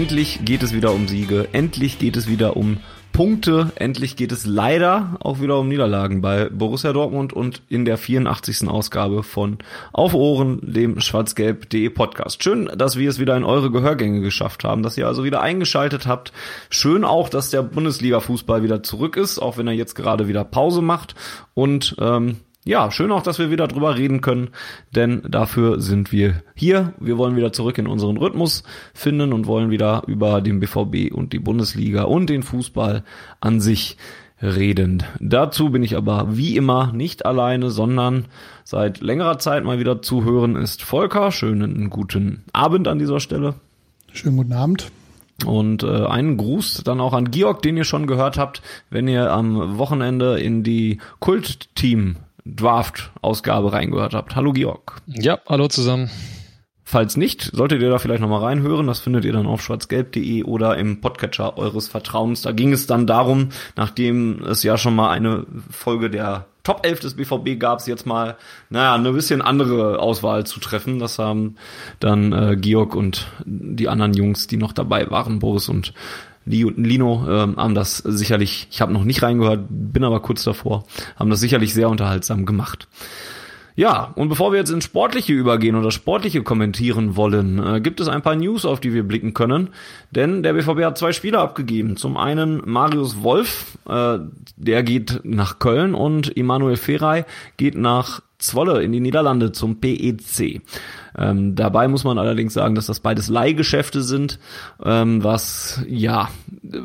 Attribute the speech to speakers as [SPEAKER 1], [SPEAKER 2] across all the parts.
[SPEAKER 1] Endlich geht es wieder um Siege, endlich geht es wieder um Punkte, endlich geht es leider auch wieder um Niederlagen bei Borussia Dortmund und in der 84. Ausgabe von Auf Ohren, dem schwarzgelb.de Podcast. Schön, dass wir es wieder in eure Gehörgänge geschafft haben, dass ihr also wieder eingeschaltet habt. Schön auch, dass der Bundesliga-Fußball wieder zurück ist, auch wenn er jetzt gerade wieder Pause macht und ähm, ja, schön auch, dass wir wieder drüber reden können, denn dafür sind wir hier. Wir wollen wieder zurück in unseren Rhythmus finden und wollen wieder über den BVB und die Bundesliga und den Fußball an sich reden. Dazu bin ich aber wie immer nicht alleine, sondern seit längerer Zeit mal wieder zu hören ist Volker. Schönen guten Abend an dieser Stelle.
[SPEAKER 2] Schönen guten Abend.
[SPEAKER 1] Und äh, einen Gruß dann auch an Georg, den ihr schon gehört habt, wenn ihr am Wochenende in die Kult-Team Draft-Ausgabe reingehört habt. Hallo Georg.
[SPEAKER 3] Ja, hallo zusammen.
[SPEAKER 1] Falls nicht, solltet ihr da vielleicht nochmal reinhören. Das findet ihr dann auf schwarzgelb.de oder im Podcatcher eures Vertrauens. Da ging es dann darum, nachdem es ja schon mal eine Folge der Top 11 des BVB gab, es jetzt mal, naja, eine bisschen andere Auswahl zu treffen. Das haben dann äh, Georg und die anderen Jungs, die noch dabei waren, Boris und Lino ähm, haben das sicherlich, ich habe noch nicht reingehört, bin aber kurz davor, haben das sicherlich sehr unterhaltsam gemacht. Ja, und bevor wir jetzt ins Sportliche übergehen oder Sportliche kommentieren wollen, äh, gibt es ein paar News, auf die wir blicken können. Denn der BVB hat zwei Spieler abgegeben. Zum einen Marius Wolf, äh, der geht nach Köln und Emanuel Ferrei geht nach Zwolle in die Niederlande zum PEC. Ähm, dabei muss man allerdings sagen, dass das beides Leihgeschäfte sind, ähm, was ja äh,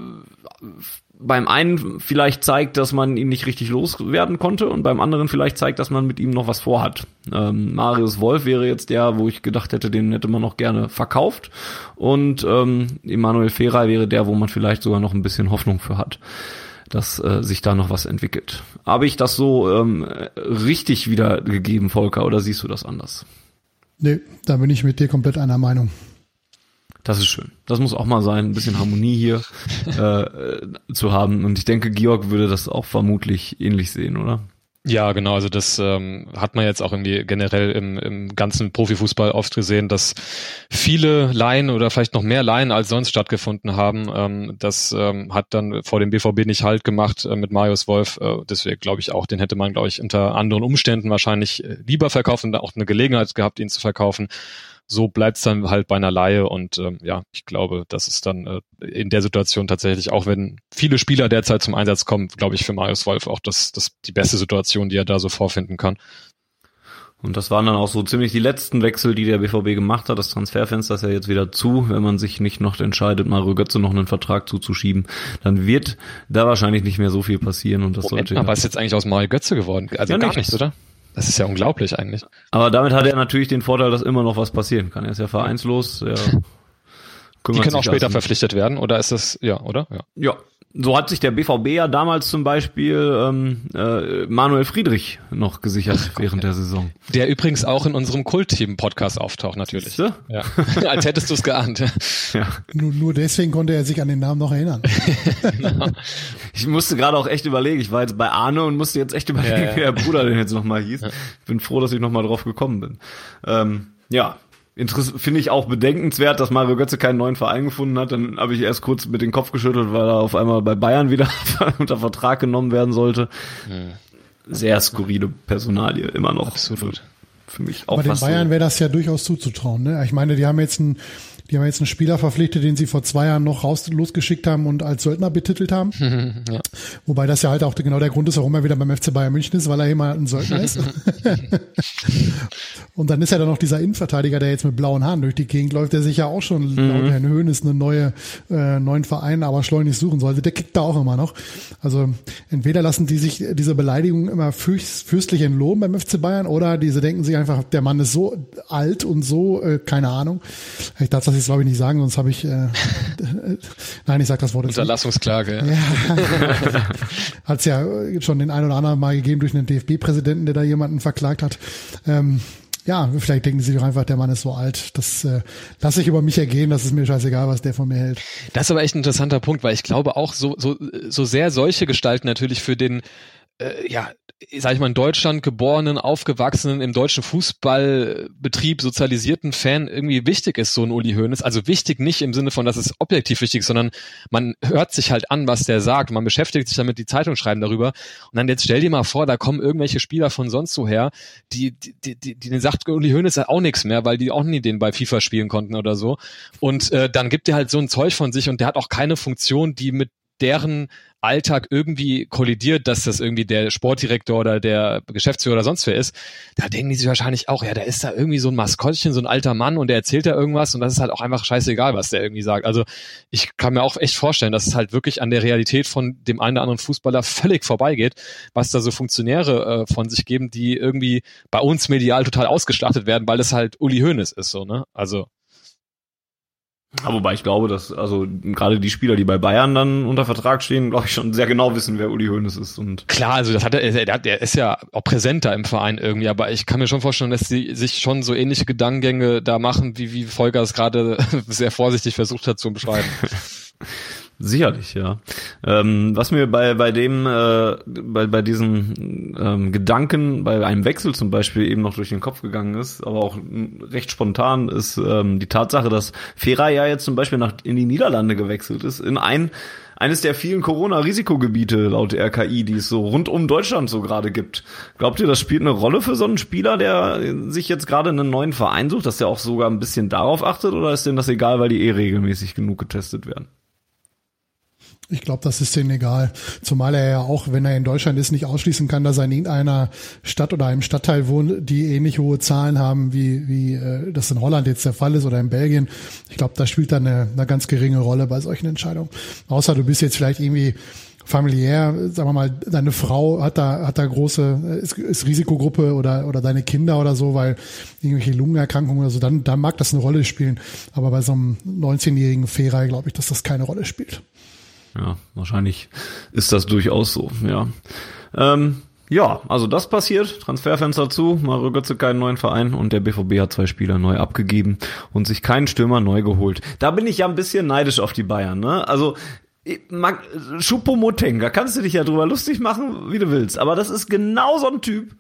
[SPEAKER 1] beim einen vielleicht zeigt, dass man ihn nicht richtig loswerden konnte und beim anderen vielleicht zeigt, dass man mit ihm noch was vorhat. Ähm, Marius Wolf wäre jetzt der, wo ich gedacht hätte, den hätte man noch gerne verkauft und ähm, Emanuel Ferrei wäre der, wo man vielleicht sogar noch ein bisschen Hoffnung für hat dass äh, sich da noch was entwickelt. Habe ich das so ähm, richtig wiedergegeben, Volker, oder siehst du das anders?
[SPEAKER 2] Nee, da bin ich mit dir komplett einer Meinung.
[SPEAKER 1] Das ist schön. Das muss auch mal sein, ein bisschen Harmonie hier äh, zu haben. Und ich denke, Georg würde das auch vermutlich ähnlich sehen, oder?
[SPEAKER 3] Ja, genau. Also das ähm, hat man jetzt auch irgendwie generell im, im ganzen Profifußball oft gesehen, dass viele Laien oder vielleicht noch mehr Laien als sonst stattgefunden haben. Ähm, das ähm, hat dann vor dem BVB nicht Halt gemacht äh, mit Marius Wolf. Äh, deswegen glaube ich auch, den hätte man, glaube ich, unter anderen Umständen wahrscheinlich äh, lieber verkauft und auch eine Gelegenheit gehabt, ihn zu verkaufen so bleibt es dann halt bei einer Laie und ähm, ja, ich glaube, das ist dann äh, in der Situation tatsächlich, auch wenn viele Spieler derzeit zum Einsatz kommen, glaube ich für Marius Wolf auch das, das die beste Situation, die er da so vorfinden kann.
[SPEAKER 1] Und das waren dann auch so ziemlich die letzten Wechsel, die der BVB gemacht hat. Das Transferfenster ist ja jetzt wieder zu. Wenn man sich nicht noch entscheidet, Mario Götze noch einen Vertrag zuzuschieben, dann wird da wahrscheinlich nicht mehr so viel passieren. Und das
[SPEAKER 3] Moment, sollte aber ist jetzt eigentlich aus Mario Götze geworden? Also ja, gar nicht. nichts, oder? Das ist ja unglaublich eigentlich.
[SPEAKER 1] Aber damit hat er natürlich den Vorteil, dass immer noch was passieren kann. Er ist ja vereinslos. Er
[SPEAKER 3] Die können auch später verpflichtet werden, oder ist das, ja, oder?
[SPEAKER 1] Ja. ja, so hat sich der BVB ja damals zum Beispiel ähm, äh, Manuel Friedrich noch gesichert Ach, während der Saison.
[SPEAKER 3] Der übrigens auch in unserem Kult-Team-Podcast auftaucht, natürlich. Siehste? Ja. Als hättest du es geahnt.
[SPEAKER 2] Ja. Nur, nur deswegen konnte er sich an den Namen noch erinnern.
[SPEAKER 1] genau. Ich musste gerade auch echt überlegen. Ich war jetzt bei Arne und musste jetzt echt überlegen, ja, ja. wie der Bruder denn jetzt nochmal hieß. Ich bin froh, dass ich nochmal drauf gekommen bin. Ähm, ja, finde ich auch bedenkenswert, dass Mario Götze keinen neuen Verein gefunden hat. Dann habe ich erst kurz mit den Kopf geschüttelt, weil er auf einmal bei Bayern wieder unter Vertrag genommen werden sollte. Hm. Sehr skurrile Personalie immer noch.
[SPEAKER 3] Absolut.
[SPEAKER 1] Für, für mich auch.
[SPEAKER 2] Aber den Bayern wäre das ja durchaus zuzutrauen. Ne? Ich meine, die haben jetzt ein die haben jetzt einen Spieler verpflichtet, den sie vor zwei Jahren noch raus losgeschickt haben und als Söldner betitelt haben. ja. Wobei das ja halt auch genau der Grund ist, warum er wieder beim FC Bayern München ist, weil er immer ein Söldner ist. und dann ist ja dann noch dieser Innenverteidiger, der jetzt mit blauen Haaren durch die Gegend läuft, der sich ja auch schon mhm. laut Herrn Höhnes eine neue, äh, neuen Verein aber schleunigst suchen sollte. Der kickt da auch immer noch. Also entweder lassen die sich diese Beleidigungen immer fürst, fürstlich entlohnen beim FC Bayern oder diese denken sich einfach, der Mann ist so alt und so, äh, keine Ahnung. Ich dachte, ich jetzt glaube ich nicht sagen, sonst habe ich äh, nein, ich sag das Wort
[SPEAKER 3] jetzt Unterlassungsklage.
[SPEAKER 2] Ja. Hat es ja schon den ein oder anderen Mal gegeben durch einen DFB-Präsidenten, der da jemanden verklagt hat. Ähm, ja, vielleicht denken sie doch einfach, der Mann ist so alt, das äh, lasse ich über mich ergehen, das ist mir scheißegal, was der von mir hält.
[SPEAKER 3] Das ist aber echt ein interessanter Punkt, weil ich glaube auch so, so, so sehr solche Gestalten natürlich für den äh, ja, sag ich mal, in Deutschland geborenen, aufgewachsenen, im deutschen Fußballbetrieb sozialisierten Fan irgendwie wichtig ist, so ein Uli Hoeneß. Also wichtig nicht im Sinne von, dass es objektiv wichtig ist, sondern man hört sich halt an, was der sagt. Man beschäftigt sich damit, die Zeitung schreiben darüber. Und dann jetzt stell dir mal vor, da kommen irgendwelche Spieler von sonst so her, die, die, die, die, die sagt, Uli Hoeneß auch nichts mehr, weil die auch nie den bei FIFA spielen konnten oder so. Und äh, dann gibt er halt so ein Zeug von sich und der hat auch keine Funktion, die mit deren Alltag irgendwie kollidiert, dass das irgendwie der Sportdirektor oder der Geschäftsführer oder sonst wer ist, da denken die sich wahrscheinlich auch, ja, da ist da irgendwie so ein Maskottchen, so ein alter Mann und der erzählt da irgendwas und das ist halt auch einfach scheißegal, was der irgendwie sagt. Also ich kann mir auch echt vorstellen, dass es halt wirklich an der Realität von dem einen oder anderen Fußballer völlig vorbeigeht, was da so Funktionäre äh, von sich geben, die irgendwie bei uns medial total ausgeschlachtet werden, weil das halt Uli Hoeneß ist, so, ne? Also
[SPEAKER 1] aber wobei ich glaube, dass also gerade die Spieler, die bei Bayern dann unter Vertrag stehen, glaube ich schon sehr genau wissen, wer Uli Hoeneß ist. Und
[SPEAKER 3] Klar, also das hat er, der ist ja auch präsenter im Verein irgendwie, aber ich kann mir schon vorstellen, dass sie sich schon so ähnliche Gedankengänge da machen, wie, wie Volker es gerade sehr vorsichtig versucht hat zu beschreiben.
[SPEAKER 1] Sicherlich, ja. Ähm, was mir bei bei dem äh, bei bei diesen ähm, Gedanken bei einem Wechsel zum Beispiel eben noch durch den Kopf gegangen ist, aber auch recht spontan ist ähm, die Tatsache, dass Fera ja jetzt zum Beispiel nach in die Niederlande gewechselt ist in ein eines der vielen Corona-Risikogebiete laut RKI, die es so rund um Deutschland so gerade gibt. Glaubt ihr, das spielt eine Rolle für so einen Spieler, der sich jetzt gerade einen neuen Verein sucht, dass der auch sogar ein bisschen darauf achtet, oder ist denn das egal, weil die eh regelmäßig genug getestet werden?
[SPEAKER 2] Ich glaube, das ist denen egal. Zumal er ja auch, wenn er in Deutschland ist, nicht ausschließen kann, dass er in irgendeiner Stadt oder einem Stadtteil wohnt, die ähnlich hohe Zahlen haben, wie, wie äh, das in Holland jetzt der Fall ist oder in Belgien. Ich glaube, das spielt da eine, eine ganz geringe Rolle bei solchen Entscheidungen. Außer du bist jetzt vielleicht irgendwie familiär, sagen wir mal, deine Frau hat da, hat da große, ist, ist Risikogruppe oder, oder deine Kinder oder so, weil irgendwelche Lungenerkrankungen oder so, dann, dann mag das eine Rolle spielen. Aber bei so einem 19-jährigen Fehrer glaube ich, dass das keine Rolle spielt.
[SPEAKER 1] Ja, wahrscheinlich ist das durchaus so, ja. Ähm, ja, also das passiert. Transferfenster zu, Mario Götze keinen neuen Verein und der BVB hat zwei Spieler neu abgegeben und sich keinen Stürmer neu geholt. Da bin ich ja ein bisschen neidisch auf die Bayern, ne? Also Schupomoteng, da kannst du dich ja drüber lustig machen, wie du willst, aber das ist genau so ein Typ.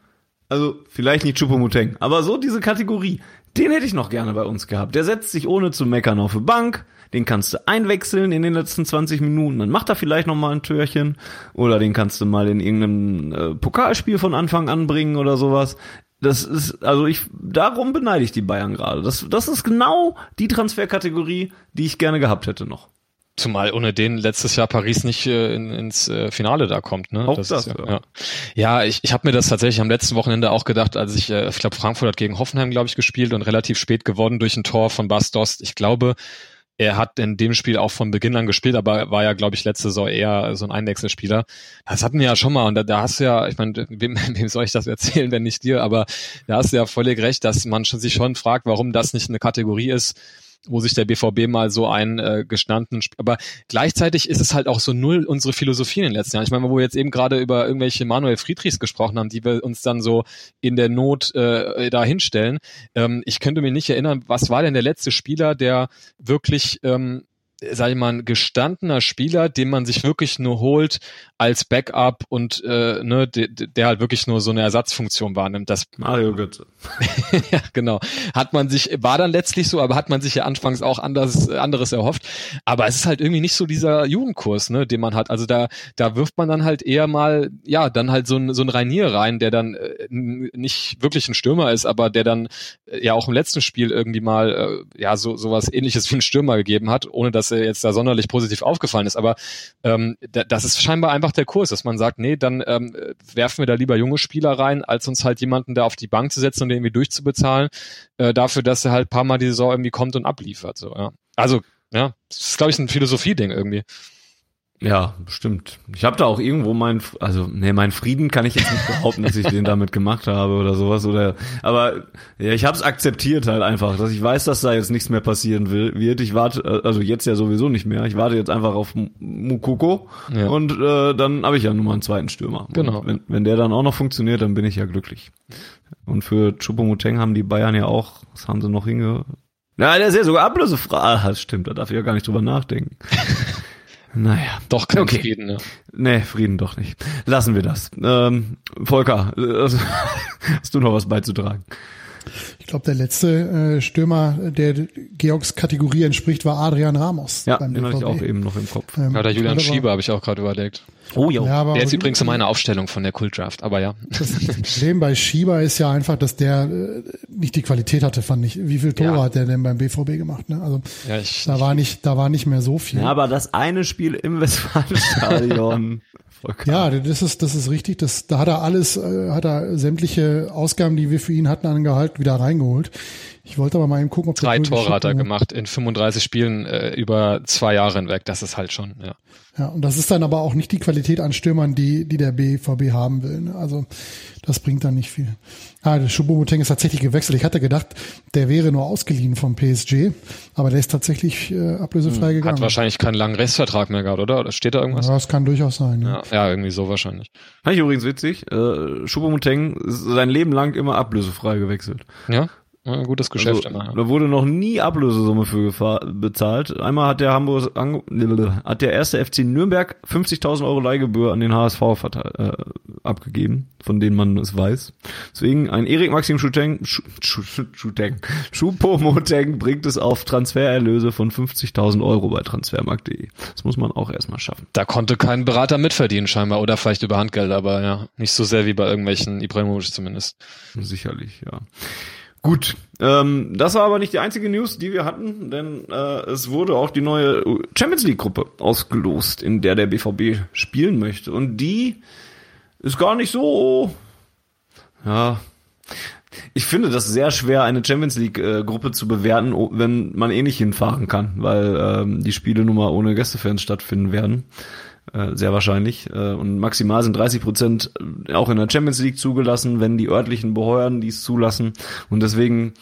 [SPEAKER 1] Also vielleicht nicht Schupomoteng, aber so diese Kategorie. Den hätte ich noch gerne bei uns gehabt. Der setzt sich ohne zu meckern auf die Bank, den kannst du einwechseln in den letzten 20 Minuten, dann macht er vielleicht noch mal ein Türchen oder den kannst du mal in irgendeinem äh, Pokalspiel von Anfang an bringen oder sowas. Das ist, also ich, darum beneide ich die Bayern gerade. Das, das ist genau die Transferkategorie, die ich gerne gehabt hätte noch.
[SPEAKER 3] Zumal ohne den letztes Jahr Paris nicht äh, in, ins äh, Finale da kommt. Ne?
[SPEAKER 1] Auch das, das
[SPEAKER 3] ja, ja. ja, ich, ich habe mir das tatsächlich am letzten Wochenende auch gedacht, als ich, äh, ich glaube, Frankfurt hat gegen Hoffenheim, glaube ich, gespielt und relativ spät gewonnen durch ein Tor von Bas Dost. Ich glaube, er hat in dem Spiel auch von Beginn an gespielt, aber war ja, glaube ich, letzte Saison eher so ein Einwechselspieler. Das hatten wir ja schon mal und da, da hast du ja, ich meine, wem, wem soll ich das erzählen, wenn nicht dir, aber da hast du ja völlig recht, dass man schon, sich schon fragt, warum das nicht eine Kategorie ist, wo sich der BVB mal so einen äh, gestandenen, aber gleichzeitig ist es halt auch so null unsere Philosophie in den letzten Jahren. Ich meine, wo wir jetzt eben gerade über irgendwelche Manuel Friedrichs gesprochen haben, die wir uns dann so in der Not äh, da hinstellen. Ähm, ich könnte mir nicht erinnern, was war denn der letzte Spieler, der wirklich ähm, sag ich mal, ein gestandener Spieler, den man sich wirklich nur holt als Backup und äh, ne, der, der halt wirklich nur so eine Ersatzfunktion wahrnimmt. Das
[SPEAKER 1] Mario Götze.
[SPEAKER 3] ja, genau. Hat man sich, war dann letztlich so, aber hat man sich ja anfangs auch anders, anderes erhofft. Aber es ist halt irgendwie nicht so dieser Jugendkurs, ne, den man hat. Also da, da wirft man dann halt eher mal, ja, dann halt so ein, so ein Rainier rein, der dann äh, nicht wirklich ein Stürmer ist, aber der dann äh, ja auch im letzten Spiel irgendwie mal, äh, ja, so, sowas ähnliches wie ein Stürmer gegeben hat, ohne dass jetzt da sonderlich positiv aufgefallen ist. Aber ähm, das ist scheinbar einfach der Kurs, dass man sagt, nee, dann ähm, werfen wir da lieber junge Spieler rein, als uns halt jemanden da auf die Bank zu setzen und den irgendwie durchzubezahlen, äh, dafür, dass er halt paar Mal die Saison irgendwie kommt und abliefert. So, ja. Also, ja, das ist, glaube ich, ein Philosophie-Ding irgendwie.
[SPEAKER 1] Ja, bestimmt. Ich habe da auch irgendwo mein, also nee, mein Frieden kann ich jetzt nicht behaupten, dass ich den damit gemacht habe oder sowas oder, aber ja, ich habe es akzeptiert halt einfach, dass ich weiß, dass da jetzt nichts mehr passieren will, wird. Ich warte, also jetzt ja sowieso nicht mehr. Ich warte jetzt einfach auf Mukoko ja. und äh, dann habe ich ja nur mal einen zweiten Stürmer.
[SPEAKER 3] Genau.
[SPEAKER 1] wenn, wenn der dann auch noch funktioniert, dann bin ich ja glücklich. Und für Choupo-Moting haben die Bayern ja auch, was haben sie noch hinge... Ja, der ist ja sogar ablösefrei. Ah, das stimmt, da darf ich ja gar nicht drüber nachdenken. Naja.
[SPEAKER 3] Doch kein okay. Frieden,
[SPEAKER 1] ne? Nee, Frieden doch nicht. Lassen wir das. Ähm, Volker, also, hast du noch was beizutragen?
[SPEAKER 2] Ich glaube, der letzte äh, Stürmer, der Georgs Kategorie entspricht, war Adrian Ramos.
[SPEAKER 1] Ja, den hatte ich auch eben noch im Kopf.
[SPEAKER 3] Ähm, ja, der Julian Schieber habe ich auch gerade überlegt.
[SPEAKER 1] Oh ja. ja
[SPEAKER 3] der ist übrigens in meiner Aufstellung von der Kultdraft, aber ja.
[SPEAKER 2] Das Problem bei Schieber ist ja einfach, dass der äh, nicht die Qualität hatte, fand ich. Wie viel Tore ja. hat der denn beim BVB gemacht? Ne? Also ja, ich, da war nicht, da war nicht mehr so viel. Ja,
[SPEAKER 1] aber das eine Spiel im Westfalenstadion.
[SPEAKER 2] Ja, das ist, das ist richtig. Das, da hat er alles, äh, hat er sämtliche Ausgaben, die wir für ihn hatten, angehalten, wieder reingeholt. Ich wollte aber mal eben gucken, ob
[SPEAKER 3] Drei Tore hat er gemacht in 35 Spielen äh, über zwei Jahre hinweg. Das ist halt schon, ja.
[SPEAKER 2] Ja, und das ist dann aber auch nicht die Qualität an Stürmern, die, die der BVB haben will. Ne? Also das bringt dann nicht viel. Ah, der Choupo-Moting ist tatsächlich gewechselt. Ich hatte gedacht, der wäre nur ausgeliehen vom PSG, aber der ist tatsächlich äh, ablösefrei hm, gegangen.
[SPEAKER 3] Hat wahrscheinlich keinen langen Restvertrag mehr gehabt, oder? Oder steht da irgendwas?
[SPEAKER 2] Ja, das kann durchaus sein.
[SPEAKER 3] Ja, ja, ja irgendwie so wahrscheinlich.
[SPEAKER 1] Fand ich übrigens witzig. Äh, Choupo-Moting ist sein Leben lang immer ablösefrei gewechselt.
[SPEAKER 3] Ja? Ja, gutes Geschäft
[SPEAKER 1] also, immer. Ja. Da wurde noch nie Ablösesumme für bezahlt. Einmal hat der Hamburg hat der erste FC Nürnberg 50.000 Euro Leihgebühr an den HSV äh, abgegeben, von denen man es weiß. Deswegen ein Erik Maxim Schuteng, Schuteng, Schupomoteng bringt es auf Transfererlöse von 50.000 Euro bei Transfermarkt.de. Das muss man auch erstmal schaffen.
[SPEAKER 3] Da konnte kein Berater mitverdienen scheinbar oder vielleicht über Handgeld, aber ja, nicht so sehr wie bei irgendwelchen Ibrahimovic zumindest.
[SPEAKER 1] Sicherlich, ja. Gut, ähm, das war aber nicht die einzige News, die wir hatten, denn äh, es wurde auch die neue Champions League Gruppe ausgelost, in der der BVB spielen möchte. Und die ist gar nicht so, ja, ich finde das sehr schwer, eine Champions League äh, zu bewerten, wenn man eh nicht hinfahren kann, weil ähm, die Spiele nun mal ohne Gästefans stattfinden werden. Äh, sehr wahrscheinlich. Äh, und maximal sind 30 Prozent auch in der Champions League zugelassen, wenn die örtlichen Behörden dies zulassen. Und deswegen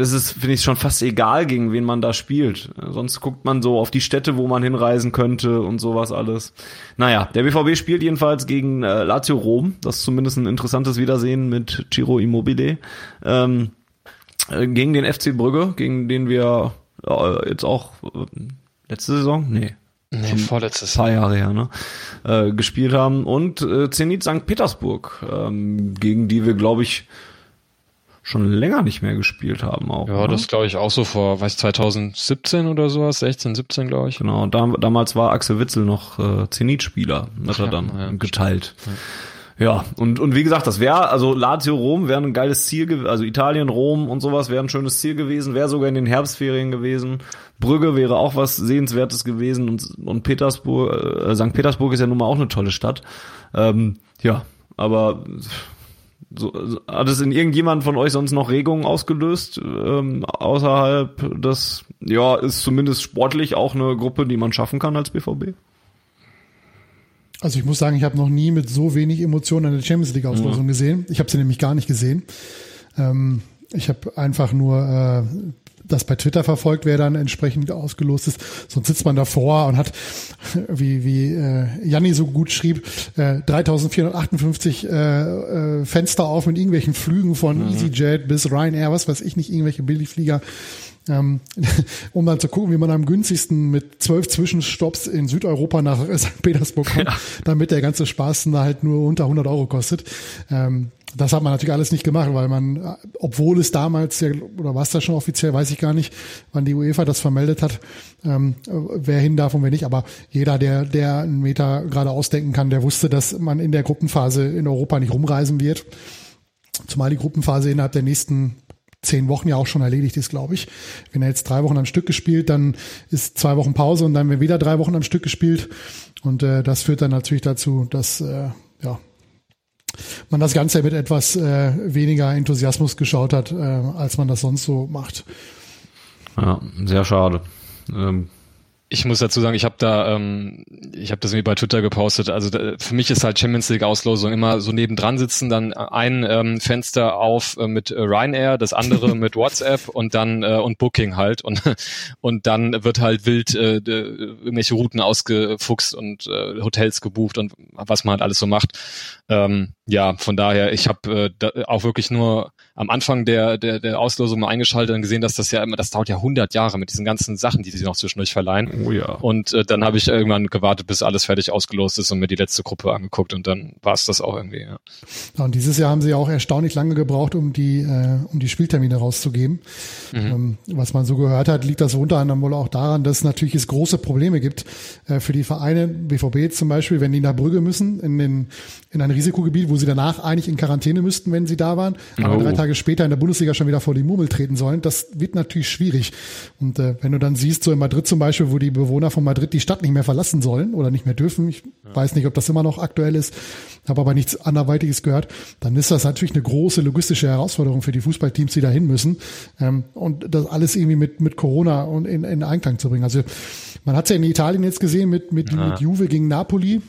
[SPEAKER 1] ist es, finde ich, schon fast egal, gegen wen man da spielt. Sonst guckt man so auf die Städte, wo man hinreisen könnte und sowas alles. Naja, der BVB spielt jedenfalls gegen äh, Lazio Rom. Das ist zumindest ein interessantes Wiedersehen mit Ciro Immobile. Ähm, äh, gegen den FC Brügge, gegen den wir äh, jetzt auch äh, letzte Saison? Nee,
[SPEAKER 3] Nee, vorletztes
[SPEAKER 1] paar Jahre her, ne? Äh, gespielt haben. Und äh, Zenit St. Petersburg, ähm, gegen die wir, glaube ich, schon länger nicht mehr gespielt haben auch.
[SPEAKER 3] Ja, ne? das glaube ich auch so vor, weiß 2017 oder sowas, 16, 17 glaube ich.
[SPEAKER 1] Genau, da, damals war Axel Witzel noch äh, Zenit-Spieler, hat er dann ja, geteilt. Ja. Ja, und, und wie gesagt, das wäre, also Lazio Rom wäre ein geiles Ziel, also Italien, Rom und sowas wäre ein schönes Ziel gewesen, wäre sogar in den Herbstferien gewesen. Brügge wäre auch was Sehenswertes gewesen und, und Petersburg, äh, St. Petersburg ist ja nun mal auch eine tolle Stadt. Ähm, ja, aber so, hat es in irgendjemand von euch sonst noch Regungen ausgelöst ähm, außerhalb des, ja, ist zumindest sportlich auch eine Gruppe, die man schaffen kann als BVB?
[SPEAKER 2] Also ich muss sagen, ich habe noch nie mit so wenig Emotionen eine Champions League Auslosung ja. gesehen. Ich habe sie nämlich gar nicht gesehen. Ähm, ich habe einfach nur äh, das bei Twitter verfolgt, wer dann entsprechend ausgelost ist. Sonst sitzt man davor und hat, wie, wie äh, Janni so gut schrieb, äh, 3458 äh, äh, Fenster auf mit irgendwelchen Flügen von mhm. EasyJet bis Ryanair, was weiß ich nicht, irgendwelche Billigflieger ähm, um dann zu gucken, wie man am günstigsten mit zwölf Zwischenstopps in Südeuropa nach St. Petersburg kommt, ja. damit der ganze Spaß dann halt nur unter 100 Euro kostet. Ähm, das hat man natürlich alles nicht gemacht, weil man, obwohl es damals ja, oder was da schon offiziell, weiß ich gar nicht, wann die UEFA das vermeldet hat, ähm, wer hin darf und wer nicht. Aber jeder, der, der einen Meter gerade ausdenken kann, der wusste, dass man in der Gruppenphase in Europa nicht rumreisen wird. Zumal die Gruppenphase innerhalb der nächsten zehn Wochen ja auch schon erledigt ist, glaube ich. Wenn er jetzt drei Wochen am Stück gespielt, dann ist zwei Wochen Pause und dann werden wieder drei Wochen am Stück gespielt. Und äh, das führt dann natürlich dazu, dass äh, ja, man das Ganze mit etwas äh, weniger Enthusiasmus geschaut hat, äh, als man das sonst so macht.
[SPEAKER 1] Ja, sehr schade. Ähm,
[SPEAKER 3] ich muss dazu sagen, ich habe da, ähm, ich habe das irgendwie bei Twitter gepostet. Also da, für mich ist halt Champions League Auslosung immer so nebendran sitzen, dann ein ähm, Fenster auf äh, mit äh, Ryanair, das andere mit WhatsApp und dann äh, und Booking halt und und dann wird halt wild äh, irgendwelche Routen ausgefuchst und äh, Hotels gebucht und was man halt alles so macht. Ähm, ja, von daher, ich habe äh, auch wirklich nur am Anfang der, der, der Auslosung mal eingeschaltet und gesehen, dass das ja immer, das dauert ja 100 Jahre mit diesen ganzen Sachen, die sie noch zwischendurch verleihen.
[SPEAKER 1] Oh ja.
[SPEAKER 3] Und äh, dann habe ich irgendwann gewartet, bis alles fertig ausgelost ist und mir die letzte Gruppe angeguckt und dann war es das auch irgendwie. Ja.
[SPEAKER 2] ja. Und dieses Jahr haben sie auch erstaunlich lange gebraucht, um die, äh, um die Spieltermine rauszugeben. Mhm. Ähm, was man so gehört hat, liegt das unter anderem wohl auch daran, dass natürlich es große Probleme gibt äh, für die Vereine, BVB zum Beispiel, wenn die nach Brügge müssen, in, den, in ein Risikogebiet, wo sie danach eigentlich in Quarantäne müssten, wenn sie da waren, aber oh. drei Tage später in der Bundesliga schon wieder vor die Murmel treten sollen. Das wird natürlich schwierig. Und äh, wenn du dann siehst, so in Madrid zum Beispiel, wo die Bewohner von Madrid die Stadt nicht mehr verlassen sollen oder nicht mehr dürfen, ich ja. weiß nicht, ob das immer noch aktuell ist, habe aber nichts anderweitiges gehört, dann ist das natürlich eine große logistische Herausforderung für die Fußballteams, die da hin müssen. Ähm, und das alles irgendwie mit, mit Corona und in, in Einklang zu bringen. Also man hat es ja in Italien jetzt gesehen mit, mit, ja. mit Juve gegen Napoli.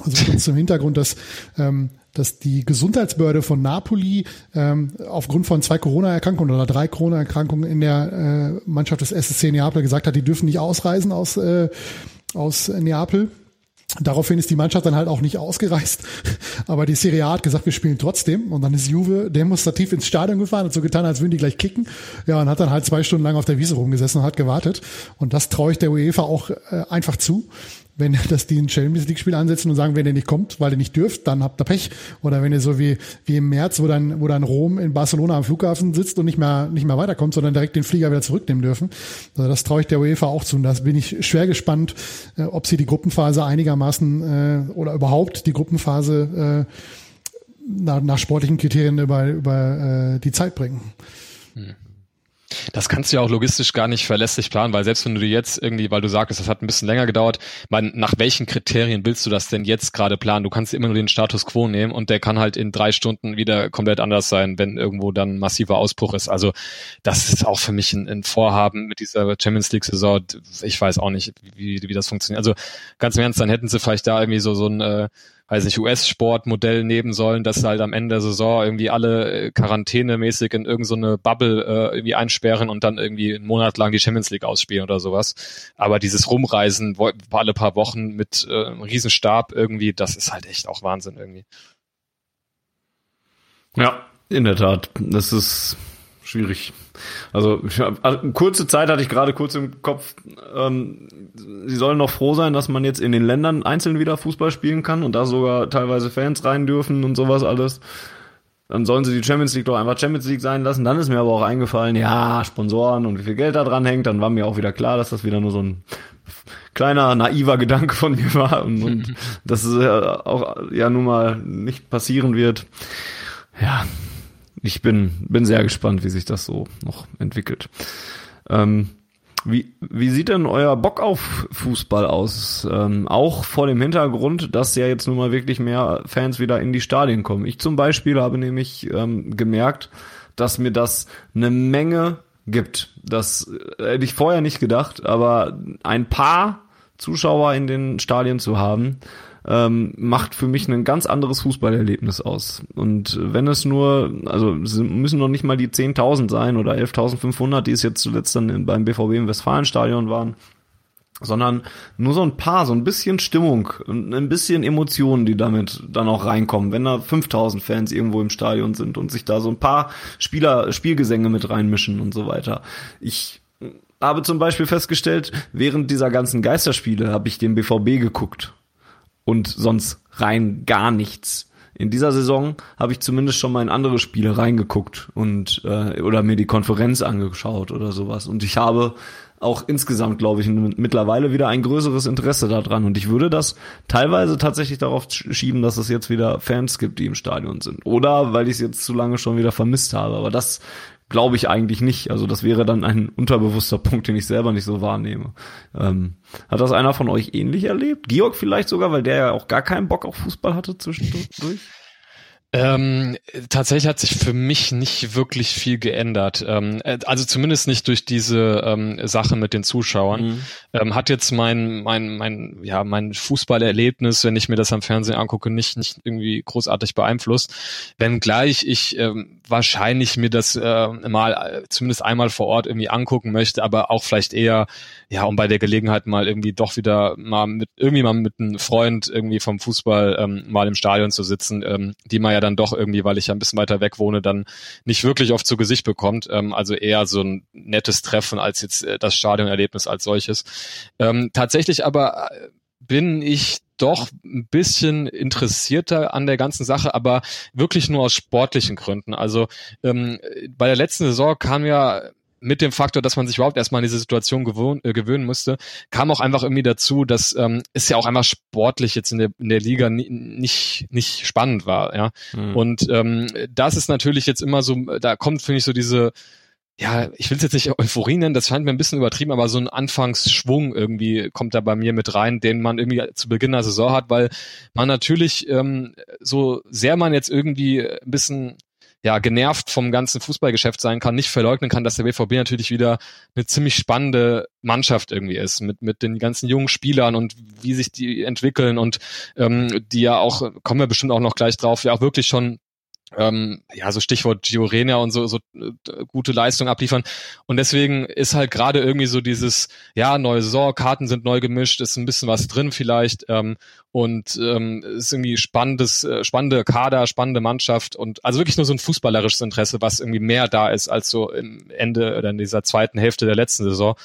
[SPEAKER 2] Also kurz zum Hintergrund, dass ähm, dass die Gesundheitsbehörde von Napoli ähm, aufgrund von zwei Corona-Erkrankungen oder drei Corona-Erkrankungen in der äh, Mannschaft des SSC Neapel gesagt hat, die dürfen nicht ausreisen aus, äh, aus Neapel. Daraufhin ist die Mannschaft dann halt auch nicht ausgereist, aber die Serie A hat gesagt, wir spielen trotzdem und dann ist Juve demonstrativ ins Stadion gefahren und so getan, als würden die gleich kicken. Ja, und hat dann halt zwei Stunden lang auf der Wiese rumgesessen und hat gewartet und das traue ich der UEFA auch äh, einfach zu wenn das die ein Champions League Spiel ansetzen und sagen, wenn ihr nicht kommt, weil ihr nicht dürft, dann habt ihr Pech. Oder wenn ihr so wie, wie im März, wo dann, wo dann Rom in Barcelona am Flughafen sitzt und nicht mehr, nicht mehr weiterkommt, sondern direkt den Flieger wieder zurücknehmen dürfen. Also das traue ich der UEFA auch zu. Und das bin ich schwer gespannt, äh, ob sie die Gruppenphase einigermaßen, äh, oder überhaupt die Gruppenphase, äh, nach, nach sportlichen Kriterien über, über äh, die Zeit bringen.
[SPEAKER 3] Hm. Das kannst du ja auch logistisch gar nicht verlässlich planen, weil selbst wenn du jetzt irgendwie, weil du sagtest, das hat ein bisschen länger gedauert, man, nach welchen Kriterien willst du das denn jetzt gerade planen? Du kannst immer nur den Status quo nehmen und der kann halt in drei Stunden wieder komplett anders sein, wenn irgendwo dann massiver Ausbruch ist. Also das ist auch für mich ein, ein Vorhaben mit dieser Champions League Saison. Ich weiß auch nicht, wie, wie das funktioniert. Also ganz im Ernst, dann hätten sie vielleicht da irgendwie so, so ein äh, weiß nicht, US-Sportmodell nehmen sollen, dass halt am Ende der Saison irgendwie alle äh, quarantänemäßig in irgendeine so Bubble äh, irgendwie einsperren und dann irgendwie einen Monat lang die Champions League ausspielen oder sowas. Aber dieses Rumreisen alle paar Wochen mit äh, einem Riesenstab irgendwie, das ist halt echt auch Wahnsinn irgendwie.
[SPEAKER 1] Ja, in der Tat. Das ist schwierig. Also, also kurze Zeit hatte ich gerade kurz im Kopf, ähm, sie sollen noch froh sein, dass man jetzt in den Ländern einzeln wieder Fußball spielen kann und da sogar teilweise Fans rein dürfen und sowas alles. Dann sollen sie die Champions League doch einfach Champions League sein lassen. Dann ist mir aber auch eingefallen, ja, Sponsoren und wie viel Geld da dran hängt. Dann war mir auch wieder klar, dass das wieder nur so ein kleiner naiver Gedanke von mir war und, und dass es ja auch ja nun mal nicht passieren wird. Ja, ich bin, bin sehr gespannt, wie sich das so noch entwickelt. Ähm, wie, wie sieht denn euer Bock auf Fußball aus? Ähm, auch vor dem Hintergrund, dass ja jetzt nun mal wirklich mehr Fans wieder in die Stadien kommen. Ich zum Beispiel habe nämlich ähm, gemerkt, dass mir das eine Menge gibt. Das äh, hätte ich vorher nicht gedacht, aber ein paar Zuschauer in den Stadien zu haben, ähm, macht für mich ein ganz anderes Fußballerlebnis aus. Und wenn es nur, also müssen noch nicht mal die 10.000 sein oder 11.500, die es jetzt zuletzt dann beim BVB im Westfalenstadion waren, sondern nur so ein paar, so ein bisschen Stimmung und ein bisschen Emotionen, die damit dann auch reinkommen, wenn da 5000 Fans irgendwo im Stadion sind und sich da so ein paar Spieler, Spielgesänge mit reinmischen und so weiter. Ich habe zum Beispiel festgestellt, während dieser ganzen Geisterspiele habe ich den BVB geguckt und sonst rein gar nichts. In dieser Saison habe ich zumindest schon mal in andere Spiele reingeguckt und äh, oder mir die Konferenz angeschaut oder sowas. Und ich habe auch insgesamt, glaube ich, mittlerweile wieder ein größeres Interesse daran. Und ich würde das teilweise tatsächlich darauf schieben, dass es jetzt wieder Fans gibt, die im Stadion sind. Oder weil ich es jetzt zu lange schon wieder vermisst habe. Aber das Glaube ich eigentlich nicht. Also das wäre dann ein unterbewusster Punkt, den ich selber nicht so wahrnehme. Ähm, hat das einer von euch ähnlich erlebt? Georg vielleicht sogar, weil der ja auch gar keinen Bock auf Fußball hatte zwischendurch?
[SPEAKER 3] Ähm, tatsächlich hat sich für mich nicht wirklich viel geändert. Ähm, äh, also zumindest nicht durch diese ähm, Sache mit den Zuschauern. Mhm. Ähm, hat jetzt mein, mein, mein, ja, mein Fußballerlebnis, wenn ich mir das am Fernsehen angucke, nicht, nicht irgendwie großartig beeinflusst. Wenngleich ich ähm, wahrscheinlich mir das äh, mal äh, zumindest einmal vor Ort irgendwie angucken möchte, aber auch vielleicht eher, ja, um bei der Gelegenheit mal irgendwie doch wieder mal mit irgendwie mal mit einem Freund irgendwie vom Fußball ähm, mal im Stadion zu sitzen, ähm, die man ja dann doch irgendwie, weil ich ja ein bisschen weiter weg wohne, dann nicht wirklich oft zu Gesicht bekommt. Ähm, also eher so ein nettes Treffen als jetzt äh, das Stadionerlebnis als solches. Ähm, tatsächlich aber äh, bin ich doch ein bisschen interessierter an der ganzen Sache, aber wirklich nur aus sportlichen Gründen. Also ähm, bei der letzten Saison kam ja mit dem Faktor, dass man sich überhaupt erstmal an diese Situation gewohn, äh, gewöhnen musste, kam auch einfach irgendwie dazu, dass ähm, es ja auch einmal sportlich jetzt in der, in der Liga nicht, nicht spannend war. Ja? Mhm. Und ähm, das ist natürlich jetzt immer so, da kommt, finde ich, so diese ja, ich will es jetzt nicht Euphorie nennen, das scheint mir ein bisschen übertrieben, aber so ein Anfangsschwung irgendwie kommt da bei mir mit rein, den man irgendwie zu Beginn der Saison hat, weil man natürlich ähm, so sehr man jetzt irgendwie ein bisschen ja genervt vom ganzen Fußballgeschäft sein kann, nicht verleugnen kann, dass der BVB natürlich wieder eine ziemlich spannende Mannschaft irgendwie ist mit mit den ganzen jungen Spielern und wie sich die entwickeln und ähm, die ja auch kommen wir bestimmt auch noch gleich drauf, ja auch wirklich schon ähm, ja, so Stichwort Gio Reyna und so, so äh, gute Leistung abliefern. Und deswegen ist halt gerade irgendwie so dieses, ja, neue Saison, Karten sind neu gemischt, ist ein bisschen was drin vielleicht. Ähm, und ähm, ist irgendwie spannendes, äh, spannende Kader, spannende Mannschaft und also wirklich nur so ein fußballerisches Interesse, was irgendwie mehr da ist als so im Ende oder in dieser zweiten Hälfte der letzten Saison.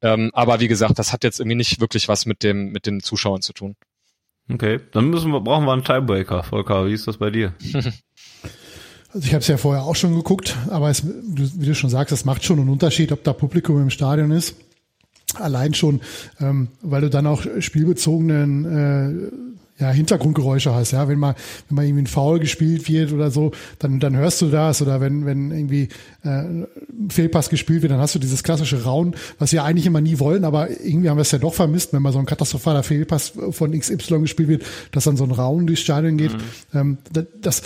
[SPEAKER 3] Ähm, aber wie gesagt, das hat jetzt irgendwie nicht wirklich was mit dem, mit den Zuschauern zu tun.
[SPEAKER 1] Okay, dann müssen wir, brauchen wir einen Tiebreaker. Volker, wie ist das bei dir?
[SPEAKER 2] Also ich habe es ja vorher auch schon geguckt, aber es, wie du schon sagst, es macht schon einen Unterschied, ob da Publikum im Stadion ist. Allein schon, ähm, weil du dann auch spielbezogenen äh, ja, Hintergrundgeräusche hast, ja, wenn mal, wenn mal irgendwie ein Foul gespielt wird oder so, dann, dann hörst du das oder wenn, wenn irgendwie äh, Fehlpass gespielt wird, dann hast du dieses klassische Rauen, was wir eigentlich immer nie wollen, aber irgendwie haben wir es ja doch vermisst, wenn mal so ein katastrophaler Fehlpass von XY gespielt wird, dass dann so ein Rauen durchs Stadion geht. Mhm. Ähm, das, das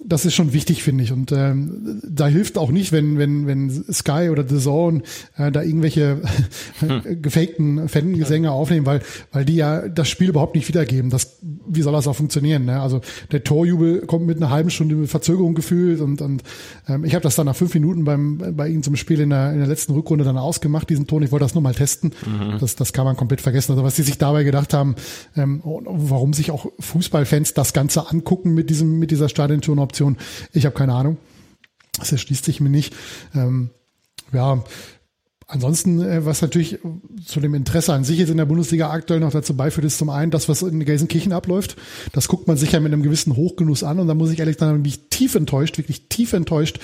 [SPEAKER 2] ist schon wichtig, finde ich. Und ähm, da hilft auch nicht, wenn, wenn, wenn Sky oder The Zone äh, da irgendwelche hm. gefakten Fangesänge aufnehmen, weil, weil die ja das Spiel überhaupt nicht wiedergeben. Das, wie soll das auch funktionieren? Ne? Also der Torjubel kommt mit einer halben Stunde Verzögerung gefühlt und, und ähm, ich habe das dann nach fünf Minuten beim bei ihnen zum Spiel in der, in der letzten Rückrunde dann ausgemacht, diesen Ton. Ich wollte das nur mal testen. Mhm. Das, das kann man komplett vergessen. Also was die sich dabei gedacht haben, ähm, warum sich auch Fußballfans das Ganze angucken mit diesem mit dieser Option. Ich habe keine Ahnung. Das erschließt sich mir nicht. Ähm, ja, Ansonsten, äh, was natürlich zu dem Interesse an sich jetzt in der Bundesliga aktuell noch dazu beiführt, ist zum einen das, was in Gelsenkirchen abläuft. Das guckt man sich ja mit einem gewissen Hochgenuss an und da muss ich ehrlich sagen, bin ich tief enttäuscht, wirklich tief enttäuscht,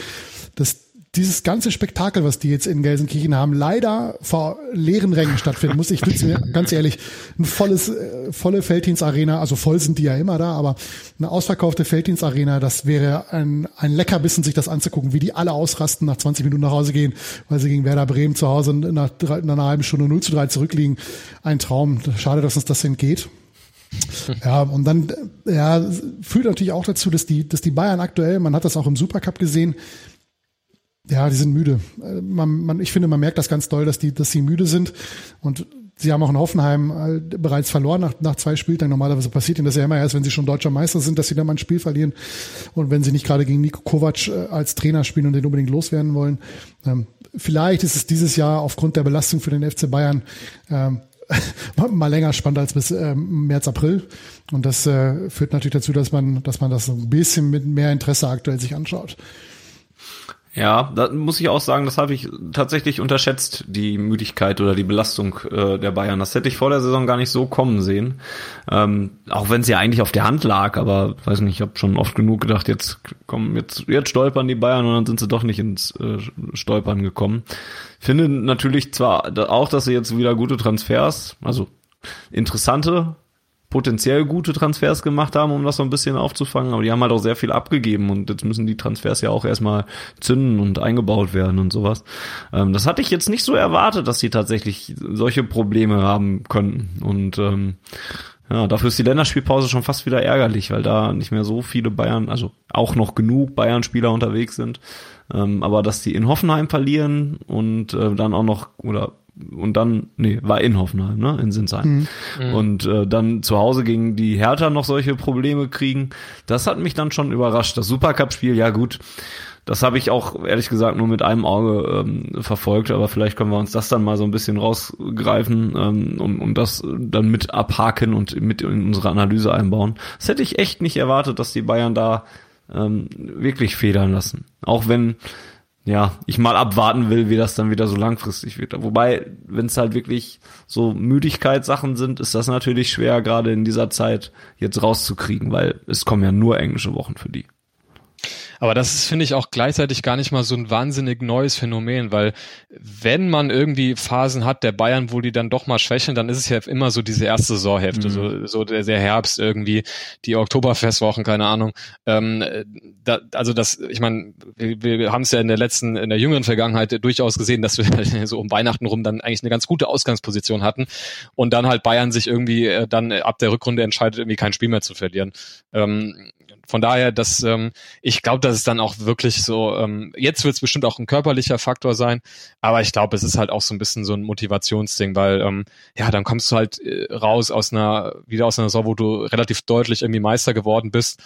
[SPEAKER 2] dass dieses ganze Spektakel, was die jetzt in Gelsenkirchen haben, leider vor leeren Rängen stattfinden muss. Ich will mir ganz ehrlich ein volles, äh, volle Felddienstarena, also voll sind die ja immer da, aber eine ausverkaufte Felddienstarena, das wäre ein, ein Leckerbissen, sich das anzugucken, wie die alle ausrasten, nach 20 Minuten nach Hause gehen, weil sie gegen Werder Bremen zu Hause nach, drei, nach einer halben Stunde 0 zu 3 zurückliegen. Ein Traum. Schade, dass uns das entgeht. Ja, und dann ja, führt natürlich auch dazu, dass die, dass die Bayern aktuell, man hat das auch im Supercup gesehen, ja, die sind müde. Äh, man, man, ich finde, man merkt das ganz doll, dass die, dass sie müde sind. Und sie haben auch in Hoffenheim äh, bereits verloren nach, nach zwei Spieltagen. Normalerweise passiert ihnen das ja immer erst, wenn sie schon deutscher Meister sind, dass sie dann mal ein Spiel verlieren. Und wenn sie nicht gerade gegen Nico Kovac äh, als Trainer spielen und den unbedingt loswerden wollen. Ähm, vielleicht ist es dieses Jahr aufgrund der Belastung für den FC Bayern ähm, mal länger spannend als bis ähm, März, April. Und das äh, führt natürlich dazu, dass man, dass man das ein bisschen mit mehr Interesse aktuell sich anschaut.
[SPEAKER 1] Ja, da muss ich auch sagen, das habe ich tatsächlich unterschätzt, die Müdigkeit oder die Belastung äh, der Bayern. Das hätte ich vor der Saison gar nicht so kommen sehen. Ähm, auch wenn es ja eigentlich auf der Hand lag, aber weiß nicht, ich habe schon oft genug gedacht, jetzt kommen, jetzt, jetzt stolpern die Bayern und dann sind sie doch nicht ins äh, Stolpern gekommen. Finde natürlich zwar auch, dass sie jetzt wieder gute Transfers, also interessante potenziell gute Transfers gemacht haben, um das so ein bisschen aufzufangen, aber die haben halt auch sehr viel abgegeben und jetzt müssen die Transfers ja auch erstmal zünden und eingebaut werden und sowas. Ähm, das hatte ich jetzt nicht so erwartet, dass sie tatsächlich solche Probleme haben könnten und ähm, Ja, dafür ist die Länderspielpause schon fast wieder ärgerlich, weil da nicht mehr so viele Bayern, also auch noch genug Bayern-Spieler unterwegs sind. Ähm, aber dass die in Hoffenheim verlieren und äh, dann auch noch, oder und dann, nee, war in Hoffenheim, ne, in Sinsheim. Mhm. Und äh, dann zu Hause gegen die Hertha noch solche Probleme kriegen, das hat mich dann schon überrascht. Das Supercup-Spiel, ja gut, das habe ich auch ehrlich gesagt nur mit einem Auge ähm, verfolgt, aber vielleicht können wir uns das dann mal so ein bisschen rausgreifen ähm, und, und das dann mit abhaken und mit in unsere Analyse einbauen. Das hätte ich echt nicht erwartet, dass die Bayern da ähm, wirklich federn lassen. Auch wenn ja, ich mal abwarten will, wie das dann wieder so langfristig wird. Wobei, wenn es halt wirklich so Müdigkeitssachen sind, ist das natürlich schwer, gerade in dieser Zeit jetzt rauszukriegen, weil es kommen ja nur englische Wochen für die.
[SPEAKER 3] Aber das ist, finde ich, auch gleichzeitig gar nicht mal so ein wahnsinnig neues Phänomen, weil wenn man irgendwie Phasen hat der Bayern, wo die dann doch mal schwächeln, dann ist es ja immer so diese erste Saisonhälfte, mhm. so, so der, der Herbst irgendwie, die Oktoberfestwochen, keine Ahnung. Ähm, da, also das, ich meine, wir, wir haben es ja in der letzten, in der jüngeren Vergangenheit durchaus gesehen, dass wir so um Weihnachten rum dann eigentlich eine ganz gute Ausgangsposition hatten und dann halt Bayern sich irgendwie äh, dann ab der Rückrunde entscheidet, irgendwie kein Spiel mehr zu verlieren. Ähm, von daher, dass ähm, ich glaube, dass es dann auch wirklich so, ähm, jetzt wird es bestimmt auch ein körperlicher Faktor sein, aber ich glaube, es ist halt auch so ein bisschen so ein Motivationsding, weil ähm, ja, dann kommst du halt äh, raus aus einer, wieder aus einer Saison, wo du relativ deutlich irgendwie Meister geworden bist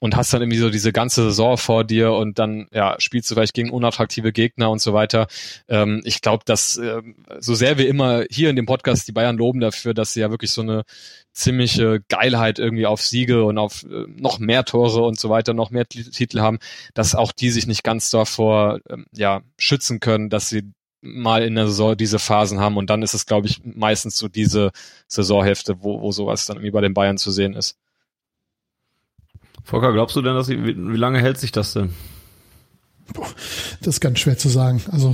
[SPEAKER 3] und hast dann irgendwie so diese ganze Saison vor dir und dann ja spielst du vielleicht gegen unattraktive Gegner und so weiter. Ähm, ich glaube, dass äh, so sehr wir immer hier in dem Podcast die Bayern loben dafür, dass sie ja wirklich so eine ziemliche Geilheit irgendwie auf Siege und auf äh, noch mehr Tore und so weiter, noch mehr Titel haben, dass auch die sich nicht ganz davor ähm, ja schützen können, dass sie mal in der Saison diese Phasen haben und dann ist es, glaube ich, meistens so diese Saisonhälfte, wo, wo sowas dann irgendwie bei den Bayern zu sehen ist.
[SPEAKER 1] Volker, glaubst du denn, dass sie, wie, wie lange hält sich das denn?
[SPEAKER 2] Boah, das ist ganz schwer zu sagen. Also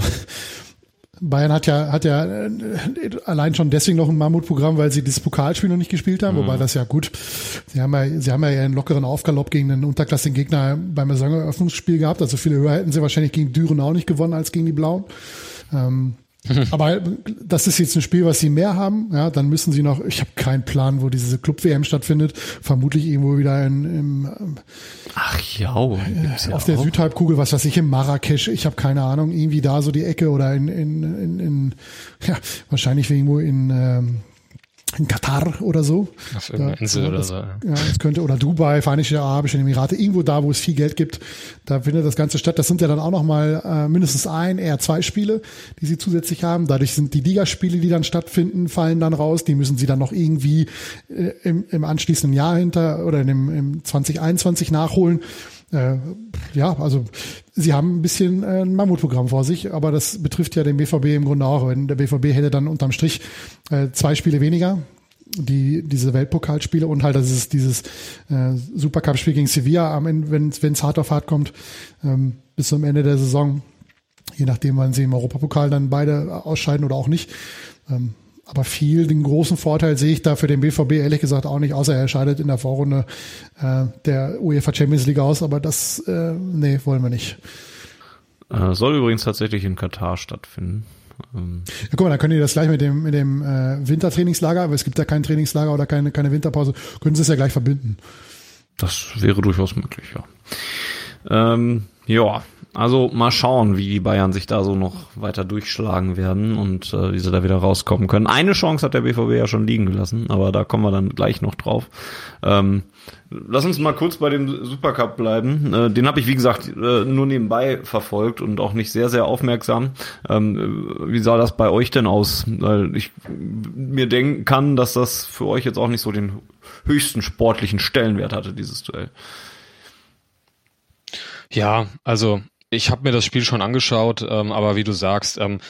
[SPEAKER 2] Bayern hat ja, hat ja allein schon deswegen noch ein Mammutprogramm, weil sie das Pokalspiel noch nicht gespielt haben, mhm. wobei das ja gut. Sie haben ja, sie haben ja einen lockeren Aufgalopp gegen einen unterklassigen Gegner beim Saisoneröffnungsspiel gehabt. Also viele höher hätten sie wahrscheinlich gegen Düren auch nicht gewonnen als gegen die Blauen. Ähm, Aber das ist jetzt ein Spiel, was sie mehr haben. Ja, dann müssen sie noch, ich habe keinen Plan, wo diese Club-WM stattfindet. Vermutlich irgendwo wieder in, im
[SPEAKER 1] Ach ja,
[SPEAKER 2] ja auf der auch. Südhalbkugel, was weiß ich, in Marrakesch. Ich habe keine Ahnung, irgendwie da so die Ecke oder in, in, in, in ja, wahrscheinlich irgendwo in ähm, in Katar oder so.
[SPEAKER 3] Auf irgendeiner Insel oder so.
[SPEAKER 2] Ja, das könnte, oder Dubai, Vereinigte Arabische Emirate, irgendwo da, wo es viel Geld gibt, da findet das Ganze statt. Das sind ja dann auch nochmal äh, mindestens ein, eher zwei Spiele, die sie zusätzlich haben. Dadurch sind die Ligaspiele, die dann stattfinden, fallen dann raus. Die müssen sie dann noch irgendwie äh, im, im anschließenden Jahr hinter oder im, im 2021 nachholen äh, ja, also sie haben ein bisschen äh, ein Mammutprogramm vor sich, aber das betrifft ja den BVB im Grunde auch. Wenn der BVB hätte dann unterm Strich äh, zwei Spiele weniger, die diese Weltpokalspiele und halt das ist dieses äh, Supercup-Spiel gegen Sevilla am Ende, wenn es hart auf hart kommt, ähm, bis zum Ende der Saison, je nachdem, wann sie im Europapokal dann beide ausscheiden oder auch nicht. Ähm, aber viel, den großen Vorteil sehe ich da für den BVB ehrlich gesagt auch nicht, außer er scheidet in der Vorrunde äh, der UEFA Champions League aus, aber das, äh, nee, wollen wir nicht.
[SPEAKER 1] Äh, soll übrigens tatsächlich in Katar stattfinden.
[SPEAKER 2] Ähm. Ja, guck mal, dann können die das gleich mit dem, mit dem äh, Wintertrainingslager, aber es gibt ja kein Trainingslager oder keine, keine Winterpause, können sie es ja gleich verbinden.
[SPEAKER 1] Das wäre durchaus möglich, ja. Ähm, ja, also mal schauen, wie die Bayern sich da so noch weiter durchschlagen werden und äh, wie sie da wieder rauskommen können. Eine Chance hat der BVB ja schon liegen gelassen, aber da kommen wir dann gleich noch drauf. Ähm, lass uns mal kurz bei dem Supercup bleiben. Äh, den habe ich, wie gesagt, äh, nur nebenbei verfolgt und auch nicht sehr, sehr aufmerksam. Ähm, wie sah das bei euch denn aus? Weil ich mir denken kann, dass das für euch jetzt auch nicht so den höchsten sportlichen Stellenwert hatte, dieses Duell.
[SPEAKER 3] Ja, also ich habe mir das Spiel schon angeschaut, ähm, aber wie du sagst, ähm,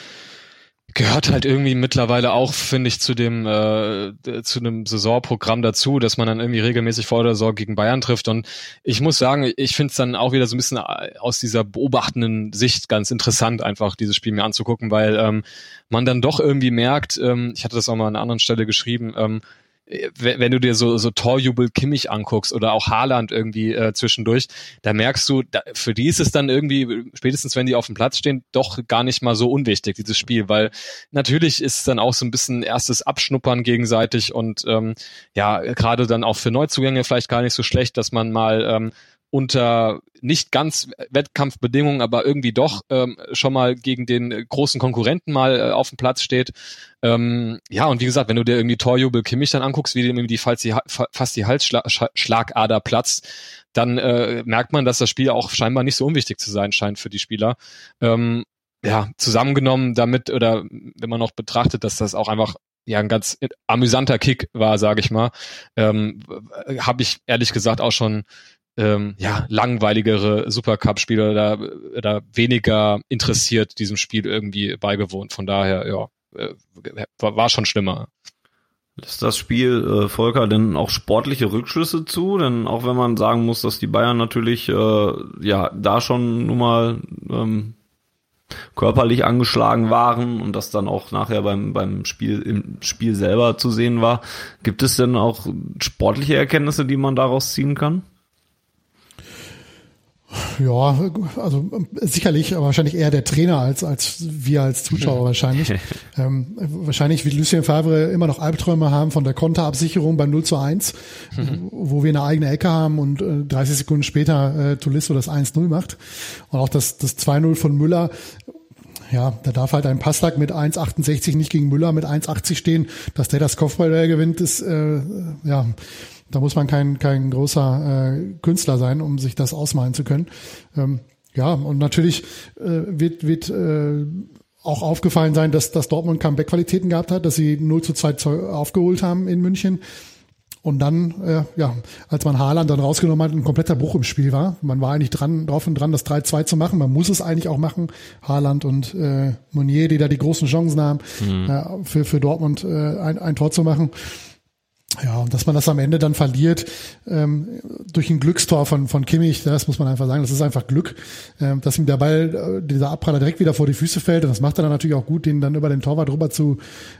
[SPEAKER 3] gehört halt irgendwie mittlerweile auch, finde ich, zu dem äh, zu einem Saisonprogramm dazu, dass man dann irgendwie regelmäßig vor der Saison gegen Bayern trifft. Und ich muss sagen, ich finde es dann auch wieder so ein bisschen äh, aus dieser beobachtenden Sicht ganz interessant, einfach dieses Spiel mir anzugucken, weil ähm, man dann doch irgendwie merkt, ähm, ich hatte das auch mal an einer anderen Stelle geschrieben, ähm, wenn du dir so, so Torjubel Kimmich anguckst oder auch Haaland irgendwie äh, zwischendurch, da merkst du, da, für die ist es dann irgendwie, spätestens wenn die auf dem Platz stehen, doch gar nicht mal so unwichtig, dieses Spiel, weil natürlich ist es dann auch so ein bisschen erstes Abschnuppern gegenseitig und ähm, ja, gerade dann auch für Neuzugänge vielleicht gar nicht so schlecht, dass man mal ähm, unter nicht ganz Wettkampfbedingungen, aber irgendwie doch ähm, schon mal gegen den großen Konkurrenten mal äh, auf dem Platz steht. Ähm, ja, und wie gesagt, wenn du dir irgendwie Torjubel Kimmich dann anguckst, wie dem irgendwie fast die, fast die Halsschlagader platzt, dann äh, merkt man, dass das Spiel auch scheinbar nicht so unwichtig zu sein scheint für die Spieler. Ähm, ja, zusammengenommen damit, oder wenn man noch betrachtet, dass das auch einfach ja ein ganz amüsanter Kick war, sage ich mal, ähm, habe ich ehrlich gesagt auch schon ähm, ja, langweiligere Supercup-Spiele oder, oder weniger interessiert diesem Spiel irgendwie beigewohnt. Von daher, ja, äh, war, war schon schlimmer.
[SPEAKER 1] Lässt das Spiel äh, Volker denn auch sportliche Rückschlüsse zu? Denn auch wenn man sagen muss, dass die Bayern natürlich äh, ja da schon nun mal ähm, körperlich angeschlagen waren und das dann auch nachher beim beim Spiel im Spiel selber zu sehen war, gibt es denn auch sportliche Erkenntnisse, die man daraus ziehen kann?
[SPEAKER 2] Ja, also sicherlich, aber wahrscheinlich eher der Trainer als als wir als Zuschauer wahrscheinlich. ähm, wahrscheinlich wird Lucien Favre immer noch Albträume haben von der Konterabsicherung beim 0 zu 1, mhm. wo wir eine eigene Ecke haben und äh, 30 Sekunden später äh, Tolisso das 1-0 macht. Und auch das, das 2-0 von Müller ja, da darf halt ein Passlack mit 1,68 nicht gegen Müller mit 1,80 stehen. Dass der das Kopfball gewinnt, ist äh, ja da muss man kein, kein großer äh, Künstler sein, um sich das ausmalen zu können. Ähm, ja, und natürlich äh, wird, wird äh, auch aufgefallen sein, dass, dass Dortmund Comeback-Qualitäten gehabt hat, dass sie 0 zu 2 aufgeholt haben in München. Und dann, äh, ja, als man Haaland dann rausgenommen hat, ein kompletter Bruch im Spiel war. Man war eigentlich dran, drauf und dran, das 3-2 zu machen. Man muss es eigentlich auch machen. Haaland und äh, Monier, die da die großen Chancen haben, mhm. äh, für, für Dortmund äh, ein, ein Tor zu machen. Ja, und dass man das am Ende dann verliert ähm, durch ein Glückstor von, von Kimmich, das muss man einfach sagen, das ist einfach Glück, ähm, dass ihm der Ball, äh, dieser Abpraller direkt wieder vor die Füße fällt und das macht er dann natürlich auch gut, den dann über den Torwart rüber zu,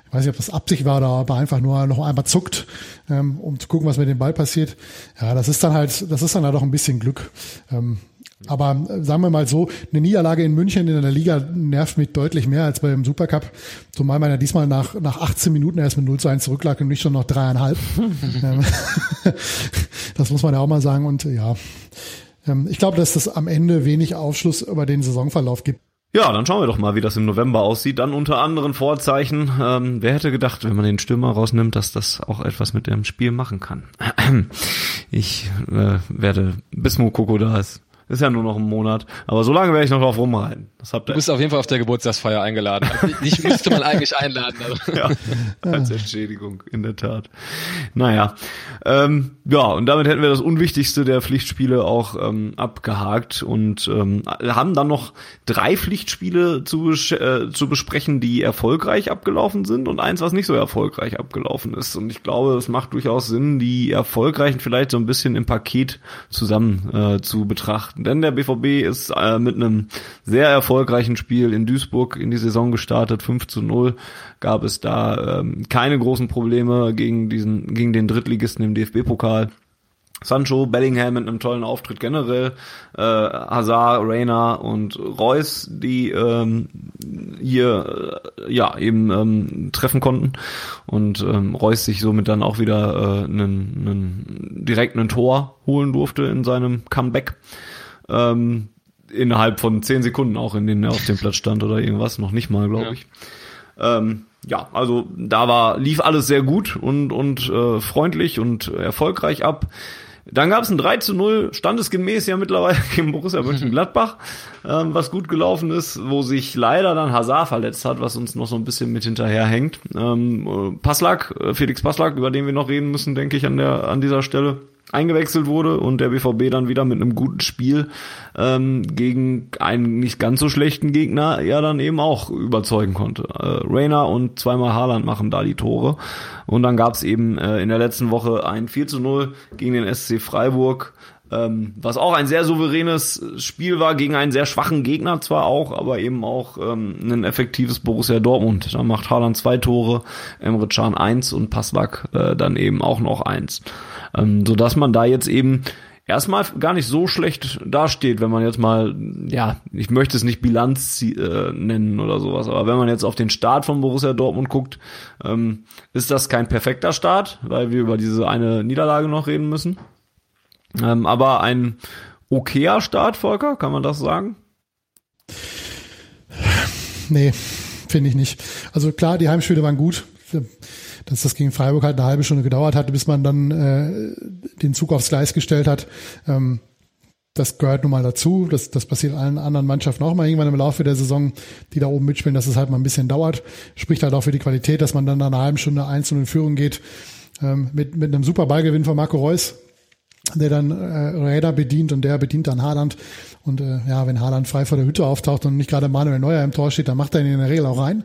[SPEAKER 2] ich weiß nicht, ob das Absicht war oder aber einfach nur noch einmal zuckt, ähm, um zu gucken, was mit dem Ball passiert. Ja, das ist dann halt, das ist dann halt auch ein bisschen Glück. Ähm, aber äh, sagen wir mal so, eine Niederlage in München in der Liga nervt mich deutlich mehr als beim Supercup. Zumal man ja diesmal nach, nach 18 Minuten erst mit 0 zu 1 zurücklag und nicht schon noch dreieinhalb. Ähm, das muss man ja auch mal sagen. Und ja, ähm, ich glaube, dass das am Ende wenig Aufschluss über den Saisonverlauf gibt.
[SPEAKER 1] Ja, dann schauen wir doch mal, wie das im November aussieht. Dann unter anderen Vorzeichen. Ähm, wer hätte gedacht, wenn man den Stürmer rausnimmt, dass das auch etwas mit dem Spiel machen kann? Ich äh, werde, bis Mokoko da ist, ist ja nur noch ein Monat. Aber so lange werde ich noch drauf rumreiten.
[SPEAKER 3] Das habt ihr. Du bist auf jeden Fall auf der Geburtstagsfeier eingeladen. Also, dich müsste man eigentlich einladen. Also.
[SPEAKER 1] Ja, als Entschädigung, in der Tat. Naja. Ähm, ja, und damit hätten wir das Unwichtigste der Pflichtspiele auch ähm, abgehakt und ähm, haben dann noch drei Pflichtspiele zu, äh, zu besprechen, die erfolgreich abgelaufen sind und eins, was nicht so erfolgreich abgelaufen ist. Und ich glaube, es macht durchaus Sinn, die erfolgreichen vielleicht so ein bisschen im Paket zusammen äh, zu betrachten. Denn der BVB ist äh, mit einem sehr erfolgreichen Spiel in Duisburg in die Saison gestartet, 5 zu 0 gab es da ähm, keine großen Probleme gegen diesen, gegen den Drittligisten im DFB-Pokal. Sancho, Bellingham mit einem tollen Auftritt generell, äh, Hazard, Reina und Reus, die ähm, hier äh, ja eben ähm, treffen konnten und ähm, Reus sich somit dann auch wieder äh, einen, einen, direkt einen Tor holen durfte in seinem Comeback. Ähm, innerhalb von zehn Sekunden auch, in denen er auf dem Platz stand oder irgendwas, noch nicht mal, glaube ja. ich. Ähm, ja, also da war lief alles sehr gut und und äh, freundlich und erfolgreich ab. Dann gab es ein 3 zu 0, standesgemäß ja mittlerweile gegen Borussia Mönchengladbach, ähm, was gut gelaufen ist, wo sich leider dann Hazard verletzt hat, was uns noch so ein bisschen mit hinterherhängt. Ähm, äh, Passlack, äh, Felix Passlack, über den wir noch reden müssen, denke ich, an der an dieser Stelle eingewechselt wurde und der BVB dann wieder mit einem guten Spiel ähm, gegen einen nicht ganz so schlechten Gegner ja dann eben auch überzeugen konnte. Äh, Rainer und zweimal Haaland machen da die Tore und dann gab es eben äh, in der letzten Woche ein 4 zu 0 gegen den SC Freiburg ähm, was auch ein sehr souveränes Spiel war gegen einen sehr schwachen Gegner zwar auch, aber eben auch ähm, ein effektives Borussia Dortmund. Da macht Haaland zwei Tore, Emre Can eins und Paswak äh, dann eben auch noch eins. Ähm, so dass man da jetzt eben erstmal gar nicht so schlecht dasteht, wenn man jetzt mal, ja, ich möchte es nicht Bilanz äh, nennen oder sowas, aber wenn man jetzt auf den Start von Borussia Dortmund guckt, ähm, ist das kein perfekter Start, weil wir über diese eine Niederlage noch reden müssen. Ähm, aber ein okayer Start, Volker, kann man das sagen?
[SPEAKER 2] Nee, finde ich nicht. Also klar, die Heimspiele waren gut dass das gegen Freiburg halt eine halbe Stunde gedauert hat, bis man dann äh, den Zug aufs Gleis gestellt hat. Ähm, das gehört nun mal dazu. Das, das passiert allen anderen Mannschaften auch mal irgendwann im Laufe der Saison, die da oben mitspielen, dass es halt mal ein bisschen dauert. Spricht halt auch für die Qualität, dass man dann nach einer halben Stunde einzeln in Führung geht. Ähm, mit, mit einem super Ballgewinn von Marco Reus, der dann äh, Räder bedient und der bedient dann Haaland. Und äh, ja, wenn Haaland frei vor der Hütte auftaucht und nicht gerade Manuel Neuer im Tor steht, dann macht er ihn in der Regel auch rein.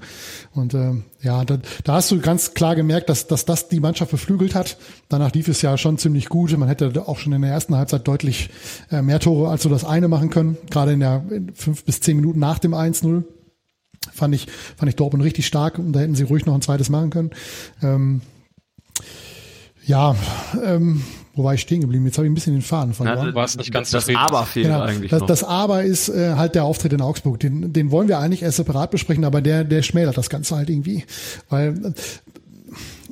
[SPEAKER 2] Und äh, ja, da, da hast du ganz klar gemerkt, dass, dass das die Mannschaft beflügelt hat. Danach lief es ja schon ziemlich gut. Man hätte auch schon in der ersten Halbzeit deutlich äh, mehr Tore als so das eine machen können. Gerade in der in fünf bis zehn Minuten nach dem 1-0 fand ich, fand ich Dortmund richtig stark und da hätten sie ruhig noch ein zweites machen können. Ähm, ja, ähm, wo war ich stehen geblieben? Jetzt habe ich ein bisschen den Faden verloren.
[SPEAKER 3] Du warst nicht ganz
[SPEAKER 1] das Aber fehlt
[SPEAKER 2] genau,
[SPEAKER 1] eigentlich
[SPEAKER 2] das,
[SPEAKER 1] noch.
[SPEAKER 2] das Aber ist äh, halt der Auftritt in Augsburg. Den, den wollen wir eigentlich erst separat besprechen, aber der, der schmälert das Ganze halt irgendwie. Weil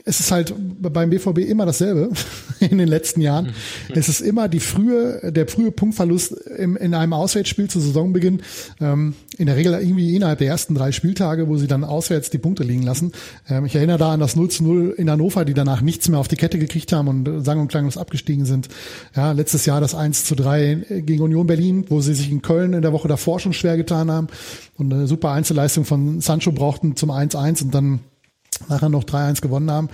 [SPEAKER 2] es ist halt beim BVB immer dasselbe in den letzten Jahren. Es ist immer die frühe, der frühe Punktverlust im, in einem Auswärtsspiel zu Saisonbeginn. Ähm, in der Regel irgendwie innerhalb der ersten drei Spieltage, wo sie dann auswärts die Punkte liegen lassen. Ähm, ich erinnere da an das 0 zu 0 in Hannover, die danach nichts mehr auf die Kette gekriegt haben und sang- und klanglos abgestiegen sind. Ja, letztes Jahr das 1 zu 3 gegen Union Berlin, wo sie sich in Köln in der Woche davor schon schwer getan haben und eine super Einzelleistung von Sancho brauchten zum 1-1 und dann nachher noch 3-1 gewonnen haben.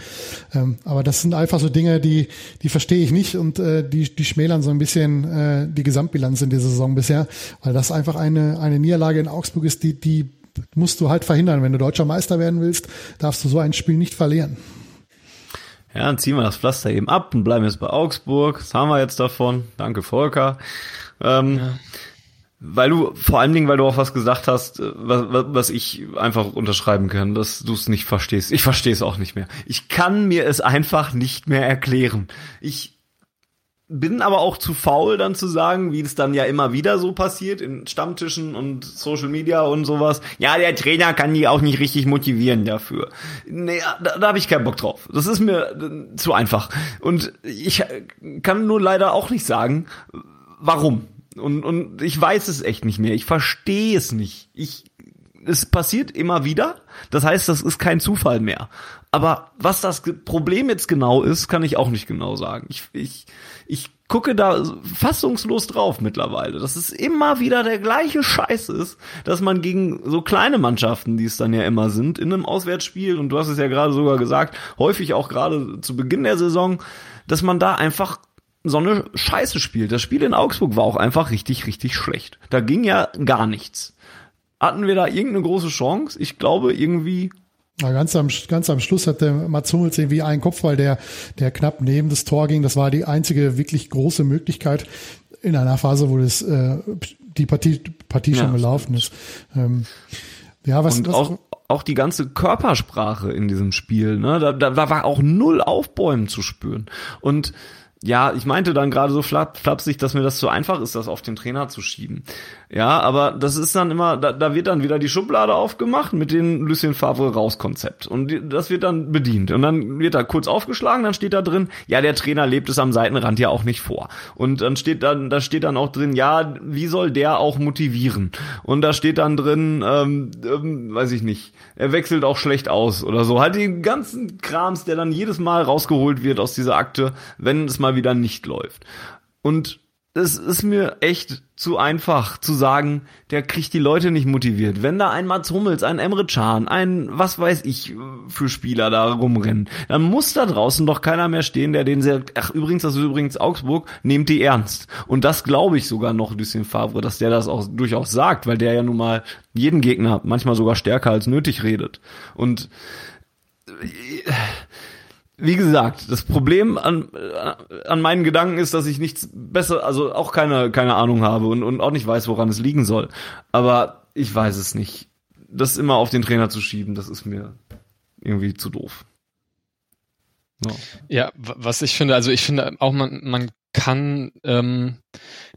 [SPEAKER 2] Ähm, aber das sind einfach so Dinge, die, die verstehe ich nicht und äh, die, die schmälern so ein bisschen äh, die Gesamtbilanz in dieser Saison bisher, weil das einfach eine, eine Niederlage in Augsburg ist, die, die musst du halt verhindern. Wenn du deutscher Meister werden willst, darfst du so ein Spiel nicht verlieren.
[SPEAKER 1] Ja, dann ziehen wir das Pflaster eben ab und bleiben jetzt bei Augsburg. Das haben wir jetzt davon. Danke, Volker. Ähm, ja. Weil du, vor allen Dingen, weil du auch was gesagt hast, äh, was, was ich einfach unterschreiben kann, dass du es nicht verstehst. Ich verstehe es auch nicht mehr. Ich kann mir es einfach nicht mehr erklären. Ich bin aber auch zu faul, dann zu sagen, wie es dann ja immer wieder so passiert in Stammtischen und Social Media und sowas. Ja, der Trainer kann die auch nicht richtig motivieren dafür. Nee, da, da habe ich keinen Bock drauf. Das ist mir äh, zu einfach. Und ich kann nur leider auch nicht sagen, warum. Und, und ich weiß es echt nicht mehr. Ich verstehe es nicht. Ich, es passiert immer wieder. Das heißt, das ist kein Zufall mehr. Aber was das Problem jetzt genau ist, kann ich auch nicht genau sagen. Ich, ich, ich gucke da fassungslos drauf mittlerweile, dass es immer wieder der gleiche Scheiß ist, dass man gegen so kleine Mannschaften, die es dann ja immer sind, in einem Auswärtsspiel, und du hast es ja gerade sogar gesagt, häufig auch gerade zu Beginn der Saison, dass man da einfach so eine Scheiße spielt. Das Spiel in Augsburg war auch einfach richtig, richtig schlecht. Da ging ja gar nichts. Hatten wir da irgendeine große Chance? Ich glaube irgendwie.
[SPEAKER 2] Na, ganz am, ganz am Schluss hatte Mats Hummels irgendwie einen Kopfball, der, der knapp neben das Tor ging. Das war die einzige wirklich große Möglichkeit in einer Phase, wo das, äh, die Partie, Partie ja, schon gelaufen ist. Ähm,
[SPEAKER 1] ja, was, Und was, auch, auch die ganze Körpersprache in diesem Spiel, ne? Da, da war auch null Aufbäumen zu spüren. Und ja, ich meinte dann gerade so flapsig, dass mir das zu einfach ist, das auf den Trainer zu schieben. Ja, aber das ist dann immer, da, da wird dann wieder die Schublade aufgemacht mit dem Lucien Favre Rauskonzept. Und das wird dann bedient. Und dann wird da kurz aufgeschlagen, dann steht da drin, ja, der Trainer lebt es am Seitenrand ja auch nicht vor. Und dann steht dann, da steht dann auch drin, ja, wie soll der auch motivieren? Und da steht dann drin, ähm, ähm, weiß ich nicht, er wechselt auch schlecht aus oder so, halt den ganzen Krams, der dann jedes Mal rausgeholt wird aus dieser Akte, wenn es mal wieder nicht läuft und es ist mir echt zu einfach zu sagen, der kriegt die Leute nicht motiviert. Wenn da ein Mats Hummels, ein Emre Can, ein was weiß ich für Spieler da rumrennen, dann muss da draußen doch keiner mehr stehen, der den sehr, ach übrigens, das ist übrigens Augsburg, nehmt die ernst. Und das glaube ich sogar noch Lucien Favre, dass der das auch durchaus sagt, weil der ja nun mal jeden Gegner manchmal sogar stärker als nötig redet. Und äh, wie gesagt, das Problem an, an meinen Gedanken ist, dass ich nichts besser, also auch keine, keine Ahnung habe und, und auch nicht weiß, woran es liegen soll. Aber ich weiß es nicht. Das immer auf den Trainer zu schieben, das ist mir irgendwie zu doof.
[SPEAKER 3] No. Ja, was ich finde, also ich finde auch man, man kann ähm,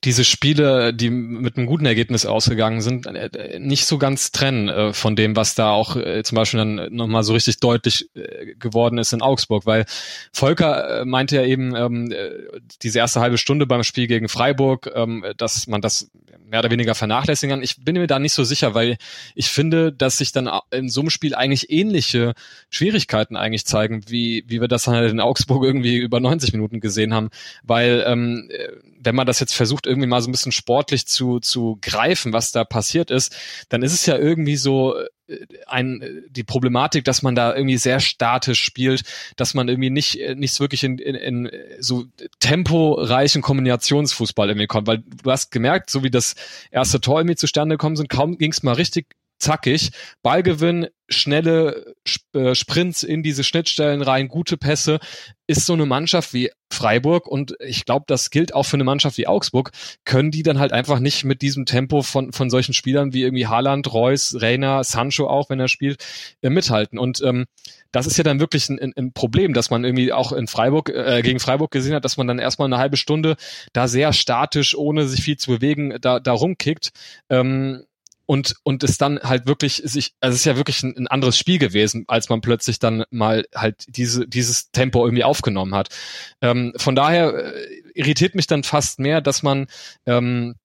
[SPEAKER 3] diese Spiele, die mit einem guten Ergebnis ausgegangen sind, äh, nicht so ganz trennen äh, von dem, was da auch äh, zum Beispiel dann nochmal so richtig deutlich äh, geworden ist in Augsburg, weil Volker äh, meinte ja eben ähm, äh, diese erste halbe Stunde beim Spiel gegen Freiburg, ähm, dass man das mehr oder weniger vernachlässigen kann. Ich bin mir da nicht so sicher, weil ich finde, dass sich dann in so einem Spiel eigentlich ähnliche Schwierigkeiten eigentlich zeigen, wie, wie wir das halt in Augsburg irgendwie über 90 Minuten gesehen haben, weil ähm, wenn man das jetzt versucht, irgendwie mal so ein bisschen sportlich zu, zu greifen, was da passiert ist, dann ist es ja irgendwie so äh, ein, die Problematik, dass man da irgendwie sehr statisch spielt, dass man irgendwie nicht, äh, nicht wirklich in, in, in so temporeichen Kombinationsfußball irgendwie kommt, weil du hast gemerkt, so wie das erste Tor irgendwie zustande gekommen sind, kaum ging es mal richtig zackig. Ballgewinn, schnelle äh, Sprints in diese Schnittstellen rein, gute Pässe, ist so eine Mannschaft wie Freiburg und ich glaube, das gilt auch für eine Mannschaft wie Augsburg, können die dann halt einfach nicht mit diesem Tempo von, von solchen Spielern wie irgendwie Haaland, Reus, Reiner, Sancho auch, wenn er spielt, äh, mithalten. Und ähm, das ist ja dann wirklich ein, ein Problem, dass man irgendwie auch in Freiburg, äh, gegen Freiburg gesehen hat, dass man dann erstmal eine halbe Stunde da sehr statisch, ohne sich viel zu bewegen, da, da rumkickt. Ähm, und und es dann halt wirklich sich also es ist ja wirklich ein, ein, anderes Spiel gewesen, als man plötzlich dann mal halt diese dieses Tempo irgendwie aufgenommen hat. Ähm, von daher äh, irritiert mich dann fast mehr, dass man ähm,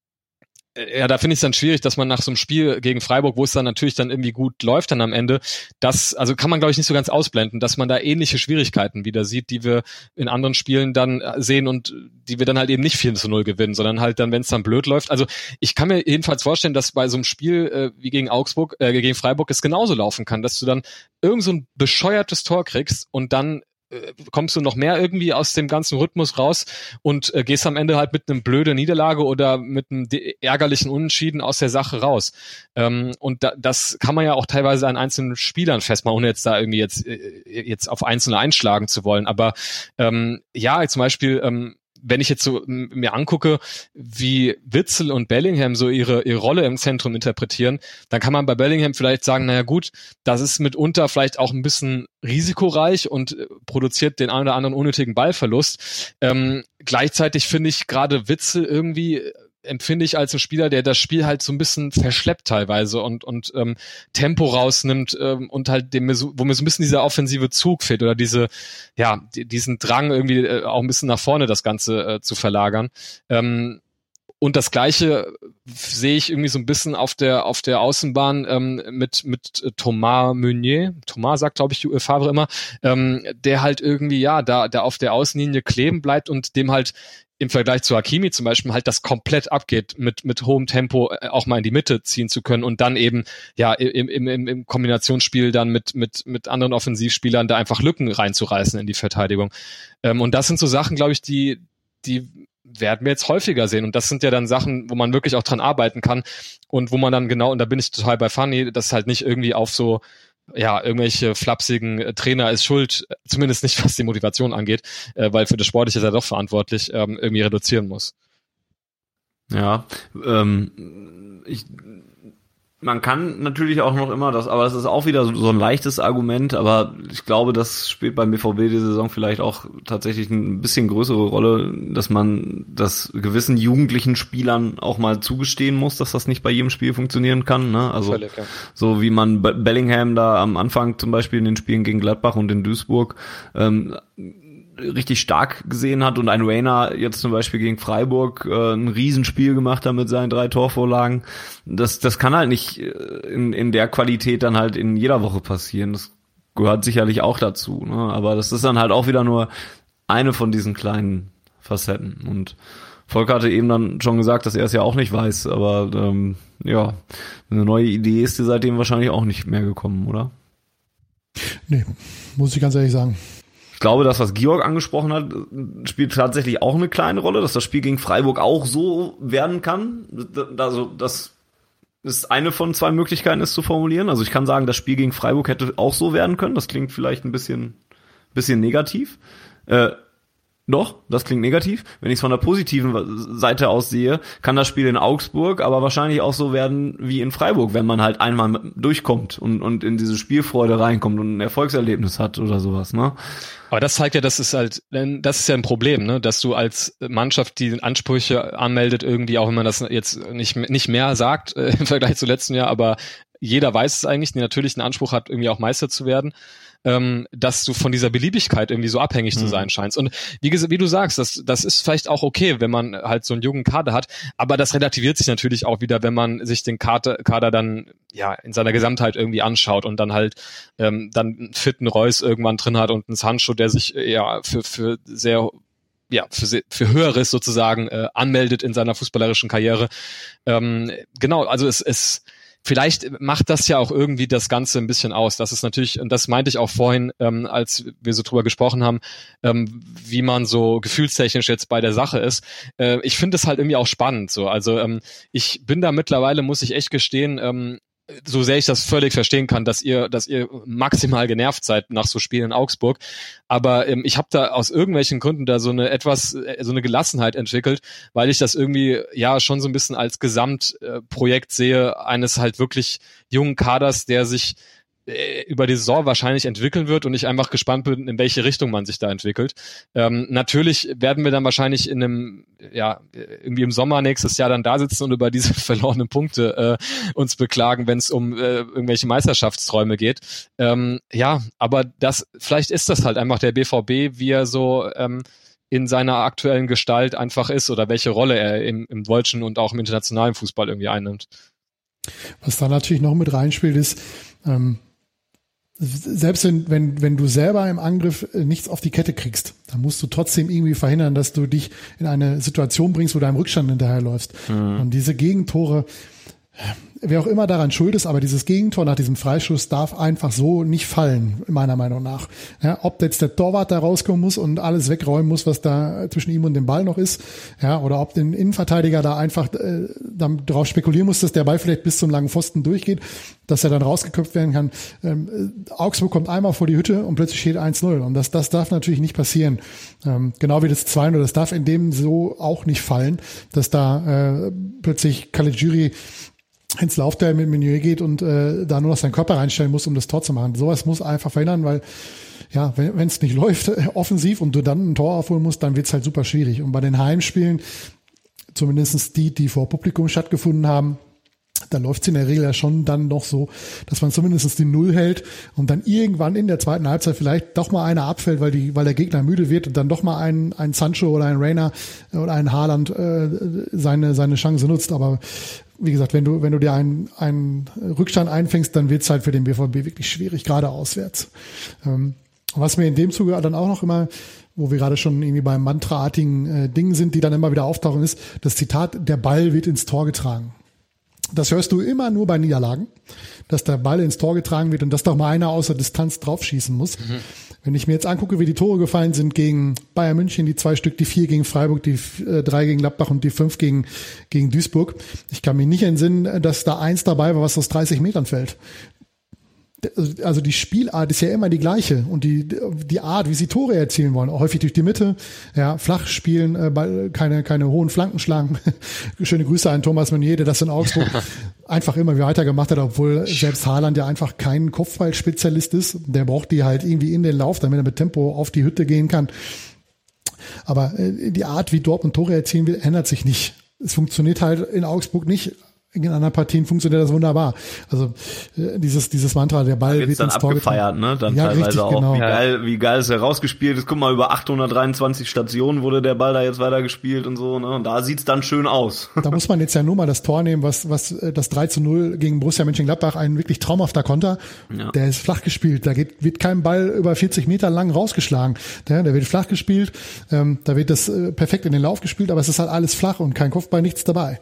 [SPEAKER 3] ja, da finde ich es dann schwierig, dass man nach so einem Spiel gegen Freiburg, wo es dann natürlich dann irgendwie gut läuft dann am Ende, das, also kann man glaube ich nicht so ganz ausblenden, dass man da ähnliche Schwierigkeiten wieder sieht, die wir in anderen Spielen dann äh, sehen und die wir dann halt eben nicht 4 zu 0 gewinnen, sondern halt dann, wenn es dann blöd läuft. Also ich kann mir jedenfalls vorstellen, dass bei so einem Spiel äh, wie gegen Augsburg, äh, gegen Freiburg es genauso laufen kann, dass du dann irgend so ein bescheuertes Tor kriegst und dann äh, kommst du noch mehr irgendwie aus dem ganzen Rhythmus raus und äh, gehst am Ende halt mit einem blöde Niederlage oder mit einem ärgerlichen Unentschieden aus der Sache raus. Ähm, und da, das kann man ja auch teilweise an einzelnen Spielern festmachen, ohne jetzt da irgendwie jetzt, äh, jetzt auf Einzelne einschlagen zu wollen. Aber ähm, ja, zum Beispiel ähm, wenn ich jetzt so mir angucke, wie Witzel und Bellingham so ihre, ihre Rolle im Zentrum interpretieren, dann kann man bei Bellingham vielleicht sagen, naja gut, das ist mitunter vielleicht auch ein bisschen risikoreich und äh, produziert den einen oder anderen unnötigen Ballverlust. Ähm, gleichzeitig finde ich gerade Witzel irgendwie empfinde ich als ein Spieler, der das Spiel halt so ein bisschen verschleppt teilweise und und ähm, Tempo rausnimmt ähm, und halt dem wo mir so ein bisschen dieser offensive Zug fehlt oder diese ja die, diesen Drang irgendwie äh, auch ein bisschen nach vorne das Ganze äh, zu verlagern. Ähm, und das gleiche sehe ich irgendwie so ein bisschen auf der auf der Außenbahn ähm, mit mit Thomas Meunier. Thomas sagt glaube ich Favre immer, ähm, der halt irgendwie ja da da auf der Außenlinie kleben bleibt und dem halt im Vergleich zu Hakimi zum Beispiel halt das komplett abgeht, mit, mit hohem Tempo äh, auch mal in die Mitte ziehen zu können und dann eben ja im, im, im, Kombinationsspiel dann mit, mit, mit anderen Offensivspielern da einfach Lücken reinzureißen in die Verteidigung. Ähm, und das sind so Sachen, glaube ich, die, die werden wir jetzt häufiger sehen. Und das sind ja dann Sachen, wo man wirklich auch dran arbeiten kann und wo man dann genau, und da bin ich total bei Fanny, das halt nicht irgendwie auf so ja, irgendwelche flapsigen äh, Trainer ist schuld, zumindest nicht was die Motivation angeht, äh, weil für das Sportliche ist er doch verantwortlich, ähm, irgendwie reduzieren muss.
[SPEAKER 1] Ja, ähm, ich man kann natürlich auch noch immer das, aber es ist auch wieder so, so, ein leichtes Argument, aber ich glaube, das spielt beim BVB die Saison vielleicht auch tatsächlich ein bisschen größere Rolle, dass man das gewissen jugendlichen Spielern auch mal zugestehen muss, dass das nicht bei jedem Spiel funktionieren kann. Ne? Also Völlig, ja. so wie man Bellingham da am Anfang zum Beispiel in den Spielen gegen Gladbach und in Duisburg ähm, richtig stark gesehen hat und ein Rainer jetzt zum Beispiel gegen Freiburg äh, ein Riesenspiel gemacht hat mit seinen drei Torvorlagen. Das, das kann halt nicht äh, in, in der Qualität dann halt in jeder Woche passieren. Das gehört sicherlich auch dazu. Ne? Aber das ist dann halt auch wieder nur eine von diesen kleinen Facetten. Und Volker hatte eben dann schon gesagt, dass er es ja auch nicht weiß, aber ähm, ja, eine neue Idee ist dir seitdem wahrscheinlich auch nicht mehr gekommen, oder?
[SPEAKER 2] Nee, muss ich ganz ehrlich sagen.
[SPEAKER 1] Ich glaube, das, was Georg angesprochen hat, spielt tatsächlich auch eine kleine Rolle, dass das Spiel gegen Freiburg auch so werden kann. Also, das ist eine von zwei Möglichkeiten, es zu formulieren. Also ich kann sagen, das Spiel gegen Freiburg hätte auch so werden können. Das klingt vielleicht ein bisschen bisschen negativ. Äh, doch, das klingt negativ. Wenn ich es von der positiven Seite aus sehe, kann das Spiel in Augsburg aber wahrscheinlich auch so werden wie in Freiburg, wenn man halt einmal durchkommt und, und in diese Spielfreude reinkommt und ein Erfolgserlebnis hat oder sowas, ne?
[SPEAKER 3] Aber das zeigt ja, das ist halt, das ist ja ein Problem, ne, dass du als Mannschaft die Ansprüche anmeldet, irgendwie, auch wenn man das jetzt nicht, nicht mehr sagt äh, im Vergleich zu letzten Jahr, aber jeder weiß es eigentlich, die natürlich einen Anspruch hat, irgendwie auch Meister zu werden ähm, dass du von dieser Beliebigkeit irgendwie so abhängig mhm. zu sein scheinst. Und wie, wie du sagst, das, das ist vielleicht auch okay, wenn man halt so einen jungen Kader hat, aber das relativiert sich natürlich auch wieder, wenn man sich den Kader, Kader dann ja in seiner Gesamtheit irgendwie anschaut und dann halt ähm, dann einen fitten Reus irgendwann drin hat und einen Sancho, der sich ja für, für sehr ja, für, für Höheres sozusagen äh, anmeldet in seiner fußballerischen Karriere. Ähm, genau, also es, es vielleicht macht das ja auch irgendwie das Ganze ein bisschen aus. Das ist natürlich, und das meinte ich auch vorhin, ähm, als wir so drüber gesprochen haben, ähm, wie man so gefühlstechnisch jetzt bei der Sache ist. Äh, ich finde es halt irgendwie auch spannend. So, also ähm, ich bin da mittlerweile, muss ich echt gestehen, ähm, so sehr ich das völlig verstehen kann, dass ihr, dass ihr maximal genervt seid nach so Spielen in Augsburg. Aber ähm, ich habe da aus irgendwelchen Gründen da so eine etwas, äh, so eine Gelassenheit entwickelt, weil ich das irgendwie ja schon so ein bisschen als Gesamtprojekt sehe eines halt wirklich jungen Kaders, der sich äh, über die Saison wahrscheinlich entwickeln wird und ich einfach gespannt bin, in welche Richtung man sich da entwickelt. Ähm, natürlich werden wir dann wahrscheinlich in einem, ja, irgendwie im Sommer nächstes Jahr dann da sitzen und über diese verlorenen Punkte äh, uns beklagen, wenn es um äh, irgendwelche Meisterschaftsträume geht. Ähm, ja, aber das, vielleicht ist das halt einfach der BVB, wie er so ähm, in seiner aktuellen Gestalt einfach ist oder welche Rolle er im, im deutschen und auch im internationalen Fußball irgendwie einnimmt.
[SPEAKER 2] Was da natürlich noch mit reinspielt, ist, ähm, selbst wenn, wenn, wenn du selber im Angriff äh, nichts auf die Kette kriegst, dann musst du trotzdem irgendwie verhindern, dass du dich in eine Situation bringst, wo du einem Rückstand hinterherläufst. Mhm. Und diese Gegentore, wer auch immer daran schuld ist, aber dieses Gegentor nach diesem Freischuss darf einfach so nicht fallen, meiner Meinung nach. Ja, ob jetzt der Torwart da rauskommen muss und alles wegräumen muss, was da zwischen ihm und dem Ball noch ist, ja, oder ob der Innenverteidiger da einfach äh, darauf spekulieren muss, dass der Ball vielleicht bis zum langen Pfosten durchgeht, dass er dann rausgeköpft werden kann. Ähm, Augsburg kommt einmal vor die Hütte und plötzlich steht 1-0 und das, das darf natürlich nicht passieren. Ähm, genau wie das 2-0, das darf in dem so auch nicht fallen, dass da äh, plötzlich Caligiuri ins Laufteil mit Meunier geht und äh, da nur noch seinen Körper reinstellen muss, um das Tor zu machen. Sowas muss einfach verhindern, weil ja, wenn es nicht läuft äh, offensiv und du dann ein Tor aufholen musst, dann wird's halt super schwierig. Und bei den Heimspielen, zumindestens die, die vor Publikum stattgefunden haben, da läuft's in der Regel ja schon dann noch so, dass man zumindest die Null hält und dann irgendwann in der zweiten Halbzeit vielleicht doch mal einer abfällt, weil die, weil der Gegner müde wird und dann doch mal ein, ein Sancho oder ein Rainer oder ein Haaland äh, seine, seine Chance nutzt. Aber wie gesagt, wenn du, wenn du dir einen, einen Rückstand einfängst, dann wird's halt für den BVB wirklich schwierig, gerade auswärts. Ähm, was mir in dem Zuge dann auch noch immer, wo wir gerade schon irgendwie beim mantraartigen äh, Dingen sind, die dann immer wieder auftauchen, ist das Zitat, der Ball wird ins Tor getragen. Das hörst du immer nur bei Niederlagen, dass der Ball ins Tor getragen wird und dass doch mal einer außer Distanz draufschießen muss. Mhm. Wenn ich mir jetzt angucke, wie die Tore gefallen sind gegen Bayern München, die zwei Stück, die vier gegen Freiburg, die äh, drei gegen Gladbach und die fünf gegen, gegen Duisburg. Ich kann mir nicht entsinnen, dass da eins dabei war, was aus 30 Metern fällt also die Spielart ist ja immer die gleiche und die die Art, wie sie Tore erzielen wollen, häufig durch die Mitte, ja, flach spielen, äh, keine keine hohen Flanken schlagen. Schöne Grüße an Thomas Meunier, der das in Augsburg einfach immer weiter gemacht hat, obwohl selbst Haaland ja einfach kein Kopfballspezialist ist. Der braucht die halt irgendwie in den Lauf, damit er mit Tempo auf die Hütte gehen kann. Aber äh, die Art, wie Dortmund Tore erzielen will, ändert sich nicht. Es funktioniert halt in Augsburg nicht in anderen Partien funktioniert das wunderbar. Also äh, dieses dieses Mantra, der Ball wird
[SPEAKER 1] dann ins Tor abgefeiert, ne? Dann ja, teilweise richtig, auch. Genau. Wie geil, wie geil ist er rausgespielt ist. Guck mal, über 823 Stationen wurde der Ball da jetzt weitergespielt und so, ne? Und da sieht's dann schön aus.
[SPEAKER 2] Da muss man jetzt ja nur mal das Tor nehmen, was was äh, das 3 zu 0 gegen Borussia Mönchengladbach ein wirklich traumhafter Konter. Ja. Der ist flach gespielt. Da geht wird kein Ball über 40 Meter lang rausgeschlagen. Der, der wird flach gespielt. Ähm, da wird das äh, perfekt in den Lauf gespielt, aber es ist halt alles flach und kein Kopfball, nichts dabei.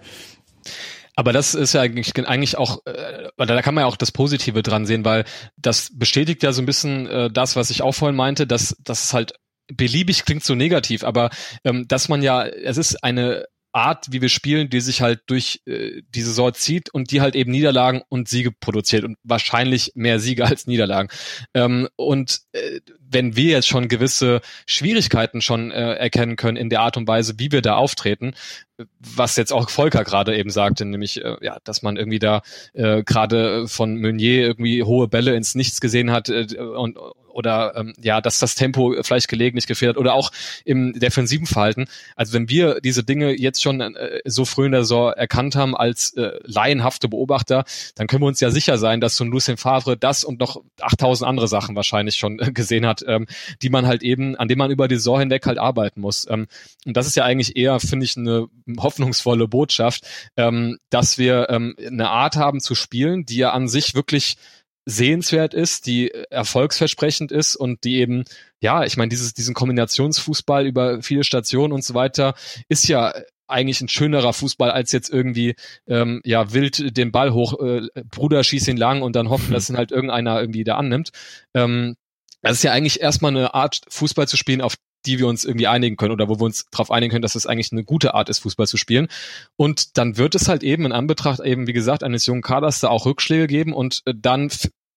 [SPEAKER 3] Aber das ist ja eigentlich, eigentlich auch, äh, da kann man ja auch das Positive dran sehen, weil das bestätigt ja so ein bisschen äh, das, was ich auch vorhin meinte, dass das halt beliebig klingt so negativ, aber ähm, dass man ja, es ist eine Art, wie wir spielen, die sich halt durch äh, die Saison zieht und die halt eben Niederlagen und Siege produziert und wahrscheinlich mehr Siege als Niederlagen. Ähm, und äh, wenn wir jetzt schon gewisse Schwierigkeiten schon äh, erkennen können in der Art und Weise, wie wir da auftreten, was jetzt auch Volker gerade eben sagte, nämlich äh, ja, dass man irgendwie da äh, gerade von Meunier irgendwie hohe Bälle ins Nichts gesehen hat äh, und oder ähm, ja, dass das Tempo vielleicht gelegentlich gefehlt hat oder auch im defensiven Verhalten. Also wenn wir diese Dinge jetzt schon äh, so früh in der Saison erkannt haben als äh, laienhafte Beobachter, dann können wir uns ja sicher sein, dass so ein Lucien Favre das und noch 8000 andere Sachen wahrscheinlich schon äh, gesehen hat, ähm, die man halt eben, an denen man über die Saison hinweg halt arbeiten muss. Ähm, und das ist ja eigentlich eher, finde ich, eine hoffnungsvolle Botschaft, ähm, dass wir ähm, eine Art haben zu spielen, die ja an sich wirklich sehenswert ist, die erfolgsversprechend ist und die eben, ja, ich meine, dieses, diesen Kombinationsfußball über viele Stationen und so weiter ist ja eigentlich ein schönerer Fußball als jetzt irgendwie ähm, ja wild den Ball hoch, äh, Bruder schießt ihn lang und dann hoffen, dass ihn halt irgendeiner irgendwie da annimmt. Ähm, das ist ja eigentlich erstmal eine Art Fußball zu spielen, auf die wir uns irgendwie einigen können oder wo wir uns darauf einigen können, dass es eigentlich eine gute Art ist, Fußball zu spielen. Und dann wird es halt eben in Anbetracht eben, wie gesagt, eines jungen Kaders da auch Rückschläge geben und äh, dann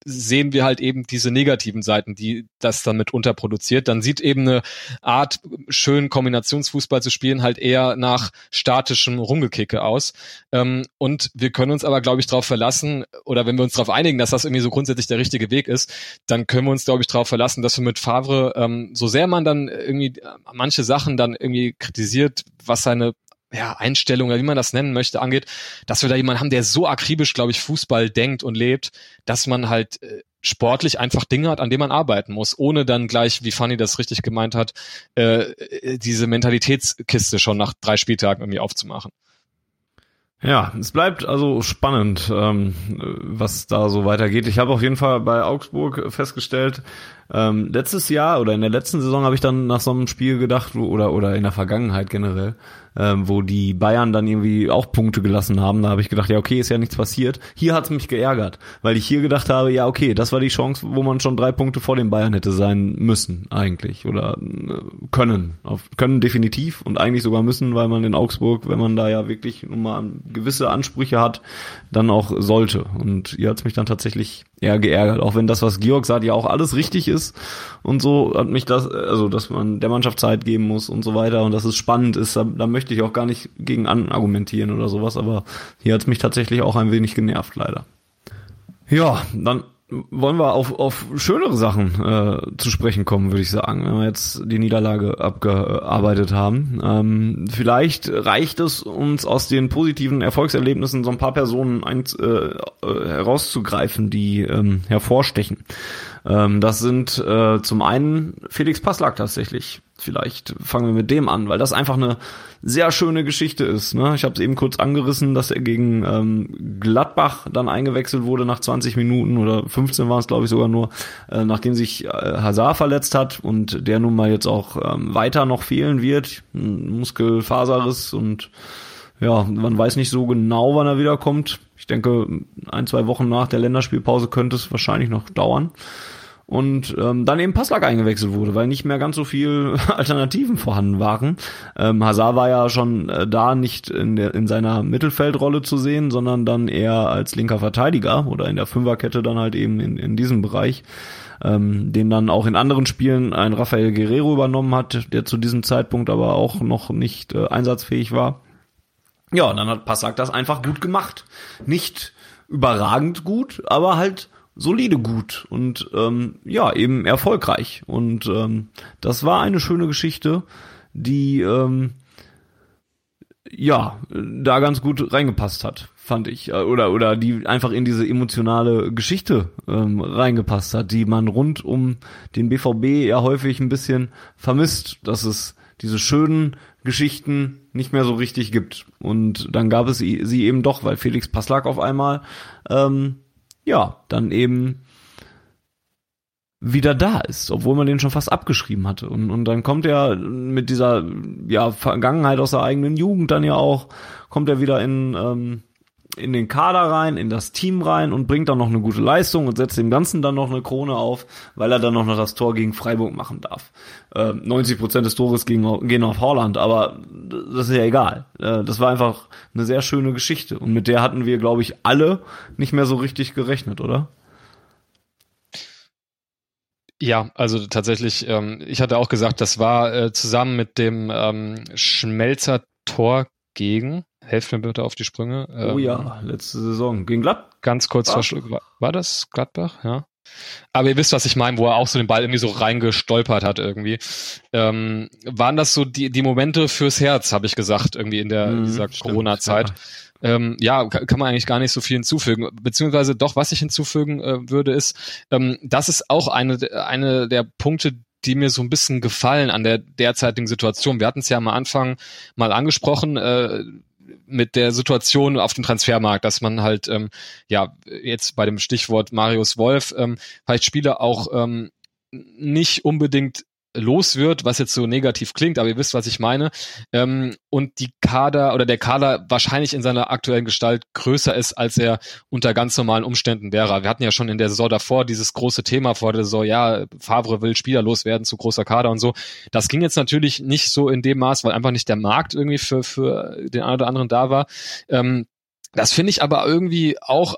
[SPEAKER 3] sehen wir halt eben diese negativen Seiten, die das dann mit unterproduziert. Dann sieht eben eine Art, schönen Kombinationsfußball zu spielen, halt eher nach statischem Rumgekicke aus. Ähm, und wir können uns aber, glaube ich, darauf verlassen, oder wenn wir uns darauf einigen, dass das irgendwie so grundsätzlich der richtige Weg ist, dann können wir uns, glaube ich, darauf verlassen, dass wir mit Favre, ähm, so sehr man dann irgendwie manche Sachen dann irgendwie kritisiert, was seine ja, Einstellung oder wie man das nennen möchte, angeht, dass wir da jemanden haben, der so akribisch, glaube ich, Fußball denkt und lebt, dass man halt äh, sportlich einfach Dinge hat, an denen man arbeiten muss, ohne dann gleich, wie Fanny das richtig gemeint hat, äh, diese Mentalitätskiste schon nach drei Spieltagen irgendwie aufzumachen.
[SPEAKER 1] Ja, es bleibt also spannend, ähm, was da so weitergeht. Ich habe auf jeden Fall bei Augsburg festgestellt, ähm, letztes Jahr oder in der letzten Saison habe ich dann nach so einem Spiel gedacht, oder, oder in der Vergangenheit generell, ähm, wo die Bayern dann irgendwie auch Punkte gelassen haben. Da habe ich gedacht, ja okay, ist ja nichts passiert. Hier hat's mich geärgert, weil ich hier gedacht habe, ja okay, das war die Chance, wo man schon drei Punkte vor den Bayern hätte sein müssen eigentlich oder äh, können. Auf, können definitiv und eigentlich sogar müssen, weil man in Augsburg, wenn man da ja wirklich nun mal gewisse Ansprüche hat, dann auch sollte. Und hier hat's mich dann tatsächlich eher geärgert, auch wenn das, was Georg sagt, ja auch alles richtig ist und so hat mich das, also dass man der Mannschaft Zeit geben muss und so weiter und dass es spannend ist, da, da möchte ich auch gar nicht gegen an argumentieren oder sowas, aber hier hat es mich tatsächlich auch ein wenig genervt, leider. Ja, dann wollen wir auf, auf schönere Sachen äh, zu sprechen kommen, würde ich sagen, wenn wir jetzt die Niederlage abgearbeitet haben. Ähm, vielleicht reicht es uns aus den positiven Erfolgserlebnissen so ein paar Personen ein, äh, äh, herauszugreifen, die ähm, hervorstechen. Ähm, das sind äh, zum einen Felix Passlack tatsächlich. Vielleicht fangen wir mit dem an, weil das einfach eine sehr schöne Geschichte ist. Ne? Ich habe es eben kurz angerissen, dass er gegen ähm, Gladbach dann eingewechselt wurde nach 20 Minuten oder 15 waren es glaube ich sogar nur, äh, nachdem sich äh, Hazard verletzt hat und der nun mal jetzt auch ähm, weiter noch fehlen wird, Muskelfaserriss und ja, man weiß nicht so genau, wann er wiederkommt. Ich denke, ein, zwei Wochen nach der Länderspielpause könnte es wahrscheinlich noch dauern und ähm, dann eben Passlack eingewechselt wurde, weil nicht mehr ganz so viel Alternativen vorhanden waren. Ähm, Hazard war ja schon äh, da nicht in, der, in seiner Mittelfeldrolle zu sehen, sondern dann eher als linker Verteidiger oder in der Fünferkette dann halt eben in, in diesem Bereich, ähm, den dann auch in anderen Spielen ein Rafael Guerrero übernommen hat, der zu diesem Zeitpunkt aber auch noch nicht äh, einsatzfähig war. Ja, und dann hat Passlack das einfach gut gemacht. Nicht überragend gut, aber halt solide gut und ähm, ja, eben erfolgreich. Und ähm, das war eine schöne Geschichte, die ähm, ja da ganz gut reingepasst hat, fand ich. Äh, oder, oder die einfach in diese emotionale Geschichte ähm, reingepasst hat, die man rund um den BVB ja häufig ein bisschen vermisst, dass es diese schönen Geschichten nicht mehr so richtig gibt. Und dann gab es sie eben doch, weil Felix Passlack auf einmal ähm, ja, dann eben wieder da ist, obwohl man den schon fast abgeschrieben hatte. Und, und dann kommt er mit dieser ja, Vergangenheit aus der eigenen Jugend dann ja auch, kommt er wieder in, ähm, in den Kader rein, in das Team rein und bringt dann noch eine gute Leistung und setzt dem Ganzen dann noch eine Krone auf, weil er dann noch das Tor gegen Freiburg machen darf. Äh, 90 Prozent des Tores gehen, gehen auf Holland, aber das ist ja egal. Äh, das war einfach eine sehr schöne Geschichte und mit der hatten wir, glaube ich, alle nicht mehr so richtig gerechnet, oder?
[SPEAKER 3] Ja, also tatsächlich, ähm, ich hatte auch gesagt, das war äh, zusammen mit dem ähm, Schmelzer Tor gegen, helft mir bitte auf die Sprünge.
[SPEAKER 1] Ähm, oh ja, ähm, letzte Saison. Gegen Gladbach.
[SPEAKER 3] Ganz kurz verschluckt. War, war das Gladbach? Ja. Aber ihr wisst, was ich meine, wo er auch so den Ball irgendwie so reingestolpert hat irgendwie. Ähm, waren das so die, die Momente fürs Herz, habe ich gesagt, irgendwie in der mm, dieser Corona-Zeit. Ja. Ähm, ja, kann man eigentlich gar nicht so viel hinzufügen. Beziehungsweise doch, was ich hinzufügen äh, würde, ist, ähm, das ist auch eine, eine der Punkte, die mir so ein bisschen gefallen an der derzeitigen Situation. Wir hatten es ja am Anfang mal angesprochen, äh, mit der Situation auf dem Transfermarkt, dass man halt ähm, ja jetzt bei dem Stichwort Marius Wolf ähm, vielleicht Spieler auch ähm, nicht unbedingt los wird, was jetzt so negativ klingt, aber ihr wisst, was ich meine. Ähm, und die Kader oder der Kader wahrscheinlich in seiner aktuellen Gestalt größer ist, als er unter ganz normalen Umständen wäre. Wir hatten ja schon in der Saison davor dieses große Thema vor der Saison, ja, Favre will Spieler loswerden, zu großer Kader und so. Das ging jetzt natürlich nicht so in dem Maß, weil einfach nicht der Markt irgendwie für, für den einen oder anderen da war. Ähm, das finde ich aber irgendwie auch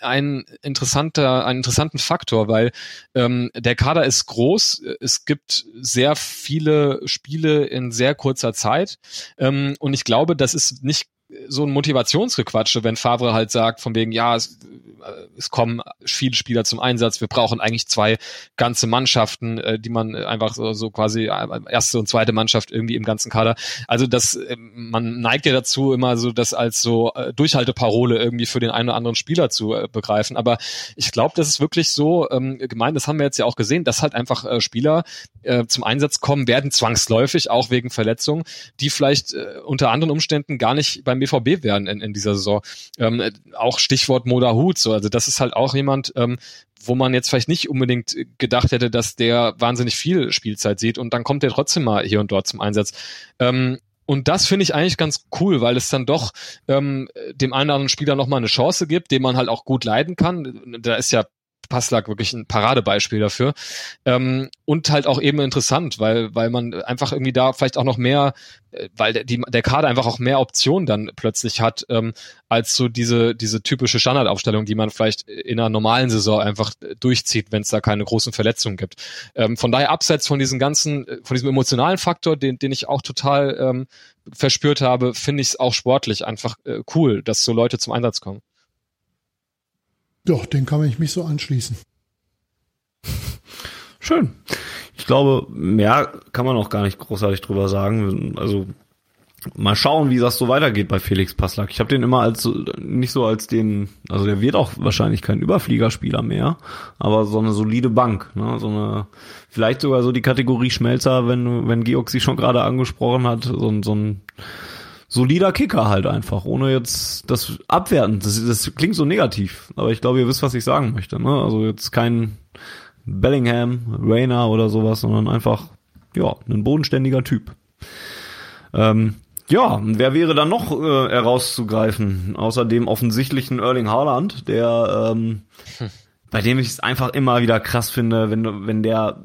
[SPEAKER 3] ein interessanter, einen interessanten Faktor, weil ähm, der Kader ist groß, es gibt sehr viele Spiele in sehr kurzer Zeit. Ähm, und ich glaube, das ist nicht so ein Motivationsgequatsche, wenn Favre halt sagt, von wegen, ja, es, äh, es kommen viele Spieler zum Einsatz, wir brauchen eigentlich zwei ganze Mannschaften, äh, die man einfach so, so quasi äh, erste und zweite Mannschaft irgendwie im ganzen Kader. Also das, man neigt ja dazu, immer so das als so Durchhalteparole irgendwie für den einen oder anderen Spieler zu begreifen. Aber ich glaube, das ist wirklich so ähm, gemeint, das haben wir jetzt ja auch gesehen, dass halt einfach äh, Spieler äh, zum Einsatz kommen werden, zwangsläufig, auch wegen Verletzungen, die vielleicht äh, unter anderen Umständen gar nicht beim BVB werden in, in dieser Saison. Ähm, auch Stichwort Moda Hut, so, also das ist halt auch jemand, ähm, wo man jetzt vielleicht nicht unbedingt gedacht hätte, dass der wahnsinnig viel Spielzeit sieht und dann kommt der trotzdem mal hier und dort zum Einsatz. Ähm, und das finde ich eigentlich ganz cool, weil es dann doch ähm, dem einen oder anderen Spieler nochmal eine Chance gibt, den man halt auch gut leiden kann. Da ist ja Passlack wirklich ein Paradebeispiel dafür. Ähm, und halt auch eben interessant, weil, weil man einfach irgendwie da vielleicht auch noch mehr, äh, weil der, die, der Kader einfach auch mehr Optionen dann plötzlich hat, ähm, als so diese, diese typische Standardaufstellung, die man vielleicht in einer normalen Saison einfach äh, durchzieht, wenn es da keine großen Verletzungen gibt. Ähm, von daher abseits von diesem ganzen, äh, von diesem emotionalen Faktor, den, den ich auch total ähm, verspürt habe, finde ich es auch sportlich einfach äh, cool, dass so Leute zum Einsatz kommen.
[SPEAKER 2] Ja, den kann ich mich so anschließen.
[SPEAKER 1] Schön. Ich glaube, mehr kann man auch gar nicht großartig drüber sagen. Also mal schauen, wie das so weitergeht bei Felix Passlack. Ich habe den immer als nicht so als den, also der wird auch wahrscheinlich kein Überfliegerspieler mehr, aber so eine solide Bank, ne? so eine vielleicht sogar so die Kategorie Schmelzer, wenn wenn Georg sie schon gerade angesprochen hat, so, so ein solider Kicker halt einfach, ohne jetzt das abwerten. Das, das klingt so negativ, aber ich glaube, ihr wisst, was ich sagen möchte. Ne? Also jetzt kein Bellingham, Rayner oder sowas, sondern einfach, ja, ein bodenständiger Typ. Ähm, ja, wer wäre dann noch äh, herauszugreifen? Außer dem offensichtlichen Erling Haaland, der, ähm, hm. bei dem ich es einfach immer wieder krass finde, wenn, wenn der,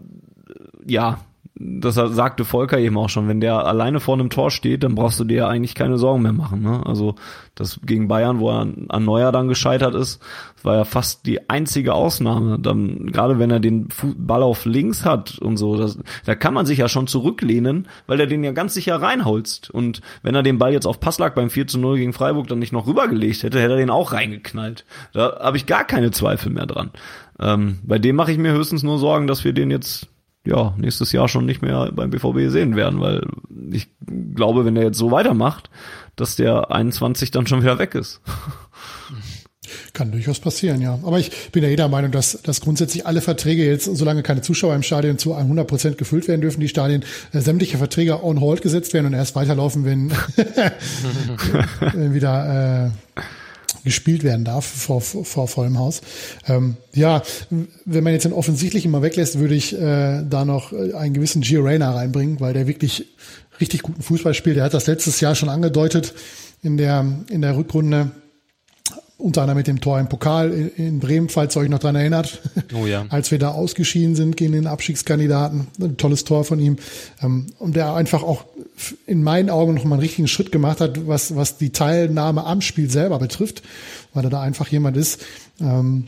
[SPEAKER 1] ja, das sagte Volker eben auch schon, wenn der alleine vor einem Tor steht, dann brauchst du dir eigentlich keine Sorgen mehr machen. Ne? Also das gegen Bayern, wo er an Neuer dann gescheitert ist, war ja fast die einzige Ausnahme. Dann, gerade wenn er den Ball auf links hat und so, das, da kann man sich ja schon zurücklehnen, weil er den ja ganz sicher reinholzt. Und wenn er den Ball jetzt auf Passlack beim 4 zu 0 gegen Freiburg dann nicht noch rübergelegt hätte, hätte er den auch reingeknallt. Da habe ich gar keine Zweifel mehr dran. Ähm, bei dem mache ich mir höchstens nur Sorgen, dass wir den jetzt ja, nächstes Jahr schon nicht mehr beim BVB sehen werden, weil ich glaube, wenn der jetzt so weitermacht, dass der 21 dann schon wieder weg ist.
[SPEAKER 2] Kann durchaus passieren, ja. Aber ich bin ja jeder Meinung, dass, dass grundsätzlich alle Verträge jetzt, solange keine Zuschauer im Stadion zu 100 Prozent gefüllt werden dürfen, die Stadien, äh, sämtliche Verträge on hold gesetzt werden und erst weiterlaufen, wenn, wenn wieder äh, gespielt werden darf vor, vor vollem Haus. Ähm, ja, wenn man jetzt den Offensichtlichen mal weglässt, würde ich äh, da noch äh, einen gewissen Gio Reyna reinbringen, weil der wirklich richtig guten Fußball spielt. Der hat das letztes Jahr schon angedeutet in der, in der Rückrunde. Unter anderem mit dem Tor im Pokal in, Bremen, falls ihr euch noch dran erinnert,
[SPEAKER 3] oh ja.
[SPEAKER 2] als wir da ausgeschieden sind gegen den Abstiegskandidaten. Ein tolles Tor von ihm. Ähm, und der einfach auch in meinen Augen noch mal einen richtigen Schritt gemacht hat, was, was die Teilnahme am Spiel selber betrifft, weil er da einfach jemand ist, ähm,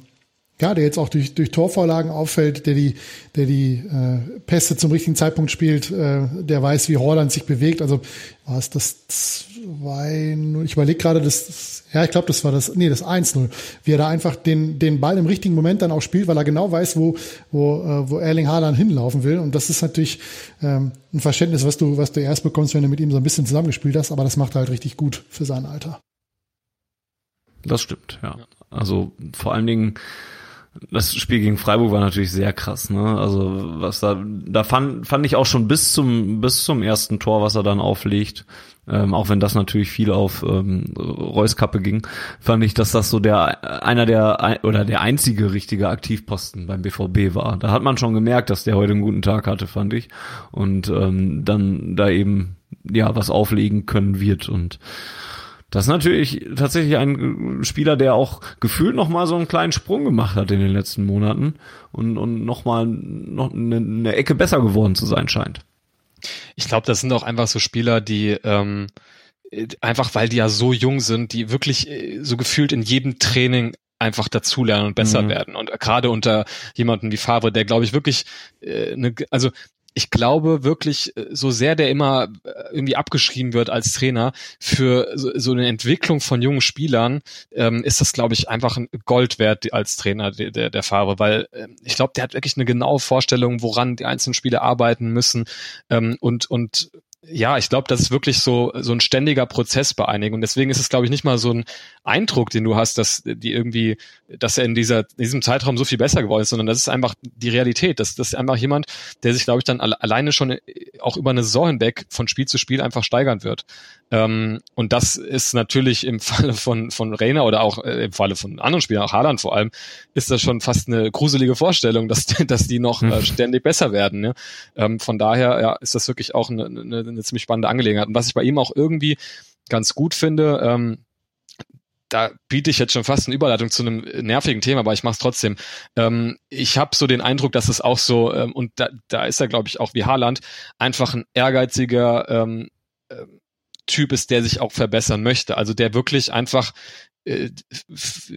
[SPEAKER 2] ja, der jetzt auch durch, durch Torvorlagen auffällt, der die, der die äh, Pässe zum richtigen Zeitpunkt spielt, äh, der weiß, wie Holland sich bewegt. Also war es das zwei, ich überlege gerade, das, ja, ich glaube, das war das, nee, das 1-0, wie er da einfach den, den Ball im richtigen Moment dann auch spielt, weil er genau weiß, wo, wo, äh, wo Erling Haaland hinlaufen will. Und das ist natürlich ähm, ein Verständnis, was du, was du erst bekommst, wenn du mit ihm so ein bisschen zusammengespielt hast, aber das macht er halt richtig gut für sein Alter.
[SPEAKER 1] Das stimmt, ja. Also vor allen Dingen, das Spiel gegen Freiburg war natürlich sehr krass, ne? Also was da, da fand, fand ich auch schon bis zum bis zum ersten Tor, was er dann auflegt, ähm, auch wenn das natürlich viel auf ähm, Reus Kappe ging, fand ich, dass das so der einer der oder der einzige richtige Aktivposten beim BVB war. Da hat man schon gemerkt, dass der heute einen guten Tag hatte, fand ich, und ähm, dann da eben ja was auflegen können wird und das ist natürlich tatsächlich ein Spieler, der auch gefühlt noch mal so einen kleinen Sprung gemacht hat in den letzten Monaten und, und noch mal noch eine, eine Ecke besser geworden zu sein scheint.
[SPEAKER 3] Ich glaube, das sind auch einfach so Spieler, die ähm, einfach, weil die ja so jung sind, die wirklich äh, so gefühlt in jedem Training einfach dazulernen und besser mhm. werden. Und gerade unter jemanden wie Favre, der glaube ich wirklich äh, eine, also ich glaube wirklich, äh, so sehr der immer äh, irgendwie abgeschrieben wird als Trainer für so, eine Entwicklung von jungen Spielern, ähm, ist das, glaube ich, einfach ein Gold wert als Trainer der, der, der Farbe, weil äh, ich glaube, der hat wirklich eine genaue Vorstellung, woran die einzelnen Spieler arbeiten müssen ähm, und, und ja, ich glaube, das ist wirklich so so ein ständiger Prozess bei einigen und deswegen ist es, glaube ich, nicht mal so ein Eindruck, den du hast, dass die irgendwie, dass er in dieser in diesem Zeitraum so viel besser geworden ist, sondern das ist einfach die Realität. Das, das ist einfach jemand, der sich, glaube ich, dann alleine schon äh, auch über eine Saison hinweg von Spiel zu Spiel einfach steigern wird. Ähm, und das ist natürlich im Falle von von Reiner oder auch äh, im Falle von anderen Spielern, auch Haaland vor allem, ist das schon fast eine gruselige Vorstellung, dass dass die noch äh, ständig besser werden. Ne? Ähm, von daher ja, ist das wirklich auch eine, eine eine ziemlich spannende Angelegenheit. Und was ich bei ihm auch irgendwie ganz gut finde, ähm, da biete ich jetzt schon fast eine Überleitung zu einem nervigen Thema, aber ich mache es trotzdem. Ähm, ich habe so den Eindruck, dass es auch so, ähm, und da, da ist er, glaube ich, auch wie Haaland, einfach ein ehrgeiziger ähm, äh, Typ ist, der sich auch verbessern möchte. Also der wirklich einfach äh,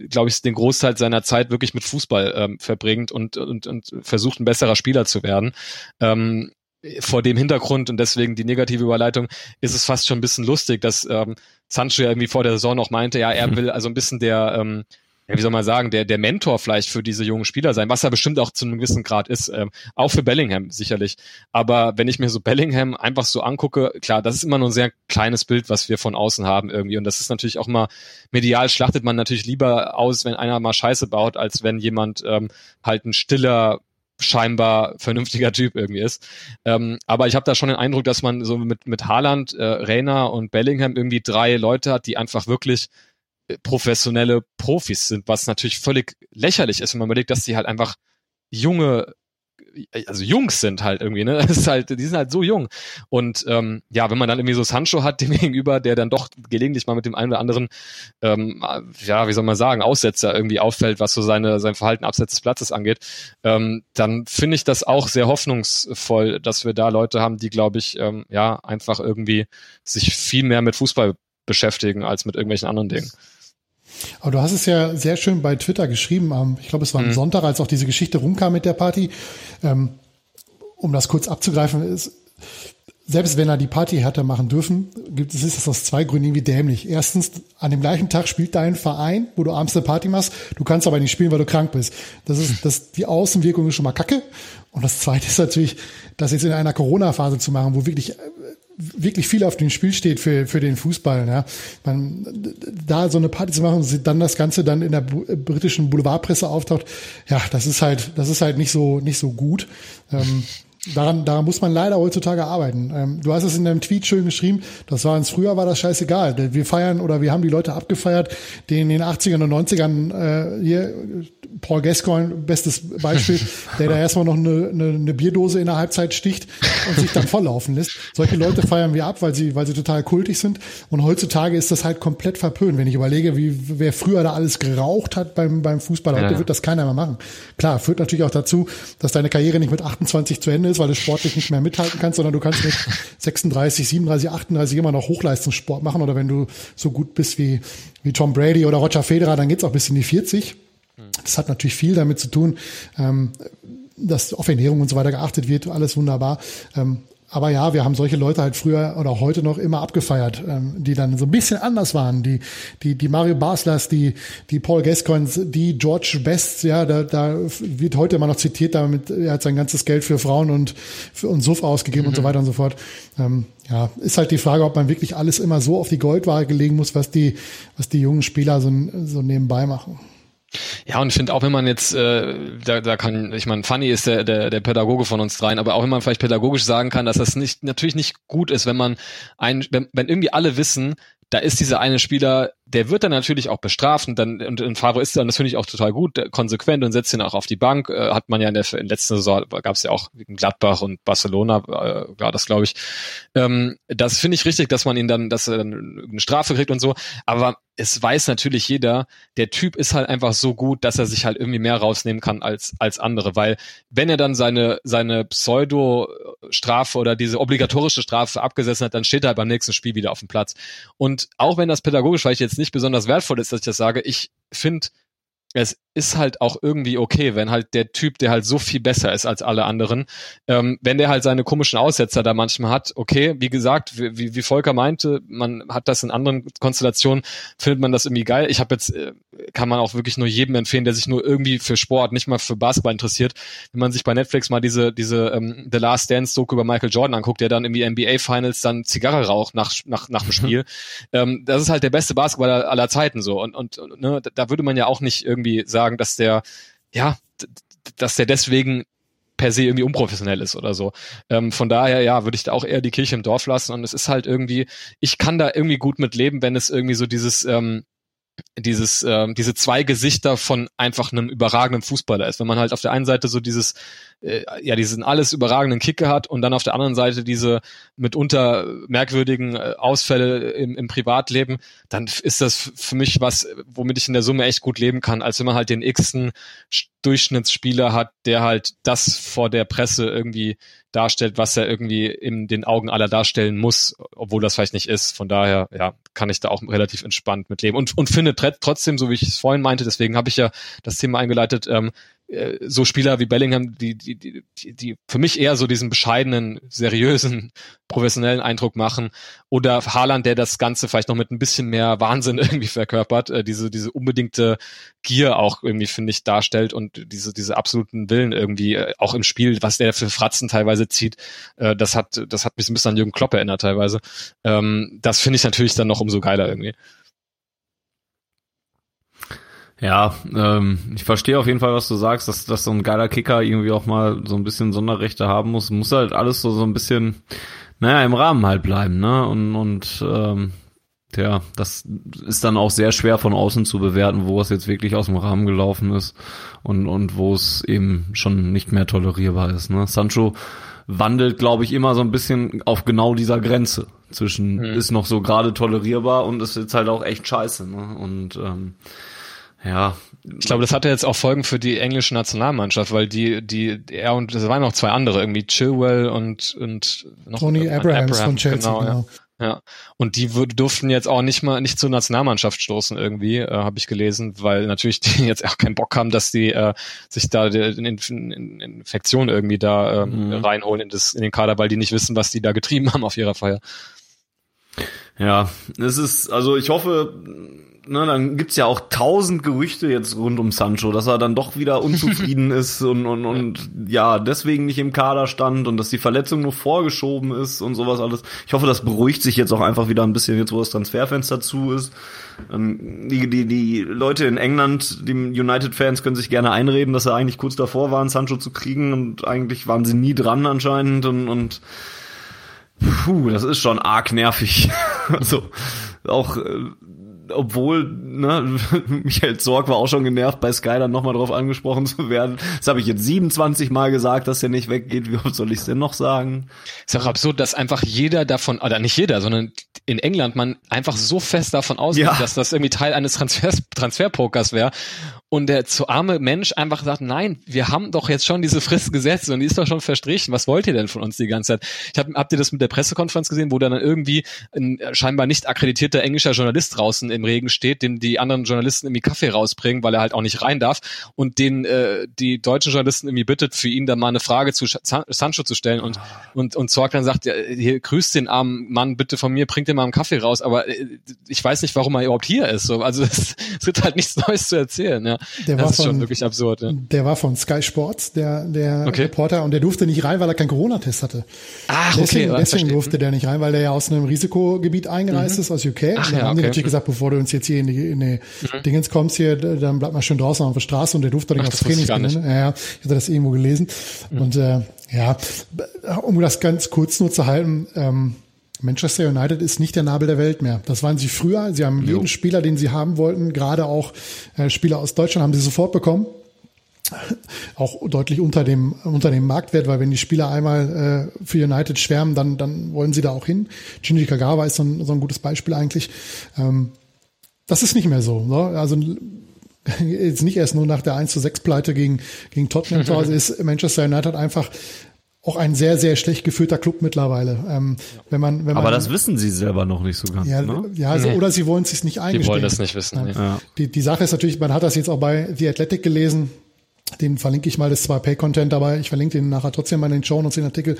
[SPEAKER 3] glaube ich, den Großteil seiner Zeit wirklich mit Fußball ähm, verbringt und, und, und versucht, ein besserer Spieler zu werden. Ähm, vor dem Hintergrund und deswegen die negative Überleitung ist es fast schon ein bisschen lustig, dass ähm, Sancho ja irgendwie vor der Saison noch meinte, ja, er mhm. will also ein bisschen der, ähm, ja, wie soll man sagen, der, der Mentor vielleicht für diese jungen Spieler sein, was er bestimmt auch zu einem gewissen Grad ist, ähm, auch für Bellingham sicherlich. Aber wenn ich mir so Bellingham einfach so angucke, klar, das ist immer nur ein sehr kleines Bild, was wir von außen haben irgendwie. Und das ist natürlich auch mal, medial schlachtet man natürlich lieber aus, wenn einer mal Scheiße baut, als wenn jemand ähm, halt ein stiller, scheinbar vernünftiger Typ irgendwie ist. Ähm, aber ich habe da schon den Eindruck, dass man so mit, mit Haaland, äh, Reiner und Bellingham irgendwie drei Leute hat, die einfach wirklich professionelle Profis sind, was natürlich völlig lächerlich ist, wenn man überlegt, dass die halt einfach junge also Jungs sind halt irgendwie, ne? Das ist halt, die sind halt so jung. Und ähm, ja, wenn man dann irgendwie so Sancho hat, dem gegenüber, der dann doch gelegentlich mal mit dem einen oder anderen, ähm, ja, wie soll man sagen, Aussetzer irgendwie auffällt, was so seine, sein Verhalten abseits des Platzes angeht, ähm, dann finde ich das auch sehr hoffnungsvoll, dass wir da Leute haben, die, glaube ich, ähm, ja, einfach irgendwie sich viel mehr mit Fußball beschäftigen als mit irgendwelchen anderen Dingen.
[SPEAKER 2] Aber du hast es ja sehr schön bei Twitter geschrieben, am, ich glaube, es war am mhm. Sonntag, als auch diese Geschichte rumkam mit der Party. Ähm, um das kurz abzugreifen, ist, selbst wenn er die Party hätte machen dürfen, gibt es ist das aus zwei Gründen irgendwie dämlich. Erstens, an dem gleichen Tag spielt dein Verein, wo du abends eine Party machst, du kannst aber nicht spielen, weil du krank bist. Das ist, das, die Außenwirkung ist schon mal kacke. Und das zweite ist natürlich, das jetzt in einer Corona-Phase zu machen, wo wirklich wirklich viel auf dem Spiel steht für, für den Fußball. Ja. Man, da so eine Party zu machen, dann das Ganze dann in der britischen Boulevardpresse auftaucht, ja, das ist halt, das ist halt nicht so, nicht so gut. Ähm, daran, daran muss man leider heutzutage arbeiten. Ähm, du hast es in deinem Tweet schön geschrieben, das war uns früher war das scheißegal. Wir feiern oder wir haben die Leute abgefeiert, die in den 80ern und 90ern äh, hier Paul Gascoigne, bestes Beispiel, der da erstmal noch eine, eine, eine Bierdose in der Halbzeit sticht und sich dann volllaufen lässt. Solche Leute feiern wir ab, weil sie, weil sie total kultig sind. Und heutzutage ist das halt komplett verpönt. Wenn ich überlege, wie wer früher da alles geraucht hat beim, beim Fußball, heute ja. wird das keiner mehr machen. Klar, führt natürlich auch dazu, dass deine Karriere nicht mit 28 zu Ende ist, weil du sportlich nicht mehr mithalten kannst, sondern du kannst mit 36, 37, 38 immer noch Hochleistungssport machen. Oder wenn du so gut bist wie, wie Tom Brady oder Roger Federer, dann geht's auch bis in die 40. Das hat natürlich viel damit zu tun, ähm, dass auf Ernährung und so weiter geachtet wird, alles wunderbar. Ähm, aber ja, wir haben solche Leute halt früher oder heute noch immer abgefeiert, ähm, die dann so ein bisschen anders waren. Die, die, die Mario Baslers, die, die Paul Gascoins, die George Best, ja, da, da wird heute immer noch zitiert, damit er hat sein ganzes Geld für Frauen und, für, und Suff ausgegeben mhm. und so mhm. weiter und so fort. Ähm, ja, ist halt die Frage, ob man wirklich alles immer so auf die Goldwaage legen muss, was die, was die jungen Spieler so, so nebenbei machen.
[SPEAKER 3] Ja, und ich finde auch, wenn man jetzt, äh, da, da kann, ich meine, Fanny ist der, der, der Pädagoge von uns dreien, aber auch wenn man vielleicht pädagogisch sagen kann, dass das nicht natürlich nicht gut ist, wenn man ein, wenn, wenn irgendwie alle wissen, da ist dieser eine Spieler, der wird dann natürlich auch bestraft und dann und, und Favre ist dann, das finde ich auch total gut, konsequent und setzt ihn auch auf die Bank. Äh, hat man ja in der in letzten Saison gab es ja auch Gladbach und Barcelona äh, war das, glaube ich. Ähm, das finde ich richtig, dass man ihn dann, dass er dann eine Strafe kriegt und so. Aber es weiß natürlich jeder, der Typ ist halt einfach so gut, dass er sich halt irgendwie mehr rausnehmen kann als, als andere. Weil wenn er dann seine, seine Pseudo-Strafe oder diese obligatorische Strafe abgesessen hat, dann steht er halt beim nächsten Spiel wieder auf dem Platz. Und auch wenn das pädagogisch vielleicht jetzt nicht besonders wertvoll ist, dass ich das sage, ich finde, es ist halt auch irgendwie okay, wenn halt der Typ, der halt so viel besser ist als alle anderen, ähm, wenn der halt seine komischen Aussetzer da manchmal hat, okay, wie gesagt, wie, wie Volker meinte, man hat das in anderen Konstellationen, findet man das irgendwie geil. Ich habe jetzt, äh, kann man auch wirklich nur jedem empfehlen, der sich nur irgendwie für Sport, nicht mal für Basketball interessiert, wenn man sich bei Netflix mal diese, diese ähm, The Last Dance Doku über Michael Jordan anguckt, der dann im NBA Finals dann Zigarre raucht nach, nach, nach dem Spiel. ähm, das ist halt der beste Basketballer aller Zeiten so. Und, und ne, da würde man ja auch nicht irgendwie sagen, sagen, dass der, ja, dass der deswegen per se irgendwie unprofessionell ist oder so. Ähm, von daher, ja, würde ich da auch eher die Kirche im Dorf lassen. Und es ist halt irgendwie, ich kann da irgendwie gut mit leben, wenn es irgendwie so dieses, ähm, dieses, ähm, diese zwei Gesichter von einfach einem überragenden Fußballer ist. Wenn man halt auf der einen Seite so dieses, äh, ja, diesen alles überragenden Kicker hat und dann auf der anderen Seite diese mitunter merkwürdigen äh, Ausfälle im, im Privatleben, dann ist das für mich was, womit ich in der Summe echt gut leben kann, als wenn man halt den x-ten Durchschnittsspieler hat, der halt das vor der Presse irgendwie darstellt, was er irgendwie in den Augen aller darstellen muss, obwohl das vielleicht nicht ist. Von daher, ja, kann ich da auch relativ entspannt mit leben und, und finde trotzdem, so wie ich es vorhin meinte, deswegen habe ich ja das Thema eingeleitet, ähm, äh, so Spieler wie Bellingham, die, die, die, die für mich eher so diesen bescheidenen, seriösen, professionellen Eindruck machen. Oder Haaland, der das Ganze vielleicht noch mit ein bisschen mehr Wahnsinn irgendwie verkörpert, äh, diese, diese unbedingte Gier auch irgendwie, finde ich, darstellt und diese, diese absoluten Willen irgendwie, äh, auch im Spiel, was der für Fratzen teilweise zieht, äh, das hat, das hat mich ein bisschen an Jürgen Klopp erinnert teilweise. Ähm, das finde ich natürlich dann noch umso geiler irgendwie.
[SPEAKER 1] Ja, ähm, ich verstehe auf jeden Fall, was du sagst, dass, dass so ein geiler Kicker irgendwie auch mal so ein bisschen Sonderrechte haben muss. Muss halt alles so, so ein bisschen, naja, im Rahmen halt bleiben, ne? Und, und ähm, ja, das ist dann auch sehr schwer von außen zu bewerten, wo es jetzt wirklich aus dem Rahmen gelaufen ist und, und wo es eben schon nicht mehr tolerierbar ist. Ne? Sancho wandelt, glaube ich, immer so ein bisschen auf genau dieser Grenze zwischen mhm. ist noch so gerade tolerierbar und ist jetzt halt auch echt scheiße. Ne? Und ähm, ja.
[SPEAKER 3] Ich glaube, das hatte jetzt auch Folgen für die englische Nationalmannschaft, weil die, die, er und es waren noch zwei andere, irgendwie Chilwell und, und
[SPEAKER 2] noch Tony Abrahams Abraham, von Chelsea, genau. genau.
[SPEAKER 3] Ja. Ja. Und die durften jetzt auch nicht mal nicht zur Nationalmannschaft stoßen irgendwie, äh, habe ich gelesen, weil natürlich die jetzt auch keinen Bock haben, dass die äh, sich da in, in, in Infektion irgendwie da ähm, mhm. reinholen in, das, in den Kader, weil die nicht wissen, was die da getrieben haben auf ihrer Feier.
[SPEAKER 1] Ja, es ist, also ich hoffe, ne, dann gibt's ja auch tausend Gerüchte jetzt rund um Sancho, dass er dann doch wieder unzufrieden ist und, und, und ja, deswegen nicht im Kader stand und dass die Verletzung nur vorgeschoben ist und sowas alles. Ich hoffe, das beruhigt sich jetzt auch einfach wieder ein bisschen, jetzt wo das Transferfenster zu ist. Ähm, die, die, die Leute in England, die United-Fans können sich gerne einreden, dass sie eigentlich kurz davor waren, Sancho zu kriegen und eigentlich waren sie nie dran anscheinend und, und puh, das ist schon arg nervig. also auch äh, obwohl, ne, Michael Zorg war auch schon genervt, bei Sky dann nochmal drauf angesprochen zu werden. Das habe ich jetzt 27 Mal gesagt, dass er nicht weggeht. Wie oft soll ich es denn noch sagen?
[SPEAKER 3] Ist auch absurd, dass einfach jeder davon, oder nicht jeder, sondern in England man einfach so fest davon ausgeht, ja. dass das irgendwie Teil eines Transfers, Transferpokers wäre und der zu arme Mensch einfach sagt, nein, wir haben doch jetzt schon diese Frist gesetzt und die ist doch schon verstrichen. Was wollt ihr denn von uns die ganze Zeit? Ich hab, habt ihr das mit der Pressekonferenz gesehen, wo dann irgendwie ein scheinbar nicht akkreditierter englischer Journalist draußen im Regen steht, den die anderen Journalisten irgendwie Kaffee rausbringen, weil er halt auch nicht rein darf und den äh, die deutschen Journalisten irgendwie bittet, für ihn dann mal eine Frage zu Sancho zu stellen und und und Zorg dann sagt, ja, hier grüßt den armen Mann bitte von mir, bringt den mal einen Kaffee raus, aber äh, ich weiß nicht, warum er überhaupt hier ist. So, also es, es gibt halt nichts Neues zu erzählen. Ja.
[SPEAKER 2] Der
[SPEAKER 3] das
[SPEAKER 2] war
[SPEAKER 3] ist
[SPEAKER 2] von,
[SPEAKER 3] schon wirklich absurd. Ja.
[SPEAKER 2] Der war von Sky Sports, der, der
[SPEAKER 3] Okay.
[SPEAKER 2] Reporter, und der durfte nicht rein, weil er keinen Corona-Test hatte.
[SPEAKER 3] Ach,
[SPEAKER 2] deswegen,
[SPEAKER 3] okay,
[SPEAKER 2] deswegen durfte der nicht rein, weil der ja aus einem Risikogebiet eingereist ist, aus UK.
[SPEAKER 3] Mhm. Ach
[SPEAKER 2] und dann
[SPEAKER 3] ja,
[SPEAKER 2] haben die
[SPEAKER 3] okay. Mhm.
[SPEAKER 2] natürlich gesagt, bevor du uns jetzt hier in die, in die Dingens kommst hier, dann bleib mal schön draußen auf der Straße und der durfte nicht
[SPEAKER 3] Ach,
[SPEAKER 2] aufs
[SPEAKER 3] gar
[SPEAKER 2] Trainingsgelände. Ja, ja, ich hatte das irgendwo gelesen.
[SPEAKER 3] Mhm.
[SPEAKER 2] Und äh, ja, um das ganz kurz nur zu halten, ähm, Manchester United ist nicht der Nabel der Welt mehr. Das waren sie früher. Sie haben jeden Spieler, den sie haben wollten, gerade auch äh, Spieler aus Deutschland, haben sie sofort bekommen auch deutlich unter dem unter dem Marktwert, weil wenn die Spieler einmal äh, für United schwärmen, dann dann wollen sie da auch hin. Shinji Kagawa ist so ein, so ein gutes Beispiel eigentlich. Ähm, das ist nicht mehr so. Ne? Also jetzt nicht erst nur nach der 1 zu 6 Pleite gegen gegen Tottenham zu Hause ist Manchester United einfach auch ein sehr sehr schlecht geführter Club mittlerweile. Ähm, wenn man wenn man
[SPEAKER 1] Aber das wissen sie selber noch nicht so ganz.
[SPEAKER 2] ja,
[SPEAKER 1] ne?
[SPEAKER 2] ja also,
[SPEAKER 3] Nee.
[SPEAKER 2] oder sie wollen es sich nicht eingestehen.
[SPEAKER 3] Die wollen das nicht wissen. Nee.
[SPEAKER 1] Ja.
[SPEAKER 2] Die, die Sache ist natürlich, man hat das jetzt auch bei The Athletic gelesen. Den verlinke ich mal, das ist zwar Pay-Content, aber ich verlinke den nachher trotzdem mal in den Show und den Artikel.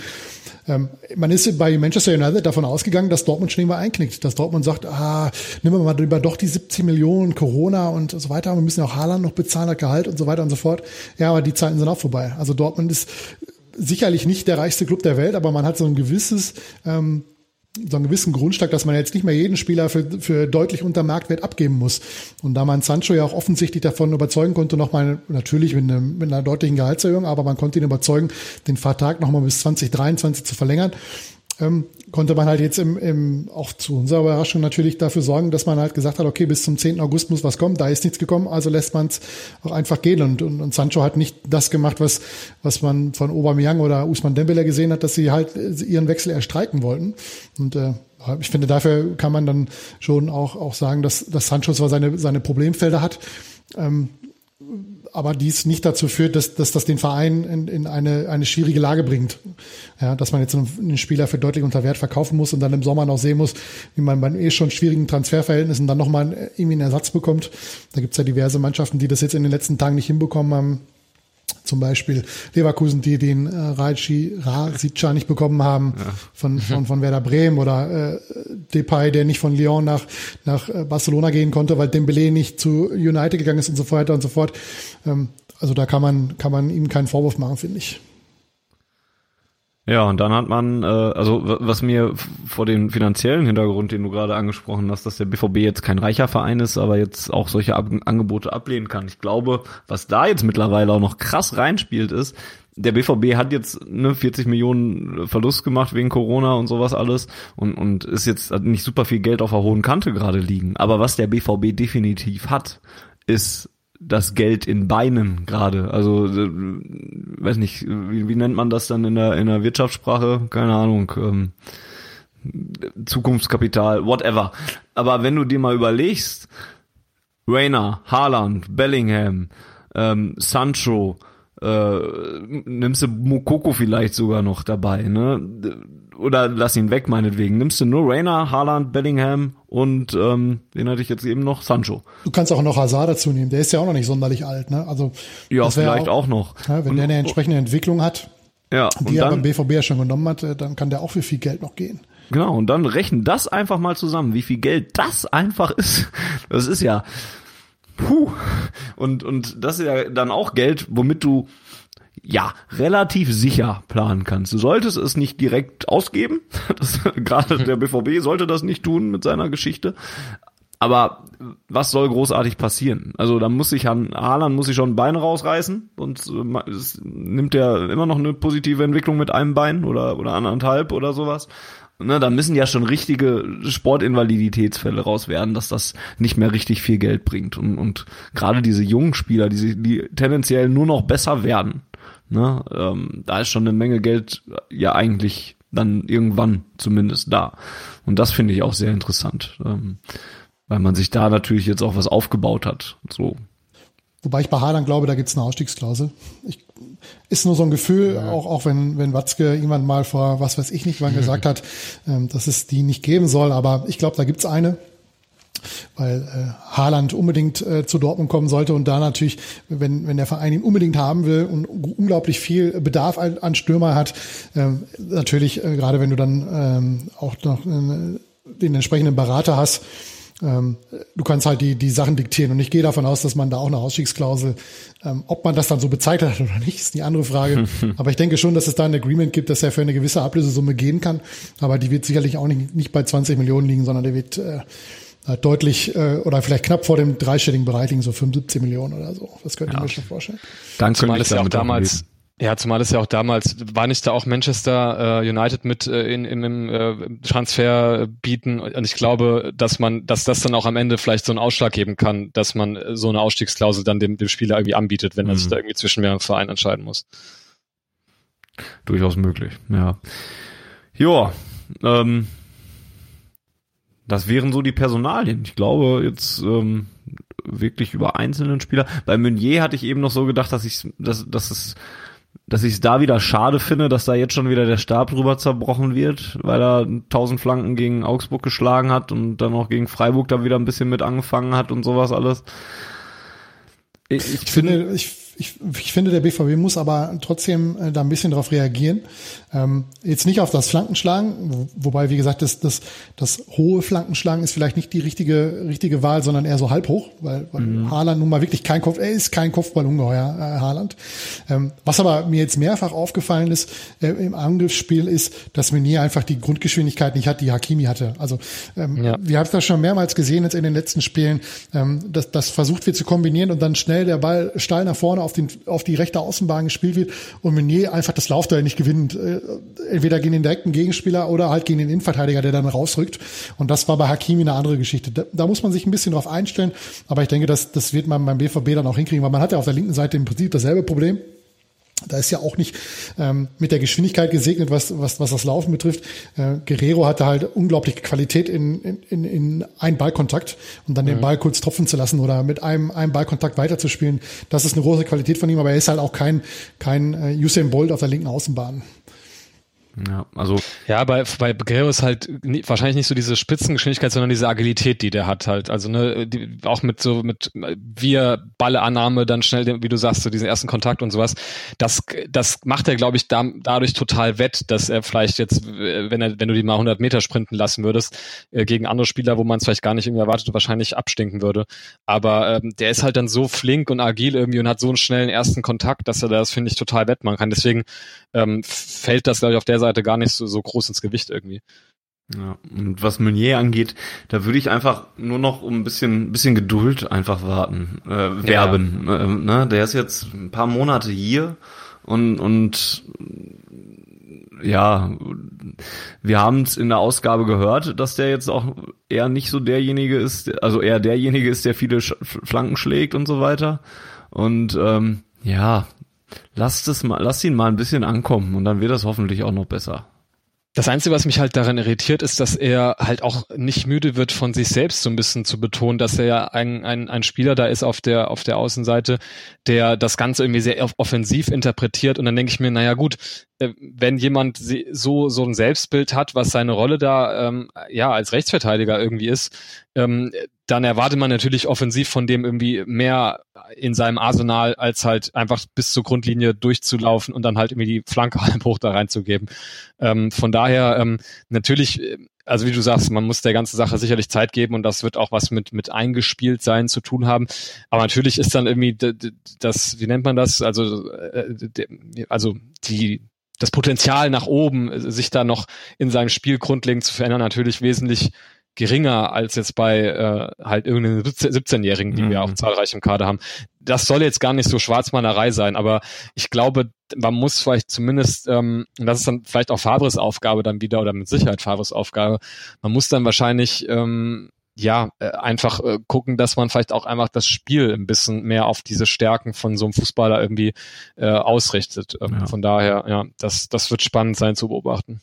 [SPEAKER 2] Ähm, man ist bei Manchester United davon ausgegangen, dass Dortmund schon mal einknickt, dass Dortmund sagt, ah, nehmen wir mal lieber doch die 17 Millionen Corona und so weiter, wir müssen ja auch Haaland noch bezahlen, das Gehalt und so weiter und so fort. Ja, aber die Zeiten sind auch vorbei. Also Dortmund ist sicherlich nicht der reichste Club der Welt, aber man hat so ein gewisses ähm, so einen gewissen Grundstock, dass man jetzt nicht mehr jeden Spieler für, für deutlich unter Marktwert abgeben muss. Und da man Sancho ja auch offensichtlich davon überzeugen konnte, nochmal natürlich mit, einem, mit einer deutlichen Gehaltserhöhung, aber man konnte ihn überzeugen, den Vertrag nochmal bis 2023 zu verlängern, ähm, konnte man halt jetzt im, im, auch zu unserer Überraschung natürlich dafür sorgen, dass man halt gesagt hat, okay, bis zum 10. August muss was kommen, da ist nichts gekommen, also lässt man es auch einfach gehen. Und, und, und Sancho hat nicht das gemacht, was, was man von Aubameyang oder Usman Dembele gesehen hat, dass sie halt äh, ihren Wechsel erstreiten wollten. Und äh, ich finde, dafür kann man dann schon auch, auch sagen, dass, dass Sancho zwar seine, seine Problemfelder hat, ähm, aber dies nicht dazu führt, dass, dass das den Verein in, in eine, eine schwierige Lage bringt. Ja, dass man jetzt einen, Spieler für deutlich unter Wert verkaufen muss und dann im Sommer noch sehen muss, wie man bei eh schon schwierigen Transferverhältnissen dann nochmal irgendwie einen Ersatz bekommt. Da gibt's ja diverse Mannschaften, die das jetzt in den letzten Tagen nicht hinbekommen haben. Zum Beispiel Leverkusen, die den äh, Raji Rasica nicht bekommen haben von, von, von Werder Bremen oder äh, Depay, der nicht von Lyon nach, nach äh, Barcelona gehen konnte, weil Dembele nicht zu United gegangen ist und so weiter und so fort. Ähm, also da kann man, kann man ihm keinen Vorwurf machen, finde ich.
[SPEAKER 1] Ja, und dann hat man, äh, also was mir vor dem finanziellen Hintergrund, den du gerade angesprochen hast, dass der BVB jetzt kein reicher Verein ist, aber jetzt auch solche Ab Angebote ablehnen kann. Ich glaube, was da jetzt mittlerweile auch noch krass reinspielt, ist, der BVB hat jetzt ne 40 Millionen Verlust gemacht wegen Corona und sowas alles und und ist jetzt nicht super viel Geld auf der hohen Kante gerade liegen. Aber was der BVB definitiv hat, ist das Geld in Beinen gerade. Also äh, weiß nicht, wie, wie nennt man das dann in der in der Wirtschaftssprache? Keine Ahnung. Ähm, Zukunftskapital, whatever. Aber wenn du dir mal überlegst, Rainer, Haaland, Bellingham, ähm, Sancho, äh, nimmst du Mokoko vielleicht sogar noch dabei, ne? Oder lass ihn weg, meinetwegen. Nimmst du nur Rainer, Haaland, Bellingham und ähm, den hatte ich jetzt eben noch, Sancho.
[SPEAKER 2] Du kannst auch noch Hazard dazu nehmen. Der ist ja auch noch nicht sonderlich alt. Ne? Also
[SPEAKER 1] Ja, vielleicht auch, noch.
[SPEAKER 2] Ja, wenn
[SPEAKER 1] Und-
[SPEAKER 2] der eine entsprechende Entwicklung hat, ja, die er beim BVB ja schon genommen hat, äh, dann kann der auch für viel Geld noch gehen.
[SPEAKER 1] Genau, und dann rechnen das einfach mal zusammen, wie viel Geld das einfach ist. Das ist ja, puh. Und, und das ist ja dann auch Geld, womit du ja, relativ sicher planen kannst. Du solltest es nicht direkt ausgeben. Das, gerade der BVB sollte das nicht tun mit seiner Geschichte. Aber was soll großartig passieren? Also da muss sich Haaland muss sich schon ein Bein rausreißen und äh, nimmt er immer noch eine positive Entwicklung mit einem Bein oder oder anderthalb oder sowas. Ne, da müssen ja schon richtige Sportinvaliditätsfälle raus werden, dass das nicht mehr richtig viel Geld bringt. Und, und gerade diese jungen Spieler, die, die tendenziell nur noch besser werden, Ne? Ähm, da ist schon eine Menge Geld ja eigentlich dann irgendwann zumindest da. Und das finde ich auch sehr interessant, ähm, weil man sich da natürlich jetzt auch was aufgebaut hat. So.
[SPEAKER 2] Wobei ich bei Haaland glaube, da gibt es eine Ausstiegsklausel. Ich, ist nur so ein Gefühl, ja. auch, auch wenn, wenn Watzke irgendwann mal vor, was weiß ich nicht, wann gesagt hat, ähm, dass es die nicht geben soll. Aber ich glaube, da gibt es eine weil äh, Haaland unbedingt äh, zu Dortmund kommen sollte und da natürlich, wenn, wenn der Verein ihn unbedingt haben will und unglaublich viel Bedarf an, an Stürmer hat, ähm, natürlich, äh, gerade wenn du dann ähm, auch noch äh, den entsprechenden Berater hast, ähm, du kannst halt die, die Sachen diktieren. Und ich gehe davon aus, dass man da auch eine Ausstiegsklausel, ähm, ob man das dann so bezeichnet hat oder nicht, ist die andere Frage. Aber ich denke schon, dass es da ein Agreement gibt, dass er für eine gewisse Ablösesumme gehen kann. Aber die wird sicherlich auch nicht, nicht bei 20 Millionen liegen, sondern der wird äh, äh, deutlich äh, oder vielleicht knapp vor dem dreistelligen Bereich liegen, so 75 Millionen oder so. Das könnte ja. ich mir schon vorstellen.
[SPEAKER 3] Dann zumal es ja auch damals, ja, zumal es ja auch damals, war nicht da auch Manchester äh, United mit äh, in, in einem äh, Transfer bieten und ich glaube, dass man, dass das dann auch am Ende vielleicht so einen Ausschlag geben kann, dass man so eine Ausstiegsklausel dann dem, dem Spieler irgendwie anbietet, wenn er sich mhm. da irgendwie zwischen mehreren Vereinen entscheiden muss.
[SPEAKER 1] Durchaus möglich, ja. Joa, ähm, das wären so die Personalien. Ich glaube jetzt ähm, wirklich über einzelnen Spieler. Bei Meunier hatte ich eben noch so gedacht, dass ich, dass, dass es, dass ich es da wieder schade finde, dass da jetzt schon wieder der Stab drüber zerbrochen wird, weil er 1000 Flanken gegen Augsburg geschlagen hat und dann auch gegen Freiburg da wieder ein bisschen mit angefangen hat und sowas alles.
[SPEAKER 2] Ich, ich finde, ich ich, ich finde, der BVB muss aber trotzdem äh, da ein bisschen darauf reagieren. Ähm, jetzt nicht auf das Flankenschlagen, wo, wobei, wie gesagt, das, das, das hohe Flankenschlagen ist vielleicht nicht die richtige, richtige Wahl, sondern eher so halb hoch, weil, weil mhm. Haaland nun mal wirklich kein Kopf, er ist kein Kopfballungeheuer, äh, Haaland. Ähm, was aber mir jetzt mehrfach aufgefallen ist äh, im Angriffsspiel ist, dass Meunier einfach die Grundgeschwindigkeit nicht hat, die Hakimi hatte. Also ähm, ja. wir haben das schon mehrmals gesehen jetzt in den letzten Spielen, ähm, dass das versucht wird zu kombinieren und dann schnell der Ball steil nach vorne auf, den, auf die rechte Außenbahn gespielt wird und Meunier einfach das Laufduell nicht gewinnt. Äh, entweder gegen den direkten Gegenspieler oder halt gegen den Innenverteidiger, der dann rausrückt. Und das war bei Hakimi eine andere Geschichte. Da, da muss man sich ein bisschen drauf einstellen, aber ich denke, das, das wird man beim BVB dann auch hinkriegen, weil man hat ja auf der linken Seite im Prinzip dasselbe Problem. Da ist ja auch nicht ähm, mit der Geschwindigkeit gesegnet, was, was, was das Laufen betrifft. Äh, Guerrero hatte halt unglaubliche Qualität in, in, in einen Ballkontakt und dann mhm. den Ball kurz tropfen zu lassen oder mit einem, einem Ballkontakt weiterzuspielen. Das ist eine große Qualität von ihm, aber er ist halt auch kein, kein äh, Usain Bolt auf der linken Außenbahn.
[SPEAKER 3] Ja, also. Ja, bei, bei Guerrero ist halt wahrscheinlich nicht so diese Spitzengeschwindigkeit, sondern diese Agilität, die der hat halt. Also, ne, die, auch mit so, mit, wie er Balleannahme dann schnell, wie du sagst, so diesen ersten Kontakt und sowas. Das, das macht er, glaube ich, da, dadurch total wett, dass er vielleicht jetzt, wenn er, wenn du die mal 100 Meter sprinten lassen würdest, äh, gegen andere Spieler, wo man es vielleicht gar nicht irgendwie erwartet, wahrscheinlich abstinken würde. Aber, ähm, der ist halt dann so flink und agil irgendwie und hat so einen schnellen ersten Kontakt, dass er das, finde ich, total wett machen kann. Deswegen, ähm, fällt das, glaube ich, auf der Seite Seite gar nicht so, so groß ins Gewicht irgendwie.
[SPEAKER 1] Ja, und was Meunier angeht, da würde ich einfach nur noch um ein bisschen, bisschen Geduld einfach warten, äh, werben. Ja. Äh, ne? Der ist jetzt ein paar Monate hier und, und ja, wir haben es in der Ausgabe gehört, dass der jetzt auch eher nicht so derjenige ist, also eher derjenige ist, der viele Flanken schlägt und so weiter. Und ähm, ja, lasst es mal, lasst ihn mal ein bisschen ankommen und dann wird das hoffentlich auch noch besser.
[SPEAKER 3] Das Einzige, was mich halt daran irritiert, ist, dass er halt auch nicht müde wird, von sich selbst so ein bisschen zu betonen, dass er ja ein, ein, ein Spieler da ist auf der, auf der Außenseite, der das Ganze irgendwie sehr offensiv interpretiert. Und dann denke ich mir, naja gut, wenn jemand so so ein Selbstbild hat, was seine Rolle da ähm, ja als Rechtsverteidiger irgendwie ist, ähm, dann erwartet man natürlich offensiv von dem irgendwie mehr in seinem Arsenal, als halt einfach bis zur Grundlinie durchzulaufen und dann halt irgendwie die Flanke halb hoch da reinzugeben. Ähm, von daher ähm, natürlich äh, also wie du sagst, man muss der ganzen Sache sicherlich Zeit geben und das wird auch was mit mit eingespielt sein zu tun haben. Aber natürlich ist dann irgendwie das, wie nennt man das? Also äh, also die das Potenzial nach oben, sich da noch in seinem Spiel grundlegend zu verändern, natürlich wesentlich geringer als jetzt bei äh, halt irgendeinen 17-Jährigen, die mhm. wir auch zahlreich im Kader haben. Das soll jetzt gar nicht so Schwarzmalerei sein, aber ich glaube, man muss vielleicht zumindest, ähm, und das ist dann vielleicht auch Fabres Aufgabe dann wieder oder mit Sicherheit Fabres Aufgabe, man muss dann wahrscheinlich ähm, ja, äh, einfach äh, gucken, dass man vielleicht auch einfach das Spiel ein bisschen mehr auf diese Stärken von so einem Fußballer irgendwie äh, ausrichtet. Ähm, ja. Von daher, ja, das, das wird spannend sein zu beobachten.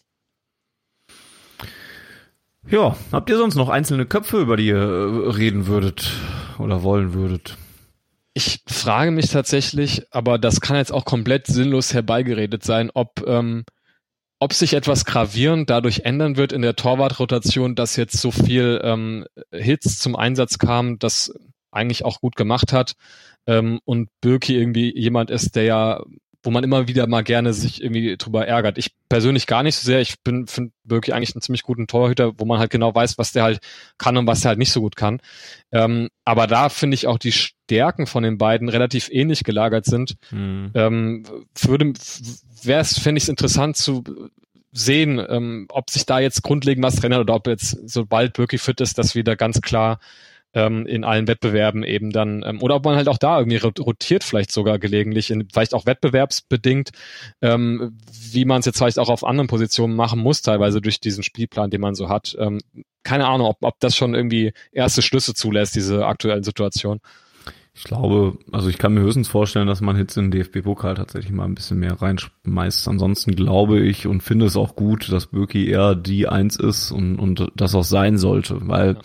[SPEAKER 1] Ja, habt ihr sonst noch einzelne Köpfe, über die ihr äh, reden würdet oder wollen würdet?
[SPEAKER 3] Ich frage mich tatsächlich, aber das kann jetzt auch komplett sinnlos herbeigeredet sein, ob, ähm, ob sich etwas gravierend dadurch ändern wird in der Torwartrotation, dass jetzt so viel ähm, Hits zum Einsatz kamen, das eigentlich auch gut gemacht hat ähm, und Birki irgendwie jemand ist, der ja wo man immer wieder mal gerne sich irgendwie drüber ärgert. Ich persönlich gar nicht so sehr. Ich bin finde wirklich eigentlich einen ziemlich guten Torhüter, wo man halt genau weiß, was der halt kann und was der halt nicht so gut kann. Ähm, aber da finde ich auch die Stärken von den beiden relativ ähnlich gelagert sind. Mhm. Ähm, würde wäre es fände ich es interessant zu sehen, ähm, ob sich da jetzt grundlegend was verändert oder ob jetzt sobald wirklich fit ist, dass wieder ganz klar ähm, in allen Wettbewerben eben dann, ähm, oder ob man halt auch da irgendwie rotiert vielleicht sogar gelegentlich, in, vielleicht auch wettbewerbsbedingt, ähm, wie man es jetzt vielleicht auch auf anderen Positionen machen muss, teilweise durch diesen Spielplan, den man so hat. Ähm, keine Ahnung, ob, ob das schon irgendwie erste Schlüsse zulässt, diese aktuellen Situationen.
[SPEAKER 1] Ich glaube, also ich kann mir höchstens vorstellen, dass man jetzt in den DFB-Pokal tatsächlich mal ein bisschen mehr reinschmeißt. Ansonsten glaube ich und finde es auch gut, dass Birki eher die Eins ist und, und das auch sein sollte, weil ja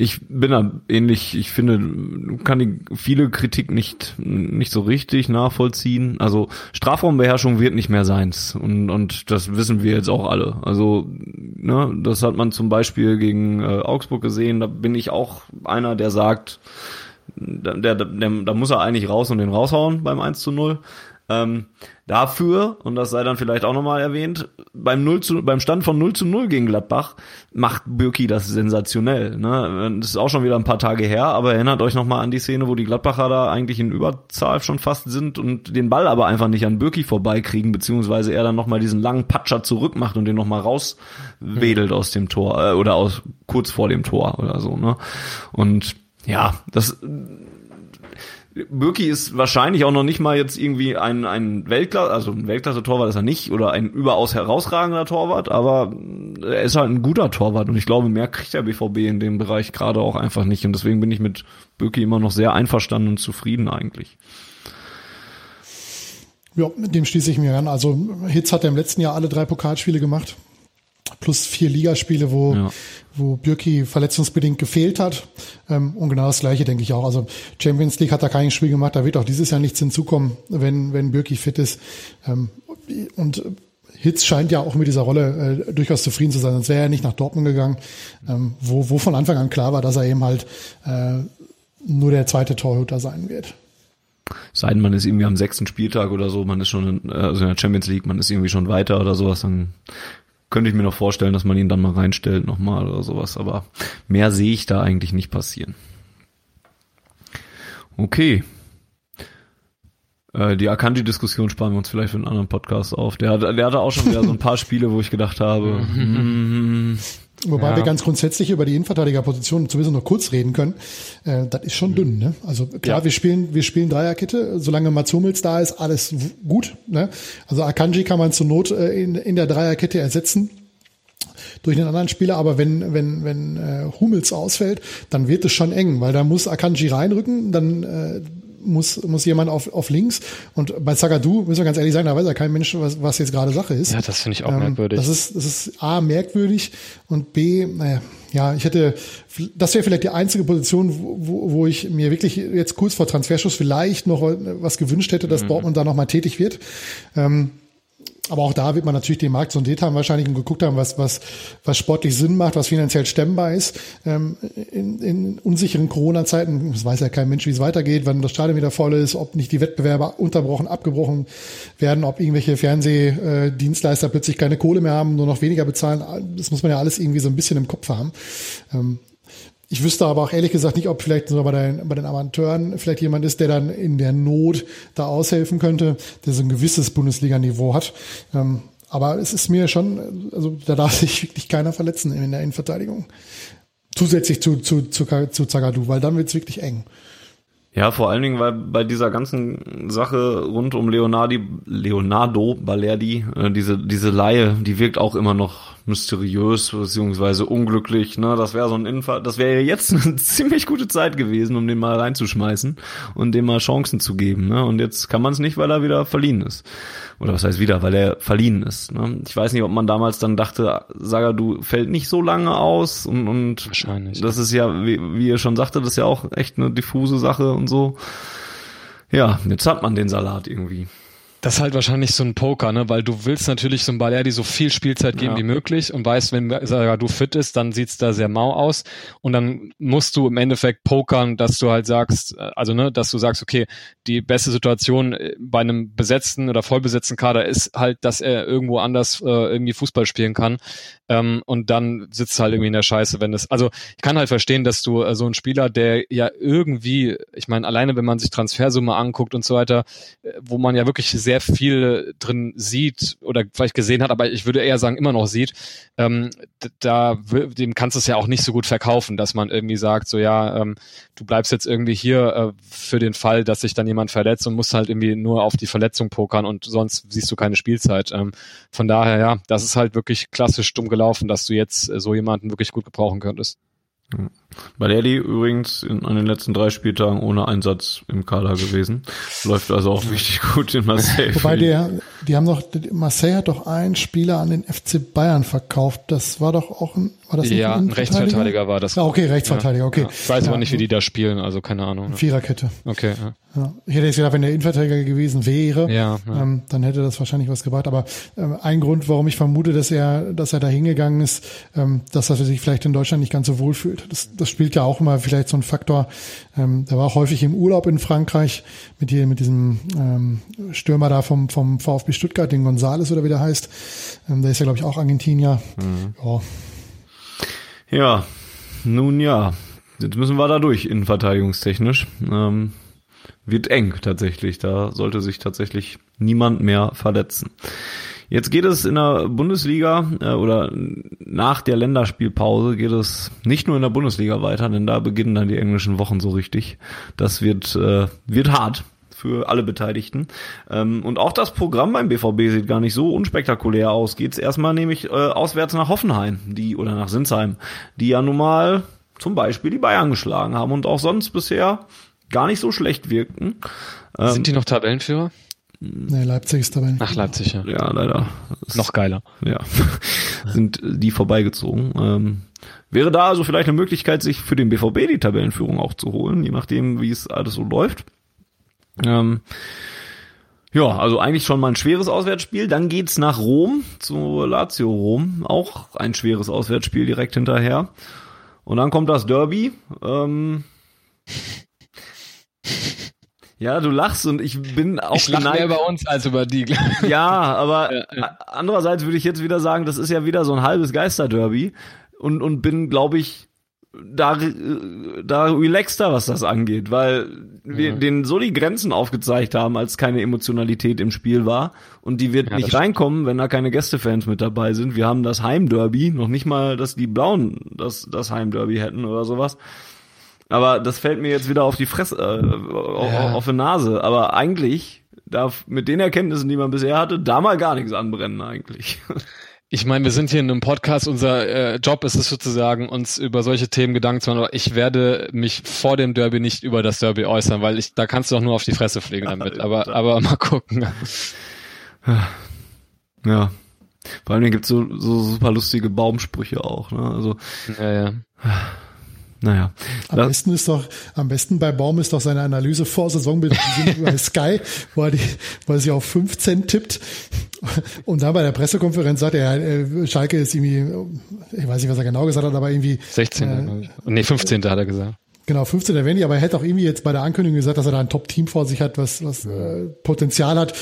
[SPEAKER 1] ich bin da ähnlich, ich finde, kann die viele Kritik nicht, nicht so richtig nachvollziehen. Also Strafraumbeherrschung wird nicht mehr seins. Und, und das wissen wir jetzt auch alle. Also, ne, das hat man zum Beispiel gegen äh, Augsburg gesehen. Da bin ich auch einer, der sagt, der, der, der, da muss er eigentlich raus und den raushauen beim 1 zu 0. Ähm, dafür, und das sei dann vielleicht auch nochmal erwähnt, beim, 0 zu, beim Stand von 0 zu 0 gegen Gladbach macht Birki das sensationell. Ne? Das ist auch schon wieder ein paar Tage her, aber erinnert euch nochmal an die Szene, wo die Gladbacher da eigentlich in Überzahl schon fast sind und den Ball aber einfach nicht an Birki vorbeikriegen, beziehungsweise er dann nochmal diesen langen Patscher zurückmacht und den nochmal rauswedelt aus dem Tor äh, oder aus kurz vor dem Tor oder so. Ne? Und ja, das Birki ist wahrscheinlich auch noch nicht mal jetzt irgendwie ein, ein Weltklasse, also ein Weltklasse-Torwart ist er nicht oder ein überaus herausragender Torwart, aber er ist halt ein guter Torwart und ich glaube, mehr kriegt der BVB in dem Bereich gerade auch einfach nicht und deswegen bin ich mit Birki immer noch sehr einverstanden und zufrieden eigentlich.
[SPEAKER 2] Ja, mit dem schließe ich mir an. Also Hitz hat ja im letzten Jahr alle drei Pokalspiele gemacht plus vier Ligaspiele, wo, ja. Wo Bürki verletzungsbedingt gefehlt hat. Ähm, und genau das Gleiche denke ich auch. Also Champions League hat da kein Spiel gemacht, da wird auch dieses Jahr nichts hinzukommen, wenn, wenn Bürki fit ist. Ähm, und Hitz scheint ja auch mit dieser Rolle äh, durchaus zufrieden zu sein, sonst wäre er nicht nach Dortmund gegangen, ähm, wo, wo von Anfang an klar war, dass er eben halt äh, nur der zweite Torhüter sein wird.
[SPEAKER 1] Sei denn, man ist irgendwie am sechsten Spieltag oder so, man ist schon in, also in der Champions League, man ist irgendwie schon weiter oder sowas, dann könnte ich mir noch vorstellen, dass man ihn dann mal reinstellt nochmal oder sowas. Aber mehr sehe ich da eigentlich nicht passieren. Okay. Äh, die Akanji-Diskussion sparen wir uns vielleicht für einen anderen Podcast auf. Der, der hatte auch schon wieder so ein paar Spiele, wo ich gedacht habe, mm,
[SPEAKER 2] Wobei ja. wir ganz grundsätzlich über die Innenverteidigerposition sowieso noch kurz reden können. Äh, das ist schon dünn. Ne? Also klar, ja. wir spielen wir spielen Dreierkette. Solange Mats Hummels da ist, alles gut. Ne? Also Akanji kann man zur Not äh, in, in der Dreierkette ersetzen durch einen anderen Spieler, aber wenn wenn wenn äh, Hummels ausfällt, dann wird es schon eng, weil da muss Akanji reinrücken, dann äh, muss, muss jemand auf, auf links. Und bei Zagadou, müssen wir ganz ehrlich sagen, da weiß ja kein Mensch, was, was jetzt gerade Sache ist.
[SPEAKER 3] Ja, das finde ich auch ähm, merkwürdig.
[SPEAKER 2] Das ist, das ist A, merkwürdig und B, naja, ja, ich hätte, das wäre vielleicht die einzige Position, wo, wo ich mir wirklich jetzt kurz vor Transferschuss vielleicht noch was gewünscht hätte, dass mhm. Dortmund da nochmal tätig wird. Ähm, aber auch da wird man natürlich den Markt sondiert haben wahrscheinlich und geguckt haben, was, was, was sportlich Sinn macht, was finanziell stemmbar ist. Ähm, in, in unsicheren Corona-Zeiten, es weiß ja kein Mensch, wie es weitergeht, wann das Stadion wieder voll ist, ob nicht die Wettbewerbe unterbrochen, abgebrochen werden, ob irgendwelche Fernsehdienstleister plötzlich keine Kohle mehr haben, nur noch weniger bezahlen. Das muss man ja alles irgendwie so ein bisschen im Kopf haben. Ähm, ich wüsste aber auch ehrlich gesagt nicht, ob vielleicht so bei den, bei den Amateuren vielleicht jemand ist, der dann in der Not da aushelfen könnte, der so ein gewisses Bundesliga-Niveau hat. Ähm, aber es ist mir schon, also da darf sich wirklich keiner verletzen in der Innenverteidigung. Zusätzlich zu, zu, zu, zu Zagadou, weil dann wird's wirklich eng.
[SPEAKER 1] Ja, vor allen Dingen, weil bei dieser ganzen Sache rund um Leonardi, Leonardo Balerdi, äh, diese, diese Laie, die wirkt auch immer noch mysteriös beziehungsweise unglücklich. Ne? Das wäre so ein Infall, das wäre jetzt eine ziemlich gute Zeit gewesen, um den mal reinzuschmeißen und dem mal Chancen zu geben. Ne? Und jetzt kann man es nicht, weil er wieder verliehen ist. Oder was heißt wieder, weil er verliehen ist. Ne? Ich weiß nicht, ob man damals dann dachte, Saga, du fällt nicht so lange aus und, und
[SPEAKER 3] Wahrscheinlich.
[SPEAKER 1] das ist ja, wie, wie ihr schon sagte, das ist ja auch echt eine diffuse Sache und so. Ja, jetzt hat man den Salat irgendwie.
[SPEAKER 3] Das ist halt wahrscheinlich so ein Poker, ne? Weil du willst natürlich so ein Balerdi so viel Spielzeit geben
[SPEAKER 1] Ja.
[SPEAKER 3] wie möglich und weißt, wenn du fit ist, dann sieht's da sehr mau aus. Und dann musst du im Endeffekt pokern, dass du halt sagst, äh, also ne, dass du sagst, okay, die beste Situation äh, bei einem besetzten oder vollbesetzten Kader ist halt, dass er irgendwo anders äh, irgendwie Fußball spielen kann. Ähm, und dann sitzt halt irgendwie in der Scheiße, wenn es. Also ich kann halt verstehen, dass du äh, so ein Spieler, der ja irgendwie, ich meine, alleine wenn man sich Transfersumme anguckt und so weiter, äh, wo man ja wirklich sehr viel drin sieht oder vielleicht gesehen hat, aber ich würde eher sagen, immer noch sieht, ähm, da dem kannst du es ja auch nicht so gut verkaufen, dass man irgendwie sagt, so ja, ähm, du bleibst jetzt irgendwie hier äh, für den Fall, dass sich dann jemand verletzt und musst halt irgendwie nur auf die Verletzung pokern und sonst siehst du keine Spielzeit. Ähm, von daher, ja, das ist halt wirklich klassisch dumm gelaufen, dass du jetzt äh, so jemanden wirklich gut gebrauchen könntest.
[SPEAKER 1] Balerdi übrigens in, an den letzten drei Spieltagen ohne Einsatz im Kader gewesen. Läuft also auch richtig gut in Marseille.
[SPEAKER 2] Wobei der, die haben doch, Marseille hat doch einen Spieler an den FC Bayern verkauft. Das war doch auch ein, war das nicht
[SPEAKER 3] ja, ein Rechtsverteidiger war das.
[SPEAKER 2] Ah, okay, Rechtsverteidiger, okay.
[SPEAKER 3] Ja. Ich weiß
[SPEAKER 2] Ja,
[SPEAKER 3] aber nicht, wie die da spielen, also keine Ahnung.
[SPEAKER 2] Viererkette.
[SPEAKER 3] Okay, ja.
[SPEAKER 2] Ja. Ich hätte jetzt gedacht, wenn der Innenverteidiger gewesen wäre,
[SPEAKER 3] Ja, ja.
[SPEAKER 2] Ähm, dann hätte das wahrscheinlich was gebracht. Aber ähm, ein Grund, warum ich vermute, dass er, dass er da hingegangen ist, ähm, dass er sich vielleicht in Deutschland nicht ganz so wohl fühlt. Das, das spielt ja auch immer vielleicht so ein Faktor. Ähm, der war auch häufig im Urlaub in Frankreich mit, hier, mit diesem ähm, Stürmer da vom, vom VfB Stuttgart, den Gonzales oder wie der heißt. Ähm, der ist ja, glaube ich, auch Argentinier.
[SPEAKER 3] Mhm.
[SPEAKER 2] Ja,
[SPEAKER 1] Ja, nun ja. Jetzt müssen wir da durch, innenverteidigungstechnisch. Ähm, wird eng tatsächlich. Da sollte sich tatsächlich niemand mehr verletzen. Jetzt geht es in der Bundesliga äh, oder nach der Länderspielpause geht es nicht nur in der Bundesliga weiter, denn da beginnen dann die englischen Wochen so richtig. Das wird, äh, wird hart für alle Beteiligten. Ähm, und auch das Programm beim BVB sieht gar nicht so unspektakulär aus. Geht's erstmal nämlich äh, auswärts nach Hoffenheim, die oder nach Sinsheim, die ja nun mal zum Beispiel die Bayern geschlagen haben und auch sonst bisher gar nicht so schlecht wirkten. Ähm,
[SPEAKER 3] Sind die noch Tabellenführer?
[SPEAKER 2] Nee, Leipzig ist dabei.
[SPEAKER 3] Ach, Leipzig, ja.
[SPEAKER 1] ja, leider. Das-
[SPEAKER 3] Noch geiler.
[SPEAKER 1] ja, sind die vorbeigezogen. Ähm, wäre da also vielleicht eine Möglichkeit, sich für den BVB die Tabellenführung auch zu holen, je nachdem, wie es alles so läuft. Ähm, ja, also eigentlich schon mal ein schweres Auswärtsspiel. Dann geht's nach Rom, zu Lazio Rom. Auch ein schweres Auswärtsspiel direkt hinterher. Und dann kommt das Derby. Ähm, ja, du lachst und ich bin auch
[SPEAKER 3] Ich lache mehr
[SPEAKER 1] geneigt-
[SPEAKER 3] über uns als über die.
[SPEAKER 1] ja, aber
[SPEAKER 3] Ja, ja.
[SPEAKER 1] andererseits würde ich jetzt wieder sagen, das ist ja wieder so ein halbes Geisterderby und und bin, glaube ich, da äh, da relaxter, was das angeht, weil wir
[SPEAKER 3] Ja.
[SPEAKER 1] denen so die Grenzen aufgezeigt haben, als keine Emotionalität im Spiel war und die wird nicht reinkommen, wenn da keine Gästefans mit dabei sind. Wir haben das Heimderby, noch nicht mal, dass die Blauen das das Heimderby hätten oder sowas. Aber das fällt mir jetzt wieder auf die Fresse, äh, auf,
[SPEAKER 3] Ja.
[SPEAKER 1] auf die Nase. Aber eigentlich darf mit den Erkenntnissen, die man bisher hatte, da mal gar nichts anbrennen eigentlich.
[SPEAKER 3] Ich meine, wir sind hier in einem Podcast. Unser äh, Job ist es sozusagen, uns über solche Themen Gedanken zu machen. Aber ich werde mich vor dem Derby nicht über das Derby äußern, weil ich da kannst du doch nur auf die Fresse fliegen damit. Aber aber mal gucken.
[SPEAKER 1] ja. Vor allem gibt's so, so super lustige Baumsprüche auch. Ne? Also
[SPEAKER 3] Ja, ja.
[SPEAKER 1] Naja.
[SPEAKER 2] Am besten ist doch, am besten bei Baum ist doch seine Analyse vor Saisonbild bei Sky, wo er, die, wo er sich auf 15 tippt und dann bei der Pressekonferenz sagt er, äh, Schalke ist irgendwie, ich weiß nicht, was er genau gesagt hat, aber irgendwie
[SPEAKER 3] 16. Äh, nee, 15. hat er gesagt.
[SPEAKER 2] Genau, 15 erwähnt, aber er hätte auch irgendwie jetzt bei der Ankündigung gesagt, dass er da ein Top-Team vor sich hat, was, was äh, Potenzial hat.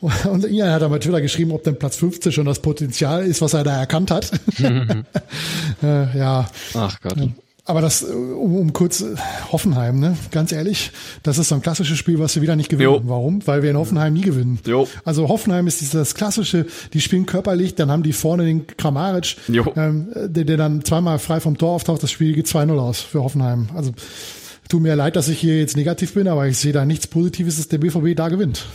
[SPEAKER 2] Und Ian hat er bei Twitter geschrieben, ob denn Platz 15 schon das Potenzial ist, was er da erkannt hat. äh, ja.
[SPEAKER 3] Ach Gott.
[SPEAKER 2] Aber das, um, um kurz Hoffenheim, ne? Ganz ehrlich, das ist so ein klassisches Spiel, was wir wieder nicht gewinnen. Jo. Warum? Weil wir in Hoffenheim nie gewinnen. Jo. Also Hoffenheim ist dieses klassische, die spielen körperlich, dann haben die vorne den Kramaric, ähm, der, der dann zweimal frei vom Tor auftaucht, das Spiel geht 2-0 aus für Hoffenheim. Also tut mir leid, dass ich hier jetzt negativ bin, aber ich sehe da nichts Positives, dass der BVB da gewinnt.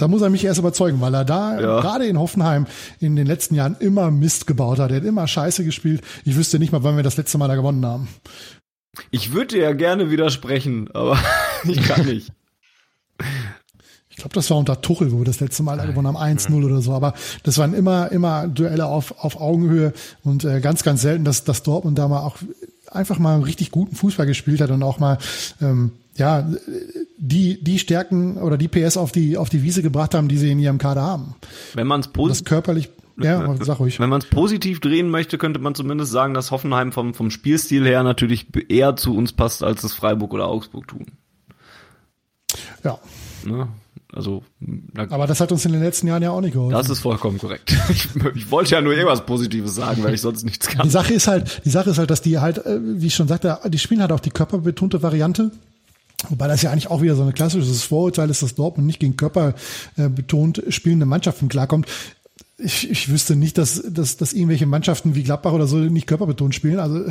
[SPEAKER 2] Da muss er mich erst überzeugen, weil er da ja. gerade in Hoffenheim in den letzten Jahren immer Mist gebaut hat. Er hat immer Scheiße gespielt. Ich wüsste nicht mal, wann wir das letzte Mal da gewonnen haben.
[SPEAKER 1] Ich würde ja gerne widersprechen, aber ich kann nicht.
[SPEAKER 2] Ich glaube, das war unter Tuchel, wo wir das letzte Mal da gewonnen haben, 1-0 oder so. Aber das waren immer, immer Duelle auf, auf Augenhöhe und äh, ganz, ganz selten, dass, dass Dortmund da mal auch einfach mal einen richtig guten Fußball gespielt hat und auch mal ähm, ja, die, die Stärken oder die PS auf die, auf die Wiese gebracht haben, die sie in ihrem Kader haben.
[SPEAKER 1] Wenn man es positiv,
[SPEAKER 2] körperlich, ja, sag ruhig.
[SPEAKER 1] Wenn man es positiv drehen möchte, könnte man zumindest sagen, dass Hoffenheim vom, vom Spielstil her natürlich eher zu uns passt, als es Freiburg oder Augsburg tun.
[SPEAKER 2] Ja.
[SPEAKER 1] Ne? Also,
[SPEAKER 2] aber das hat uns in den letzten Jahren ja auch nicht geholfen.
[SPEAKER 1] Das ist vollkommen korrekt. Ich, ich, wollte ja nur irgendwas Positives sagen, weil ich sonst nichts kann.
[SPEAKER 2] Die Sache ist halt, die Sache ist halt, dass die halt, äh, wie ich schon sagte, die spielen halt auch die körperbetonte Variante. Wobei das ja eigentlich auch wieder so ein klassisches Vorurteil ist, dass Dortmund nicht gegen Körper äh, betont spielende Mannschaften klarkommt ich, ich wüsste nicht, dass, dass, dass irgendwelche Mannschaften wie Gladbach oder so nicht körperbetont spielen. Also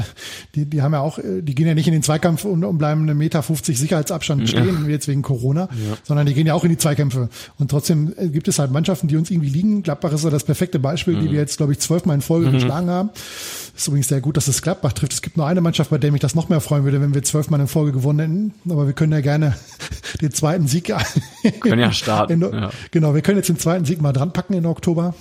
[SPEAKER 2] die, die haben ja auch, die gehen ja nicht in den Zweikampf und, und bleiben eine Meter 50 Sicherheitsabstand stehen, ja. jetzt wegen Corona, ja. sondern die gehen ja auch in die Zweikämpfe. Und trotzdem äh, gibt es halt Mannschaften, die uns irgendwie liegen. Gladbach ist ja das perfekte Beispiel, mhm. die wir jetzt, glaube ich, zwölfmal in Folge mhm. geschlagen haben. Ist übrigens sehr gut, dass es Gladbach trifft. Es gibt nur eine Mannschaft, bei der mich das noch mehr freuen würde, wenn wir zwölfmal in Folge gewonnen hätten. Aber wir können ja gerne den zweiten Sieg.
[SPEAKER 1] können ja starten.
[SPEAKER 2] In, ja. Genau, wir können jetzt den zweiten Sieg mal dran packen in Oktober.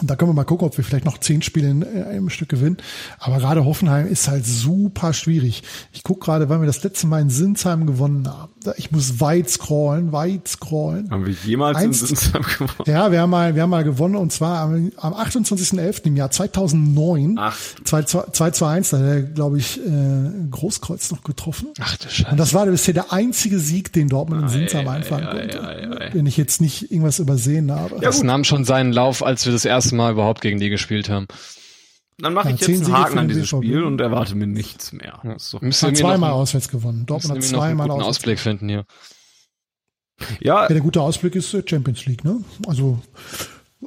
[SPEAKER 2] Und da können wir mal gucken, ob wir vielleicht noch zehn Spiele in einem Stück gewinnen. Aber gerade Hoffenheim ist halt super schwierig. Ich gucke gerade, wann wir das letzte Mal in Sinsheim gewonnen haben. Ich muss weit scrollen, weit scrollen.
[SPEAKER 1] Haben wir jemals Eins, in Sinsheim gewonnen?
[SPEAKER 2] Ja, wir haben mal, wir haben mal gewonnen und zwar am, am 28.11. im Jahr 2009. Ach. 2 zu 1, da hat er, glaube ich, äh, Großkreuz noch getroffen.
[SPEAKER 3] Ach du Scheiße.
[SPEAKER 2] Und das war bisher der einzige Sieg, den Dortmund in Sinsheim einfangen konnte. Wenn ich jetzt nicht irgendwas übersehen habe.
[SPEAKER 3] Ja, das nahm schon seinen Lauf, als wir das erste Mal überhaupt gegen die gespielt haben.
[SPEAKER 1] Dann mache ich jetzt einen Haken an dieses Spiel und erwarte mir nichts mehr.
[SPEAKER 2] Ja. So. zweimal auswärts gewonnen. Dortmund hat zweimal
[SPEAKER 3] einen Ausblick finden hier.
[SPEAKER 2] Ja. ja, der gute Ausblick ist äh, Champions League. Ne? Also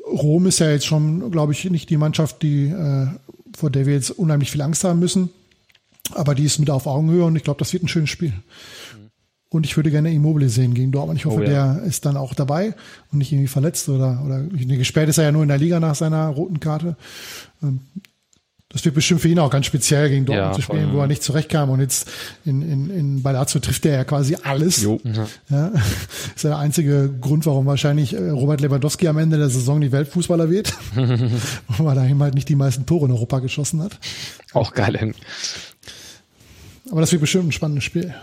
[SPEAKER 2] Rom ist ja jetzt schon, glaube ich, nicht die Mannschaft, die äh, vor der wir jetzt unheimlich viel Angst haben müssen. Aber die ist mit auf Augenhöhe und ich glaube, das wird ein schönes Spiel. Und ich würde gerne Immobile sehen gegen Dortmund. Ich hoffe, oh, ja. der ist dann auch dabei und nicht irgendwie verletzt oder, oder gesperrt ist er ja nur in der Liga nach seiner roten Karte. Das wird bestimmt für ihn auch ganz speziell gegen Dortmund ja, zu spielen, wo er nicht zurechtkam. Und jetzt in, in, in bei Lazio trifft er ja quasi alles. Jo. Ja, ist der einzige Grund, warum wahrscheinlich äh, Robert Lewandowski am Ende der Saison die Weltfußballer wird. weil er ihm halt nicht die meisten Tore in Europa geschossen hat.
[SPEAKER 3] Auch geil.
[SPEAKER 2] Aber das wird bestimmt ein spannendes Spiel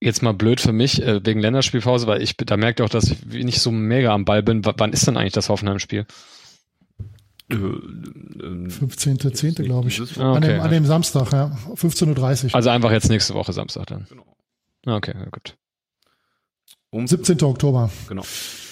[SPEAKER 3] jetzt mal blöd für mich äh, wegen Länderspielpause, weil ich da merkt auch, dass ich nicht so mega am Ball bin. W wann ist denn eigentlich das Hoffenheim-Spiel?
[SPEAKER 2] 15.10. glaube ich. Okay. An, dem, an dem Samstag, ja. 15.30 Uhr.
[SPEAKER 3] Also einfach jetzt nächste Woche Samstag dann. Genau. Okay, gut.
[SPEAKER 2] Um 17. Oktober.
[SPEAKER 1] Genau.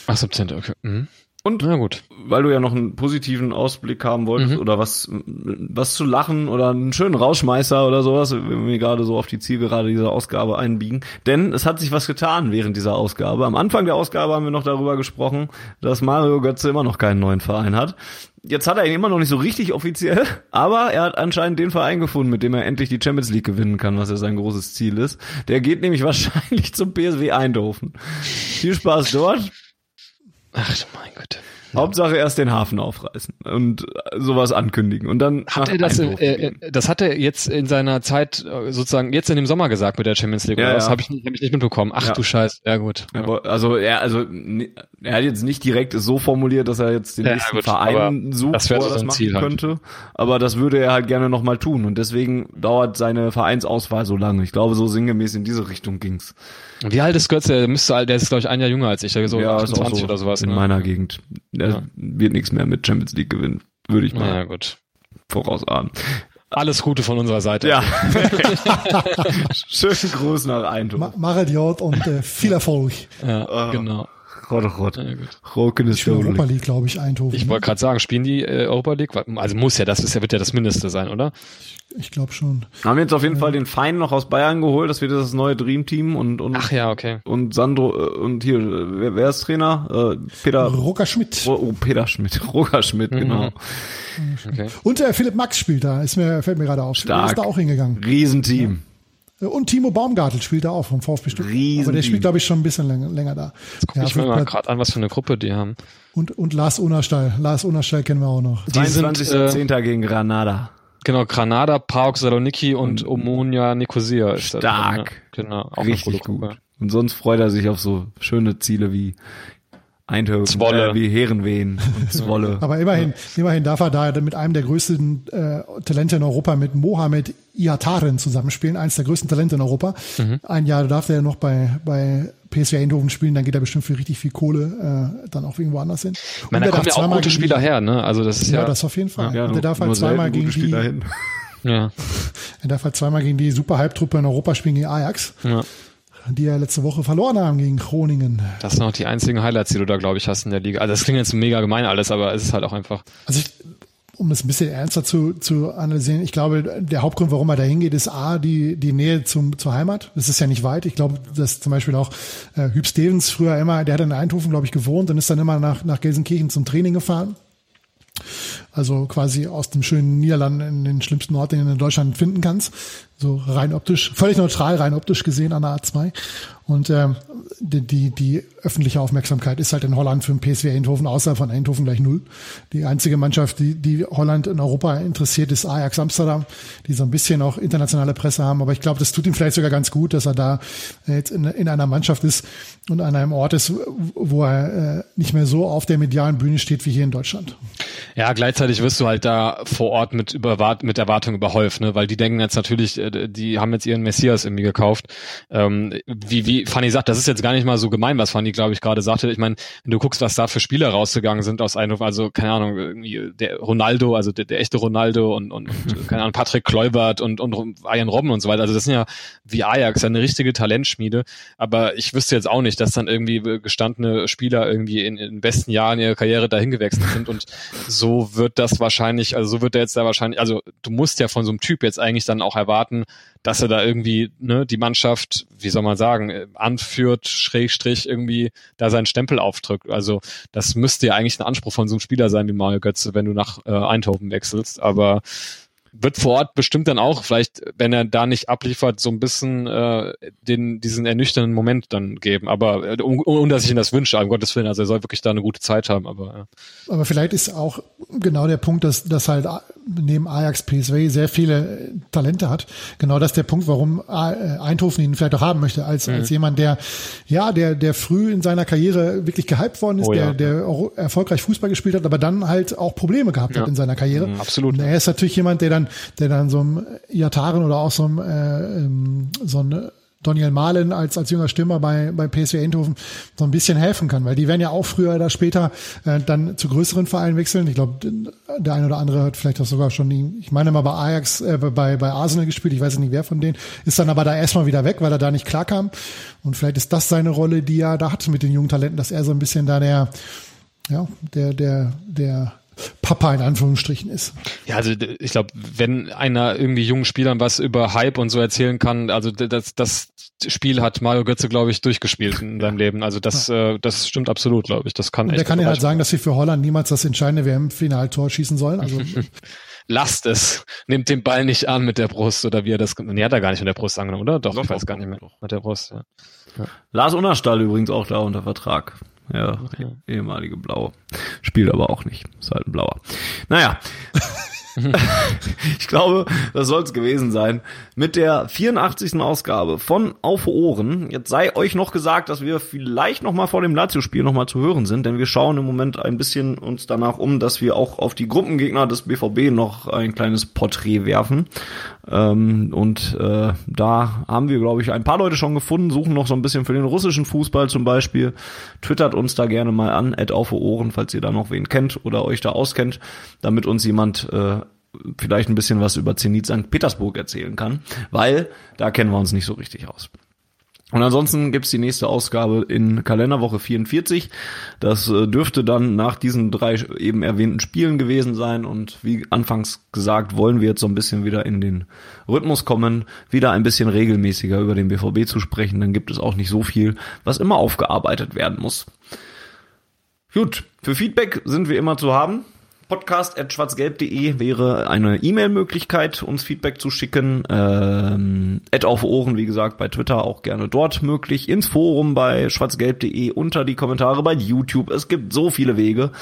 [SPEAKER 3] Ach, 17. Okay. Mhm.
[SPEAKER 1] Und Na gut. weil du ja noch einen positiven Ausblick haben wolltest mhm. oder was, was zu lachen oder einen schönen Rauschmeißer oder sowas, wenn wir gerade so auf die Zielgerade dieser Ausgabe einbiegen. Denn es hat sich was getan während dieser Ausgabe. Am Anfang der Ausgabe haben wir noch darüber gesprochen, dass Mario Götze immer noch keinen neuen Verein hat. Jetzt hat er ihn immer noch nicht so richtig offiziell, aber er hat anscheinend den Verein gefunden, mit dem er endlich die Champions League gewinnen kann, was ja sein großes Ziel ist. Der geht nämlich wahrscheinlich zum PSW Eindhoven. Viel Spaß dort.
[SPEAKER 3] Ach mein Gott.
[SPEAKER 1] Ja. Hauptsache erst den Hafen aufreißen und sowas ankündigen und dann
[SPEAKER 3] hat er das äh, äh, das hat er jetzt in seiner Zeit äh, sozusagen jetzt in dem Sommer gesagt mit der Champions League ja, oder ja. habe ich, nicht, hab ich nicht mitbekommen ach ja. du Scheiß ja gut
[SPEAKER 1] ja. also ja also er hat jetzt nicht direkt so formuliert, dass er jetzt den
[SPEAKER 3] Ja,
[SPEAKER 1] nächsten
[SPEAKER 3] gut,
[SPEAKER 1] Verein sucht,
[SPEAKER 3] das
[SPEAKER 1] wo er das machen
[SPEAKER 3] Ziel halt.
[SPEAKER 1] könnte. Aber das würde er halt gerne nochmal tun. Und deswegen dauert seine Vereinsauswahl so lange. Ich glaube, so sinngemäß in diese Richtung ging's.
[SPEAKER 3] Wie alt ist Götze? Der müsste, der ist glaube ich ein Jahr jünger als ich, der so
[SPEAKER 1] ist auch
[SPEAKER 3] 28
[SPEAKER 1] so
[SPEAKER 3] oder sowas.
[SPEAKER 1] In
[SPEAKER 3] ne?
[SPEAKER 1] meiner Gegend. Er
[SPEAKER 3] Ja.
[SPEAKER 1] wird nichts mehr mit Champions League gewinnen. Würde ich mal
[SPEAKER 3] Ja, gut.
[SPEAKER 1] vorausahnen.
[SPEAKER 3] Alles Gute von unserer Seite.
[SPEAKER 1] Ja. Schönen Gruß nach Eindhoven.
[SPEAKER 2] Ma Marit Jod und äh, viel Erfolg.
[SPEAKER 3] ja
[SPEAKER 1] Ah.
[SPEAKER 3] genau.
[SPEAKER 1] Rot, rot.
[SPEAKER 3] Ja, gut.
[SPEAKER 1] Roken ist
[SPEAKER 2] Für Europa League, glaube ich, Eindhoven.
[SPEAKER 3] Ich wollte gerade sagen, spielen die äh, Europa League? Also muss ja, das ist ja, wird ja das Mindeste sein, oder?
[SPEAKER 2] ich glaube schon.
[SPEAKER 1] Haben jetzt auf jeden Fall den Feind noch aus Bayern geholt. Das wird das neue Dream Team und, und,
[SPEAKER 3] Ach ja, okay.
[SPEAKER 1] und Sandro, äh, und hier, äh, wer, wer ist Trainer? Äh, Peter,
[SPEAKER 2] Roger Schmidt.
[SPEAKER 1] oh, oh, Peter Schmidt, Roger Schmidt,
[SPEAKER 3] Mhm.
[SPEAKER 1] genau.
[SPEAKER 3] okay.
[SPEAKER 2] Und äh, Philipp Max spielt da, ist mir, fällt mir gerade auf.
[SPEAKER 1] Stark.
[SPEAKER 2] Ist da auch hingegangen.
[SPEAKER 1] Riesenteam.
[SPEAKER 2] Äh, Und Timo Baumgartel spielt da auch vom VfB Stuttgart.
[SPEAKER 1] Riesenteam.
[SPEAKER 2] Aber der spielt, glaube ich, schon ein bisschen länger, länger da.
[SPEAKER 3] Guck ich mir mal gerade an, was für eine Gruppe die haben.
[SPEAKER 2] und, und Lars Unerstall. Lars Unerstall kennen wir auch noch.
[SPEAKER 3] Die sind, äh,
[SPEAKER 1] 22.10. gegen Granada.
[SPEAKER 3] Genau, Granada, PAOK Saloniki und Omonia Nicosia ist das.
[SPEAKER 1] Stark.
[SPEAKER 3] Ja, genau, auch
[SPEAKER 1] Richtig gut. Und sonst freut er sich auf so schöne Ziele wie Eindhoven,
[SPEAKER 3] Zwolle.
[SPEAKER 1] Äh, wie Herenveen und Zwolle.
[SPEAKER 2] Aber immerhin, immerhin darf er da mit einem der größten äh, Talente in Europa, mit Mohamed Iataren zusammenspielen, eins der größten Talente in Europa.
[SPEAKER 3] Mhm.
[SPEAKER 2] Ein Jahr darf er noch bei, bei PSV Eindhoven spielen, dann geht er bestimmt für richtig viel Kohle äh, dann auch irgendwo anders hin.
[SPEAKER 3] Ich meine, da kommen ja auch gute Spieler her, ne? Also das ist
[SPEAKER 2] Ja,
[SPEAKER 3] ja,
[SPEAKER 2] das auf jeden Fall.
[SPEAKER 1] ja,
[SPEAKER 2] und er darf halt zweimal gegen die,
[SPEAKER 1] Spieler hin.
[SPEAKER 3] ja,
[SPEAKER 2] er darf halt zweimal gegen die super Halbtruppe in Europa spielen, gegen Ajax,
[SPEAKER 3] ja.
[SPEAKER 2] Die ja letzte Woche verloren haben gegen Groningen.
[SPEAKER 3] Das sind auch die einzigen Highlights, die du da, glaube ich, hast in der Liga. Also das klingt jetzt mega gemein alles, aber es ist halt auch einfach.
[SPEAKER 2] Also ich, um das ein bisschen ernster zu, zu analysieren, ich glaube, der Hauptgrund, warum er da hingeht, ist A, die, die Nähe zum, zur Heimat. Das ist ja nicht weit. Ich glaube, dass zum Beispiel auch äh, Hüb Stevens früher immer, der hat in Eindhoven, glaube ich, gewohnt und ist dann immer nach, nach Gelsenkirchen zum Training gefahren. Also quasi aus dem schönen Niederlanden in den schlimmsten Ort, den du in Deutschland finden kannst. So rein optisch, völlig neutral, rein optisch gesehen an der A2. Und ähm, die, die, die öffentliche Aufmerksamkeit ist halt in Holland für den PSV Eindhoven, außer von Eindhoven gleich null. Die einzige Mannschaft, die, die Holland in Europa interessiert, ist Ajax Amsterdam, die so ein bisschen auch internationale Presse haben. Aber ich glaube, das tut ihm vielleicht sogar ganz gut, dass er da jetzt in, in einer Mannschaft ist und an einem Ort ist, wo er äh, nicht mehr so auf der medialen Bühne steht wie hier in Deutschland.
[SPEAKER 3] Ja, gleichzeitig wirst du halt da vor Ort mit, überwart mit Erwartungen überhäuft, ne? Weil die denken jetzt natürlich, äh, die haben jetzt ihren Messias irgendwie gekauft. Ähm, wie, wie Fanny sagt, das ist jetzt gar nicht mal so gemein, was Fanny, glaube ich, gerade sagte. Ich meine, wenn du guckst, was da für Spieler rausgegangen sind aus Eindhoven, also keine Ahnung, irgendwie der Ronaldo, also der, der echte Ronaldo und, und, und keine Ahnung, Patrick Kleubert und, und Ian Robben und so weiter. Also das sind ja wie Ajax, eine richtige Talentschmiede. Aber ich wüsste jetzt auch nicht, dass dann irgendwie gestandene Spieler irgendwie in, in den besten Jahren ihrer Karriere dahin gewechselt sind und so wird das wahrscheinlich, also so wird er jetzt da wahrscheinlich, also du musst ja von so einem Typ jetzt eigentlich dann auch erwarten, dass er da irgendwie ne, die Mannschaft, wie soll man sagen, äh, anführt, Schrägstrich irgendwie da seinen Stempel aufdrückt. Also das müsste ja eigentlich ein Anspruch von so einem Spieler sein wie Mario Götze, wenn du nach äh, Eindhoven wechselst. Aber wird vor Ort bestimmt dann auch, vielleicht, wenn er da nicht abliefert, so ein bisschen äh, den, diesen ernüchternden Moment dann geben. Aber äh, ohne um, dass ich ihn das wünsche, um Gottes Willen, also er soll wirklich da eine gute Zeit haben. Aber ja.
[SPEAKER 2] Aber vielleicht ist auch genau der Punkt, dass, dass halt neben Ajax PSV sehr viele Talente hat. Genau das ist der Punkt, warum Eindhoven ihn vielleicht auch haben möchte, als, mhm. als jemand, der, ja, der, der früh in seiner Karriere wirklich gehypt worden ist,
[SPEAKER 3] Oh ja.
[SPEAKER 2] der, der auch erfolgreich Fußball gespielt hat, aber dann halt auch Probleme gehabt
[SPEAKER 3] Ja.
[SPEAKER 2] hat in seiner Karriere.
[SPEAKER 3] Mhm, absolut.
[SPEAKER 2] Und er ist natürlich jemand, der dann, der dann so einem Iataren oder auch so einem, äh, ähm, so ein Daniel Mahlen als, als junger Stürmer bei, bei PSV Eindhoven so ein bisschen helfen kann, weil die werden ja auch früher oder später äh, dann zu größeren Vereinen wechseln. Ich glaube, der eine oder andere hat vielleicht auch sogar schon, ich meine mal bei Ajax, äh, bei, bei Arsenal gespielt, ich weiß nicht wer von denen, ist dann aber da erstmal wieder weg, weil er da nicht klarkam. Und vielleicht ist das seine Rolle, die er da hat mit den jungen Talenten, dass er so ein bisschen da der, ja, der, der, der Papa in Anführungsstrichen ist.
[SPEAKER 3] Ja, also ich glaube, wenn einer irgendwie jungen Spielern was über Hype und so erzählen kann, also das, das Spiel hat Mario Götze, glaube ich, durchgespielt in seinem Leben. Also das, äh, das stimmt absolut, glaube ich. Das kann
[SPEAKER 2] Und
[SPEAKER 3] echt
[SPEAKER 2] der kann ja halt sagen, dass sie für Holland niemals das entscheidende WM-Finaltor schießen sollen. Also
[SPEAKER 3] Lasst es. Nehmt den Ball nicht an mit der Brust oder wie er das. Nee, hat er gar nicht mit der Brust angenommen, oder? Doch,
[SPEAKER 1] Doch,
[SPEAKER 3] ich weiß
[SPEAKER 1] doch,
[SPEAKER 3] gar nicht mehr.
[SPEAKER 1] doch.
[SPEAKER 3] Mit der Brust, ja.
[SPEAKER 1] Lars Unnerstall übrigens auch da unter Vertrag. Ja,
[SPEAKER 3] Okay.
[SPEAKER 1] ehemalige Blaue. Spielt aber auch nicht. Ist halt ein Blauer. Naja. ich glaube, das soll es gewesen sein. Mit der 84. Ausgabe von Auf Ohren. Jetzt sei euch noch gesagt, dass wir vielleicht noch mal vor dem Lazio-Spiel noch mal zu hören sind, denn wir schauen im Moment ein bisschen uns danach um, dass wir auch auf die Gruppengegner des BVB noch ein kleines Porträt werfen. Ähm, und äh, da haben wir, glaube ich, ein paar Leute schon gefunden, suchen noch so ein bisschen für den russischen Fußball zum Beispiel. Twittert uns da gerne mal an, at auf Ohren, falls ihr da noch wen kennt oder euch da auskennt, damit uns jemand äh, vielleicht ein bisschen was über Zenit St. Petersburg erzählen kann, weil da kennen wir uns nicht so richtig aus. Und ansonsten gibt's die nächste Ausgabe in Kalenderwoche 44. Das äh, dürfte dann nach diesen drei eben erwähnten Spielen gewesen sein. Und wie anfangs gesagt, wollen wir jetzt so ein bisschen wieder in den Rhythmus kommen, wieder ein bisschen regelmäßiger über den BVB zu sprechen. Dann gibt es auch nicht so viel, was immer aufgearbeitet werden muss. Gut, für Feedback sind wir immer zu haben podcast.schwarzgelb.de wäre eine E-Mail-Möglichkeit, uns Feedback zu schicken. Ähm, Ad auf Ohren, wie gesagt, bei Twitter auch gerne dort möglich. Ins Forum bei schwarzgelb.de, unter die Kommentare bei YouTube. Es gibt so viele Wege.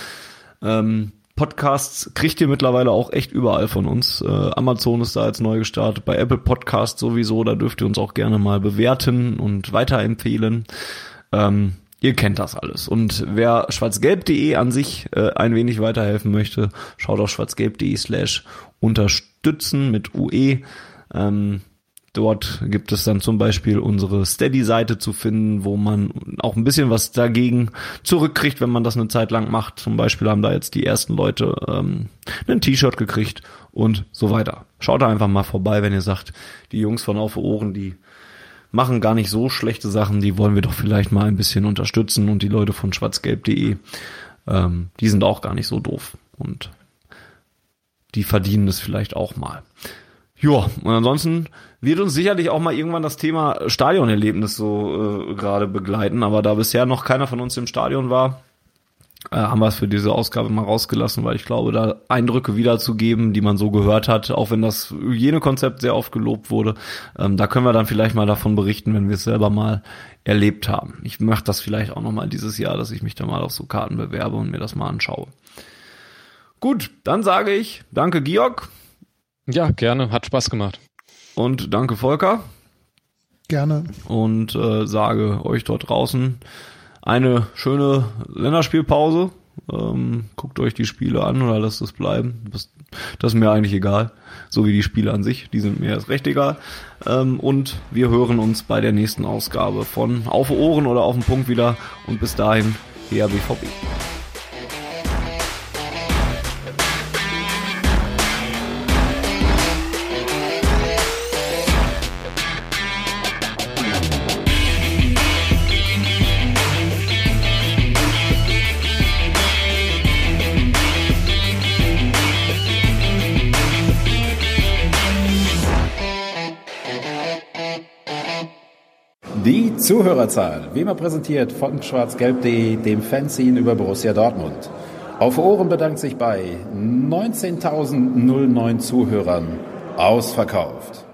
[SPEAKER 1] Ähm, Podcasts kriegt ihr mittlerweile auch echt überall von uns. Äh, Amazon ist da jetzt neu gestartet, bei Apple Podcasts sowieso, da dürft ihr uns auch gerne mal bewerten und weiterempfehlen. Ähm, Ihr kennt das alles. Und wer schwarzgelb.de an sich äh, ein wenig weiterhelfen möchte, schaut auf schwarzgelb.de slash unterstützen mit UE. Ähm, dort gibt es dann zum Beispiel unsere Steady-Seite zu finden, wo man auch ein bisschen was dagegen zurückkriegt, wenn man das eine Zeit lang macht. Zum Beispiel haben da jetzt die ersten Leute ähm, ein T-Shirt gekriegt und so weiter. Schaut da einfach mal vorbei, wenn ihr sagt, die Jungs von Auf Ohren, die machen gar nicht so schlechte Sachen, die wollen wir doch vielleicht mal ein bisschen unterstützen und die Leute von schwarzgelb.de, ähm, die sind auch gar nicht so doof und die verdienen es vielleicht auch mal. Ja, und ansonsten wird uns sicherlich auch mal irgendwann das Thema Stadionerlebnis so äh, gerade begleiten, aber da bisher noch keiner von uns im Stadion war, äh, haben wir es für diese Ausgabe mal rausgelassen, weil ich glaube, da Eindrücke wiederzugeben, die man so gehört hat, auch wenn das Hygienekonzept sehr oft gelobt wurde, ähm, da können wir dann vielleicht mal davon berichten, wenn wir es selber mal erlebt haben. Ich mache das vielleicht auch nochmal dieses Jahr, dass ich mich da mal auf so Karten bewerbe und mir das mal anschaue. Gut, dann sage ich danke Georg.
[SPEAKER 3] Ja, gerne, hat Spaß gemacht.
[SPEAKER 1] Und danke Volker.
[SPEAKER 2] Gerne.
[SPEAKER 1] Und äh, sage euch dort draußen, eine schöne Länderspielpause. Ähm, guckt euch die Spiele an oder lasst es bleiben. Das, das, ist mir eigentlich egal. So wie die Spiele an sich, die sind mir erst recht egal. Ähm, und wir hören uns bei der nächsten Ausgabe von Auf Ohren oder auf den Punkt wieder. Und bis dahin, der BVB.
[SPEAKER 4] Zuhörerzahl, wie immer präsentiert von schwarzgelb.de, dem Fanzine über Borussia Dortmund. Auf Ohren bedankt sich bei 19.009 Zuhörern ausverkauft.